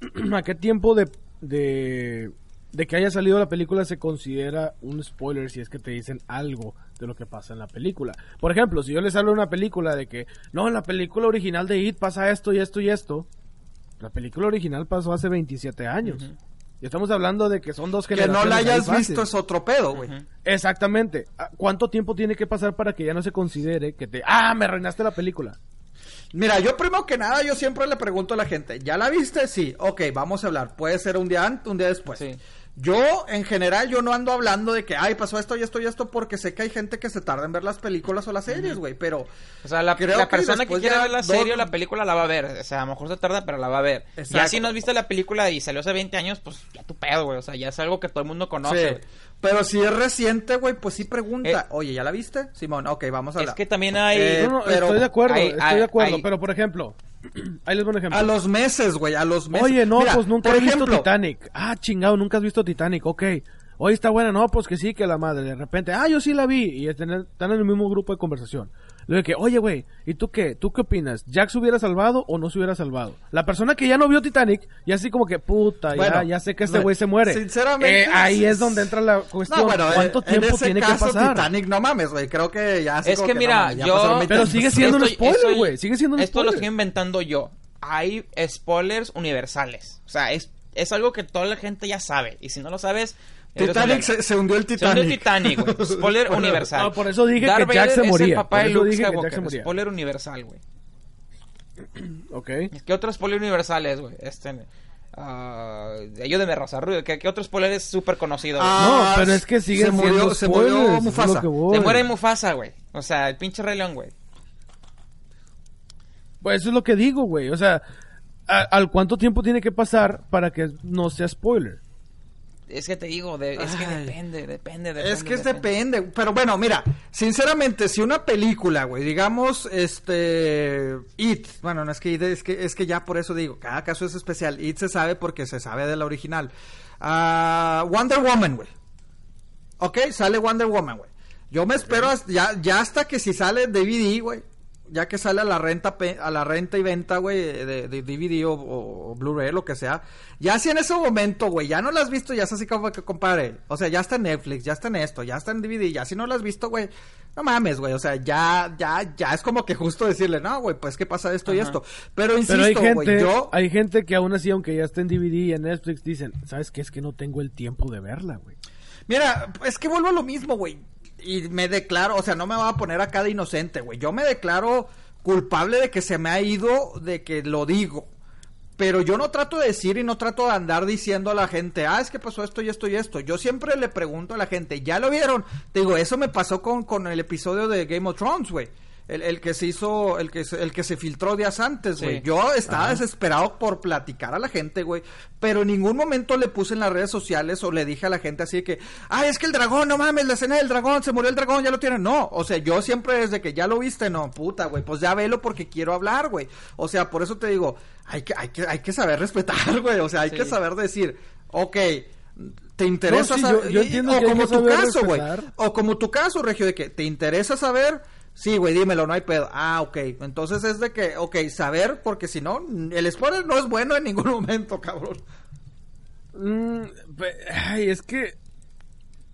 ¿A qué tiempo de, de... De que haya salido la película se considera un spoiler si es que te dicen algo de lo que pasa en la película. Por ejemplo, si yo les hablo de una película de que, no, en la película original de It pasa esto y esto y esto. La película original pasó hace 27 años. Y estamos hablando de que son dos Que generaciones. no la hayas visto es otro pedo, güey. Exactamente. Ah, ¿Cuánto tiempo tiene que pasar para que ya no se considere que te... Ah, me arruinaste la película? Mira, yo primero que nada, yo siempre le pregunto a la gente, ¿ya la viste? Sí, ok, vamos a hablar. Puede ser un día antes, un día después. Sí. Yo, en general, yo no ando hablando de que, ay, pasó esto y esto y esto, porque sé que hay gente que se tarda en ver las películas o las series, güey, pero... O sea, la, Creo la que persona que después quiere ya ver la dos- serie o la película la va a ver. O sea, a lo mejor se tarda, pero la va a ver. Ya Exacto. si no has visto la película y salió hace 20 años, pues ya tu pedo, güey. O sea, ya es algo que todo el mundo conoce. Sí. Pero si es reciente, güey, pues sí pregunta, Eh, oye, ¿ya la viste? Simón, ok, vamos a Es hablar. que también hay... Eh, No, no, pero estoy de acuerdo, hay- estoy hay- de acuerdo. hay- Pero, por ejemplo, ahí les doy un ejemplo. A los meses, güey, a los meses. Oye, no, Mira, pues nunca he visto Titanic. Ah, chingado, nunca has visto Titanic, ok. Oye, está buena, no, pues que sí, que la madre. De repente, ah, yo sí la vi. Y están en el mismo grupo de conversación. Luego que, oye, güey, ¿y tú qué? ¿Tú qué opinas? ¿Jack se hubiera salvado o no se hubiera salvado? La persona que ya no vio Titanic, y así como que, puta, ya, Bueno, ya sé que este no, güey se muere. sinceramente, Eh, ahí es donde entra la cuestión. No, bueno, ¿Cuánto eh, tiempo en ese tiene caso, que pasar? Titanic, no mames, güey, creo que ya... Es que no mira, mames, ya yo- pasaron 20 Pero sigue siendo un spoiler, güey. Sigue siendo un Esto lo spoiler. estoy inventando yo. Hay spoilers universales. O sea, es, es algo que toda la gente ya sabe. Y si no lo sabes... Titanic, se, se hundió el Se hundió el Titanic. Titanic, güey. Spoiler universal. No, por eso dije Darth que Jack Vader se es el moría. papá de Luke Skywalker. se moría. Spoiler universal, güey. Ok. ¿Qué otro spoiler universal es, güey? Este... ah, ayúdeme, Rosa Rubio. ¿Qué, qué otro spoiler es súper conocido? güey? Ah, No, pero es que siguen se murió- siendo se murió Mufasa. Se muere Mufasa, güey. O sea, el pinche Rey León, güey. Pues eso es lo que digo, güey. O sea, ¿al cuánto tiempo tiene que pasar para que no sea spoiler? Es que te digo, de- es que depende, depende, depende. Es que es depende, pero bueno, mira, sinceramente, si una película, güey, digamos, este, It, bueno, no es que It, es que, es que ya por eso digo, cada caso es especial, It se sabe porque se sabe de la original. Ah, Wonder Woman, güey. Ok, sale Wonder Woman, güey. Yo me espero hasta- ya, ya hasta que si sale DVD, güey. Ya que sale a la renta a la renta y venta, güey, de, de DVD o, o- o Blu-ray, lo que sea. Ya si en ese momento, güey, ya no la has visto, ya es así como que compadre. O sea, ya está en Netflix, ya está en esto, ya está en DVD, ya si no la has visto, güey, no mames, güey. O sea, ya, ya, ya es como que justo decirle, no, güey, pues que pasa esto y esto. Pero Pero hay insisto, gente, güey, yo. hay gente que aún así, aunque ya esté en DVD y en Netflix, dicen, ¿sabes qué? Es que no tengo el tiempo de verla, güey. Mira, es que vuelvo a lo mismo, güey. Y me declaro, o sea, no me voy a poner acá de inocente, güey. Yo me declaro culpable de que se me ha ido, de que lo digo. Pero yo no trato de decir y no trato de andar diciendo a la gente, ah, es que pasó esto y esto y esto. Yo siempre le pregunto a la gente, ¿ya lo vieron? Te digo, eso me pasó con, con el episodio de Game of Thrones, güey. El, el que se hizo, el que se, el que se filtró días antes, güey. Sí. Yo estaba desesperado por platicar a la gente, güey. Pero en ningún momento le puse en las redes sociales o le dije a la gente así que, ay, es que el dragón, no mames, la escena del dragón, se murió el dragón, ya lo tienen. No, o sea, yo siempre desde que ya lo viste, no, puta, güey, pues ya velo porque quiero hablar, güey. O sea, por eso te digo, hay que, hay que, hay que saber respetar, güey. O sea, hay Sí. que saber decir, ok, te interesa No, sí, saber, yo- yo y- entiendo o que como tu caso, güey. O como tu caso, Regio, de que te interesa saber, sí, güey, dímelo, no hay pedo. Ah, ok. Entonces es de que, ok, saber, porque si no, el spoiler no es bueno en ningún momento, cabrón. Mm, ay, es que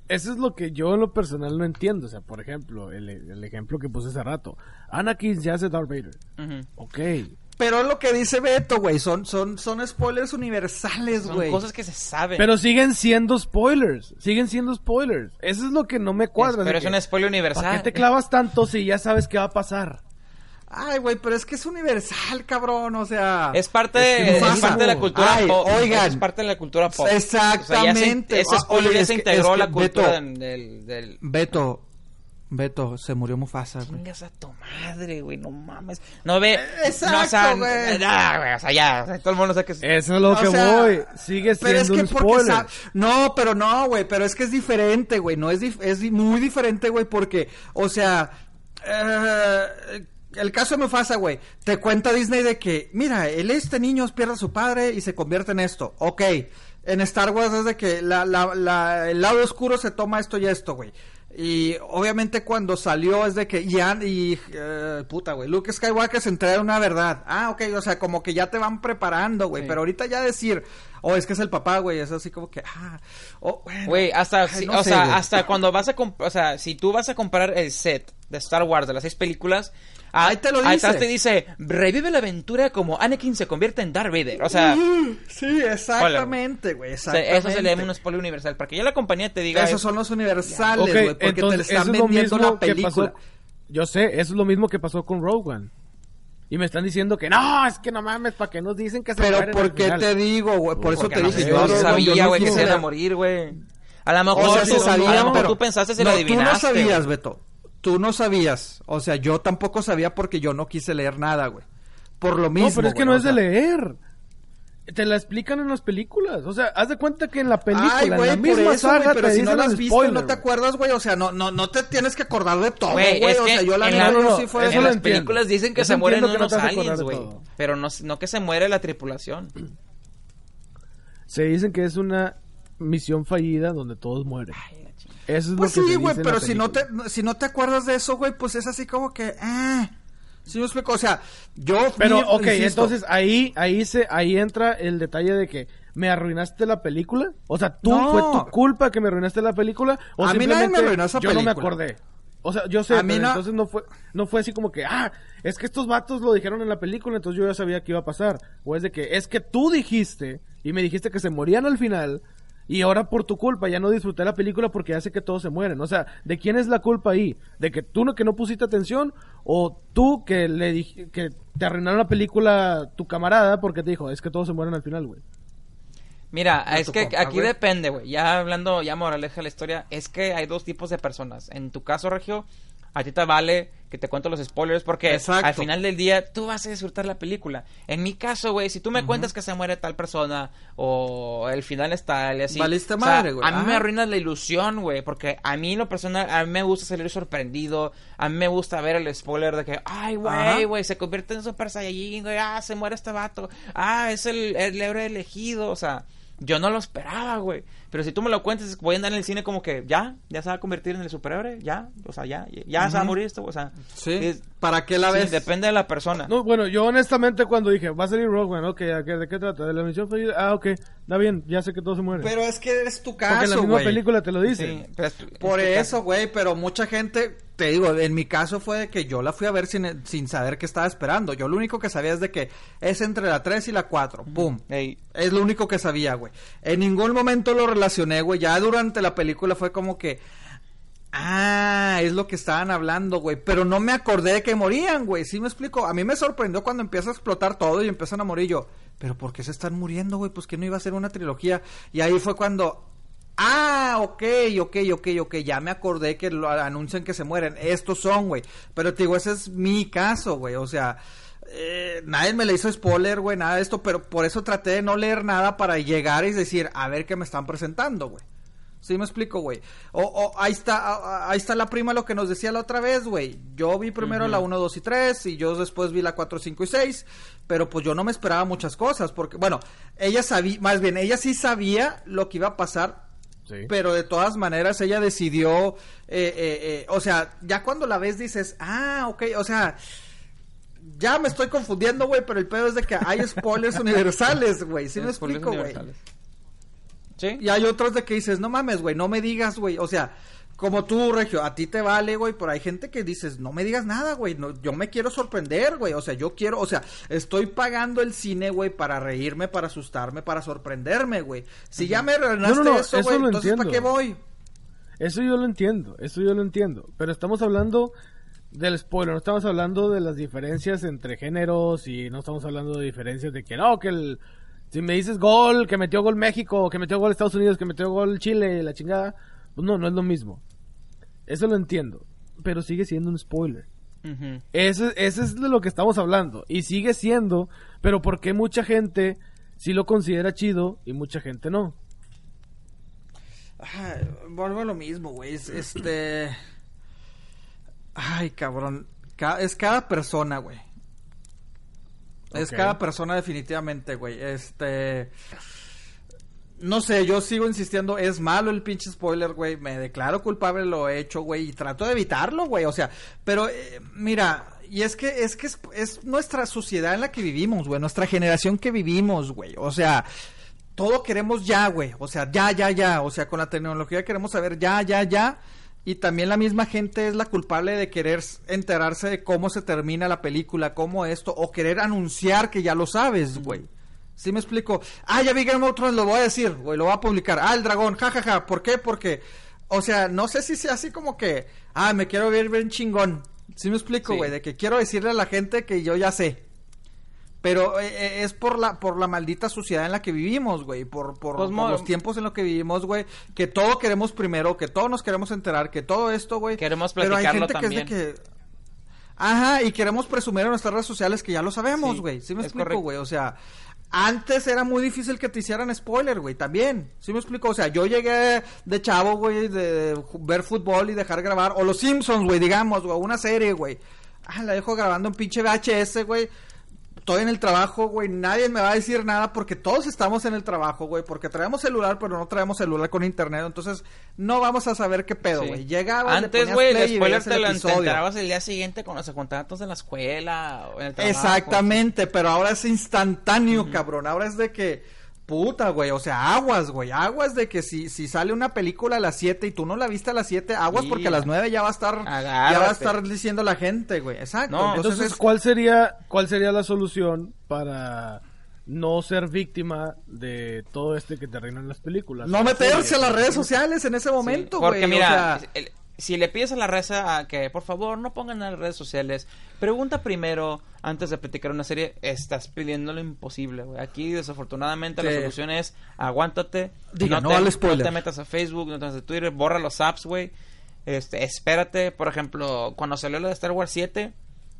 eso es lo que yo en lo personal no entiendo. O sea, por ejemplo, el, el ejemplo que puse hace rato. Anakin ya hace Darth Vader. Ujú. Ok. Pero es lo que dice Beto, güey, son, son, son spoilers universales, Son güey. cosas que se saben. Pero siguen siendo spoilers. Siguen siendo spoilers. Eso es lo que no me cuadra. pero de es que, un spoiler universal. ¿Para qué te clavas tanto si ya sabes qué va a pasar? Ay, güey, pero es que es universal, cabrón, o sea... Es parte, Es que es no parte de la cultura Ay, pop. oigan. Es parte de la cultura pop. Exactamente. O sea, ya se, ese Ah, spoiler oye, ya es se que- integró es a la que, cultura Beto. del, del, del- Beto, Beto, se murió Mufasa, güey. Chingas a tu madre, güey, no mames. No ve. Exacto, no, o sea, güey. nah, güey, o sea, ya, o sea, todo el mundo sabe que es. Eso es lo O que sea, voy. Sigue Pero es siendo que un porque spoiler. No, pero no, güey, pero es que es diferente, güey, no es dif- es muy diferente, güey, porque, o sea, eh, el caso de Mufasa, güey, te cuenta Disney de que, mira, él este niño pierde a su padre y se convierte en esto, ok, en Star Wars es de que la, la, la- el lado oscuro se toma esto y esto, güey. Y obviamente cuando salió es de que ya y eh, puta güey, Luke Skywalker se entera de una verdad. Ah, ok, o sea, como que ya te van preparando, güey, Sí. pero ahorita ya decir, oh, es que es el papá, güey, es así como que ah, oh, bueno. Güey, hasta, Ay, si- no o sé, sea, hasta cuando vas a o sea, si tú vas a comprar el set de Star Wars de las seis películas, Ahí te lo ahí dice. atrás te dice, revive la aventura como Anakin se convierte en Darth Vader. O sea, sí, exactamente, güey, o sea, exactamente. eso se le llama un spoiler universal. Para que ya la compañía te diga. Esos eso. son los universales, güey, porque te entonces, le están es vendiendo mismo la película. Yo sé, eso es lo mismo que pasó con Rogue One. Y me están diciendo que no, es que no mames, ¿para qué nos dicen que se Pero ¿por qué te digo, güey? Por eso Porque te no, dije, yo no sabía, güey, que se iba a morir, güey. A lo mejor, O sea, tú- se sabía, a lo mejor pero tú pensaste se no, lo adivinaste. Tú no sabías. Beto. Tú no sabías. O sea, yo tampoco sabía porque yo no quise leer nada, güey. Por lo mismo. No, pero es que güey, no es de leer. Te la explican en las películas. O sea, haz de cuenta que en la película, Ay, en güey, la por misma eso, güey, pero te si no las viste, no te acuerdas, güey, o sea, no, no, no te tienes que acordar de todo, Güey, o sea, yo la en neta no, sí fue... eso En las entiendo. películas dicen que Eso se mueren que unos aliens, güey. Pero no, no que se muere la tripulación. Se dicen que es una misión fallida donde todos mueren. Eso es Pues lo que sí, güey, pero si no, te, película. si no te acuerdas de eso, güey, pues es así como que... Ah, ¿Sí me explico? O sea, yo... Pero, vi- ok, insisto, entonces ahí, ahí se, ahí entra el detalle de que me arruinaste la película. O sea, tú No. fue tu culpa que me arruinaste la película. O A mí nadie me arruinó esa yo no me película. acordé. O sea, yo sé, A mí pero no- entonces no fue, no fue así como que, ah, es que estos vatos lo dijeron en la película, entonces yo ya sabía que iba a pasar. O es de que, es que tú dijiste, y me dijiste que se morían al final, y ahora por tu culpa ya no disfruté la película porque ya sé que todos se mueren. O sea, ¿de quién es la culpa ahí? ¿De que tú no, que no pusiste atención? ¿O tú que le dij- que te arruinaron la película tu camarada porque te dijo, es que todos se mueren al final, güey? Mira, es que aquí depende, güey. Ya hablando, ya moraleja de la historia, es que hay dos tipos de personas. En tu caso, Regio, a ti te vale que te cuento los spoilers porque Exacto. al final del día tú vas a disfrutar la película. En mi caso, güey, si tú me cuentas que se muere tal persona o el final es tal y así. Valiste o sea, madre, güey. A mí me Ajá. arruinas la ilusión, güey, porque a mí lo personal, a mí me gusta salir sorprendido, a mí me gusta ver el spoiler de que, ay, güey, güey, se convierte en Super Saiyajin, güey, ah, se muere este vato, ah, es el, el héroe elegido, o sea, Yo no lo esperaba, güey. Pero si tú me lo cuentas, voy a andar en el cine como que ya, ya se va a convertir en el superhéroe, ya, o sea, ya, ya se va a morir esto, o sea. Sí. es- ¿Para qué la sí, ves? depende de la persona. No, bueno, yo honestamente cuando dije, va a salir Rogue One, ok, ¿a qué- ¿de qué trata? ¿De la misión fallida? Ah, ok, está bien, ya sé que todos se mueren. Pero es que es tu Porque en la caso, misma película te lo Sí, es- Por es eso, güey, pero mucha gente, te digo, en mi caso fue de que yo la fui a ver sin, sin saber qué estaba esperando. Yo lo único que sabía es de que es entre la 3 y la 4. ¡Pum! caso. Ey, Es lo único que sabía, güey. En ningún momento lo relacioné, güey. Ya durante la película fue como que... Ah, es lo que estaban hablando, güey. Pero no me acordé de que morían, güey. ¿Sí me explico? A mí me sorprendió cuando empieza a explotar todo y empiezan a morir yo. Pero ¿por qué se están muriendo, güey? Pues que no iba a ser una trilogía. Y ahí fue cuando... Ah, ok, ok, ok, ok. Ya me acordé que lo anuncian que se mueren. Estos son, güey. Pero te digo, ese es mi caso, güey. O sea, eh, nadie me le hizo spoiler, güey, nada de esto. Pero por eso traté de no leer nada para llegar y decir, a ver qué me están presentando, güey. ¿Sí me explico, güey? O, o ahí está, ahí está la prima lo que nos decía la otra vez, güey. Yo vi primero la 1, 2 y 3 y yo después vi la 4, 5 y 6, pero pues yo no me esperaba muchas cosas porque, bueno, ella sabía, más bien, ella sí sabía lo que iba a pasar, Sí. pero de todas maneras ella decidió, eh, eh, eh, o sea, ya cuando la ves dices, ah, ok, o sea, ya me estoy confundiendo, güey, pero el pedo es de que hay spoilers universales, güey. ¿Sí me explico, güey? Sí. Y hay otros de que dices, no mames, güey, no me digas, güey. O sea, como tú, Regio, a ti te vale, güey, pero hay gente que dices, no me digas nada, güey. No, yo me quiero sorprender, güey. O sea, yo quiero, o sea, estoy pagando el cine, güey, para reírme, para asustarme, para sorprenderme, güey. Si ya me arruinaste No, eso, güey, entonces ¿para qué voy? Eso yo lo entiendo, eso yo lo entiendo. Pero estamos hablando del spoiler, no estamos hablando de las diferencias entre géneros y no estamos hablando de diferencias de que no, que el... Si me dices gol, que metió gol México, que metió gol Estados Unidos, que metió gol Chile, la chingada, pues no, no es lo mismo. Eso lo entiendo, pero sigue siendo un spoiler. Ujú. Ese, ese es de lo que estamos hablando. Y sigue siendo, pero ¿por qué mucha gente sí lo considera chido y mucha gente no? Ay, vuelvo a lo mismo, güey. Es, este. Ay, cabrón. Ca- es cada persona, güey. Es cada persona definitivamente, güey. Este... No sé, yo sigo insistiendo, es malo el pinche spoiler, güey. Me declaro culpable, lo he hecho, güey. Y trato de evitarlo, güey. O sea, pero eh, mira, y es que es que es, es nuestra sociedad en la que vivimos, güey. Nuestra generación que vivimos, güey. O sea, todo queremos ya, güey. O sea, ya, ya, ya. O sea, con la tecnología queremos saber ya, ya, ya. Y también la misma gente es la culpable de querer enterarse de cómo se termina la película, cómo esto, o querer anunciar que ya lo sabes, güey. ¿Sí me explico? Ah, ya vi Game of Thrones, lo voy a decir, güey, lo voy a publicar. Ah, el dragón, jajaja. Ja, ja. ¿Por qué? Porque, o sea, no sé si sea así como que, ah, me quiero ver bien chingón. ¿Sí me explico, Sí. güey? De que quiero decirle a la gente que yo ya sé. Pero eh, eh, es por la por la maldita sociedad en la que vivimos, güey, por por, Pues, por los tiempos en los que vivimos, güey, que todo queremos primero, que todo nos queremos enterar, que todo esto, güey. Queremos Pero hay platicarlo gente que es de también. que Ajá, y queremos presumir en nuestras redes sociales que ya lo sabemos, güey. ¿Sí, me explico, güey? O sea, antes era muy difícil que te hicieran spoiler, güey, también. ¿Sí me explico? O sea, yo llegué de chavo, güey, de ver fútbol y dejar grabar. O los Simpsons, güey, digamos, o una serie, güey. Ah, la dejo grabando en pinche VHS, güey. Estoy en el trabajo, güey. Nadie me va a decir nada porque todos estamos en el trabajo, güey. Porque traemos celular, pero no traemos celular con internet. Entonces, no vamos a saber qué pedo, Sí. güey. Llegabas, le Antes, güey, el spoiler te lo enterabas el día siguiente cuando se juntaban todos en la escuela o en el trabajo. Exactamente, pero ahora es instantáneo, cabrón. Ahora es de que, puta, güey, o sea, aguas, güey, aguas de que si, si sale una película a las 7 y tú no la viste a las 7, aguas Sí. porque a las 9 ya va a estar, ya va a estar diciendo la gente, güey. Exacto. No, entonces, Entonces, es- ¿cuál sería cuál sería la solución para no ser víctima de todo este que te arruinan las películas? no meterse a las redes Sí. sociales en ese momento, Porque güey. mira, o sea, el- si le pides a la raza a que por favor no pongan en las redes sociales, pregunta primero antes de platicar una serie, estás pidiendo lo imposible, güey. Aquí desafortunadamente la solución es aguántate, Diga, te, no te metas a Facebook, no te metas a Twitter, borra los apps, güey. Este, espérate, por ejemplo, cuando salió la de Star Wars 7,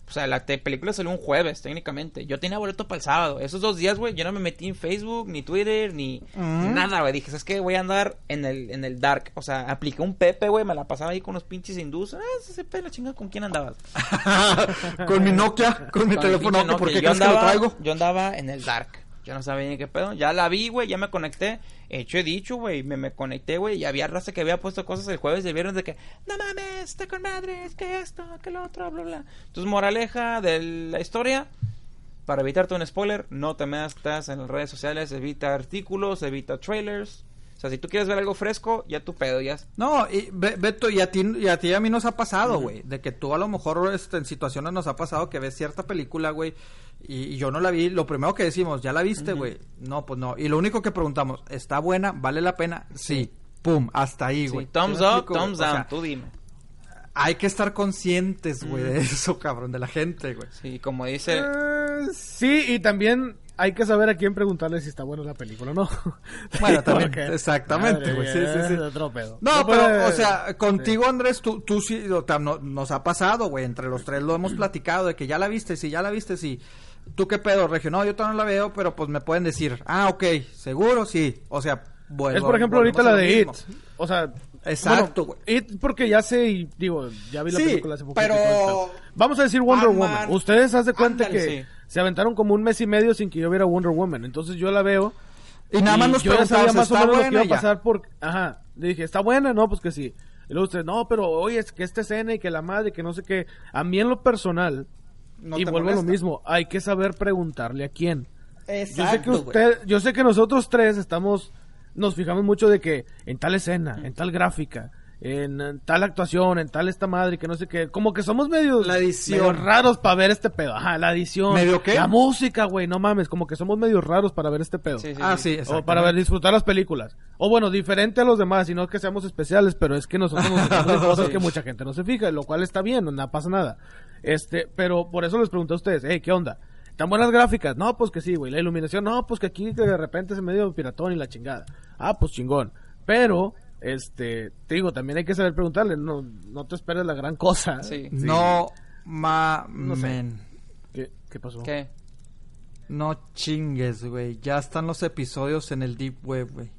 o sea, la película salió un jueves, técnicamente. Yo tenía boleto para el sábado. Esos dos días, güey, yo no me metí en Facebook, ni Twitter, ni Mm. nada, güey. Dije, es que voy a andar en el, en el dark. O sea, apliqué un Pepe, güey, me la pasaba ahí con unos pinches hindús. Ah, ese Pepe, la chingada, ¿con quién andabas? con mi Nokia, con mi Con el teléfono Nokia, ¿por Nokia. qué yo lo andaba, traigo? Yo andaba en el dark. Yo no sabía ni qué pedo. Ya la vi, güey, ya me conecté. Hecho he dicho, güey, me, me conecté, güey, y había raza que había puesto cosas el jueves y el viernes de que, no mames, está con madre, es que esto, que lo otro, bla, bla. Entonces, moraleja de la historia, para evitarte un spoiler, no te metas en las redes sociales, evita artículos, evita trailers. O sea, si tú quieres ver algo fresco, ya tu pedo, ya. No, y Be- Beto, y a ti y a ti y a mí nos ha pasado, güey, de que tú a lo mejor este, en situaciones nos ha pasado que ves cierta película, güey, y, y yo no la vi, lo primero que decimos, ¿ya la viste, güey? No, pues no, y lo único que preguntamos, ¿está buena? ¿Vale la pena? Sí. Pum, hasta ahí, güey. thumbs ¿Sí me up, explico, thumbs O down, sea, tú dime. Hay que estar conscientes, güey, de eso, cabrón, de la gente, güey. Sí, como dice, Eh, sí, y también hay que saber a quién preguntarle si está buena la película, ¿no? Bueno, también, Porque- exactamente, güey, sí, sí, sí. es otro pedo. No, pero, o sea, contigo, Andrés, tú, tú sí, o sea, no- nos ha pasado, güey, entre los tres lo hemos platicado, de que ya la viste, sí, ya la viste, sí. ¿Tú qué pedo, Regio? No, yo todavía no la veo, pero pues me pueden decir, ah, ok, seguro, sí. O sea, bueno. es por ejemplo ahorita la de It. O sea, Exacto, bueno, It porque ya sé y digo, ya vi la Sí, película hace poco. pero- Vamos a decir Wonder Batman- Woman. Ustedes haz de cuenta Ándale, que sí. se aventaron como un mes y medio sin que yo viera Wonder Woman. Entonces yo la veo Y nada más nos yo ya sabía más o ¿está menos lo que iba a Y ya. pasar por... Ajá. Le dije, ¿está buena? No, pues que sí. Y luego usted, no, pero oye, es que esta escena y que la madre, que no sé qué. A mí en lo personal, No y vuelvo a lo mismo, hay que saber preguntarle a quién. Yo sé que Exacto, güey. usted, yo sé que nosotros tres estamos, nos fijamos mucho de que en tal escena, en tal gráfica, en, tal actuación, en tal esta madre, que no sé qué, como que somos medio, La edición. medio raros para ver este pedo. Ajá, la edición. ¿Medio qué? La música, güey, no mames, como que somos medio raros para ver este pedo. Sí, sí, Ah, sí, O para ver, disfrutar las películas. O bueno, diferente a los demás, y no que seamos especiales, pero es que nosotros nos fijamos en cosas que mucha gente no se fija, lo cual está bien, no pasa nada. Este, pero por eso les pregunto a ustedes, hey, ¿qué onda? ¿Tan buenas gráficas? No, pues que sí, güey. La iluminación, no, pues que aquí que de repente se medio piratón y la chingada. Ah, pues chingón. Pero, este, te digo, también hay que saber preguntarle, no, no te esperes la gran cosa. Sí. No mamen. ¿Qué, qué pasó? ¿qué? No chingues, güey. Ya están los episodios en el Deep Web, güey.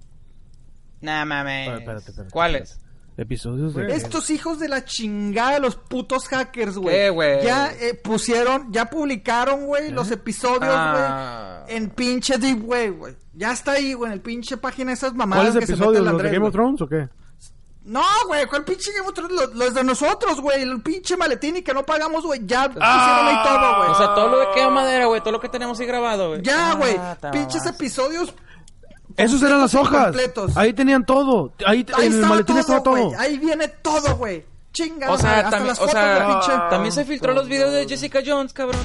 Nah, mames. Espérate, espérate, espérate. ¿Cuáles? Episodios de... Estos hijos de la chingada, los putos hackers, güey. ¿Qué, güey? Ya eh, pusieron, ya publicaron, güey, los episodios, güey. Ah. En pinche Deep Web, güey. Ya está ahí, güey, en el pinche página de esas mamadas ¿Cuáles que se episodios? ¿Los de Game of güey. Thrones o qué? No, güey, ¿cuál pinche Game of Thrones? Los, los de nosotros, güey. El pinche maletín y que no pagamos, güey. Ya pusieron ahí todo, güey. O sea, todo lo de queda madera, güey. Todo lo que tenemos ahí grabado, güey. ya, Ah, güey. Pinches episodios. Esos eran las hojas. Completos. Ahí tenían todo. Ahí, Ahí en el maletín todo, estaba todo. güey. Ahí viene todo, güey. Chinga, O sea, hasta también, las o fotos sea, de pinche. también se filtró los videos de Jessica Jones, cabrón.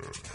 Yeah.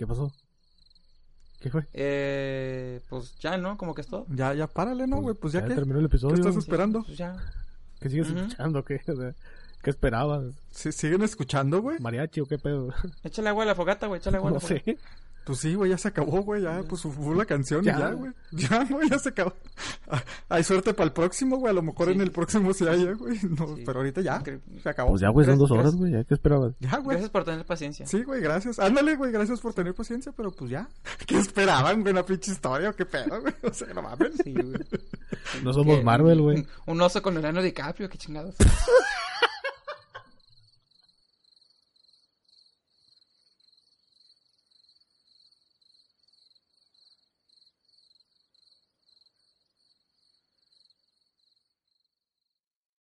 ¿Qué pasó? ¿Qué fue? Eh, pues ya, ¿no? Como que es todo. Ya, ya, párale, ¿no, güey? Pues ya, que... terminó el ¿Qué episodio. estás esperando? Pues ya. ¿Qué sigues escuchando? ¿Qué, O sea, ¿Qué esperabas? ¿Sí- ¿Siguen escuchando, güey? ¿Mariachi o qué pedo? Échale agua a la fogata, güey. Échale agua a No la fogata. sé. Pues sí, güey, ya se acabó, güey. Ya, pues fue la canción Ya. y ya, güey. Ya, güey, ya se acabó. Hay suerte para el próximo, güey. A lo mejor Sí. en el próximo se haya, güey. No, Sí. pero ahorita ya. Se acabó. Pues ya, güey, son dos horas, güey. ¿ya ¿Qué esperabas? Ya, güey. Gracias por tener paciencia. Sí, güey, gracias. Ándale, güey, gracias por tener paciencia, pero pues ya. ¿Qué esperaban, güey? Una pinche historia o qué pedo, güey? O sea, no mames. Sí, güey. No somos Marvel, güey. Un, un oso con Leonardo DiCaprio, qué chingados.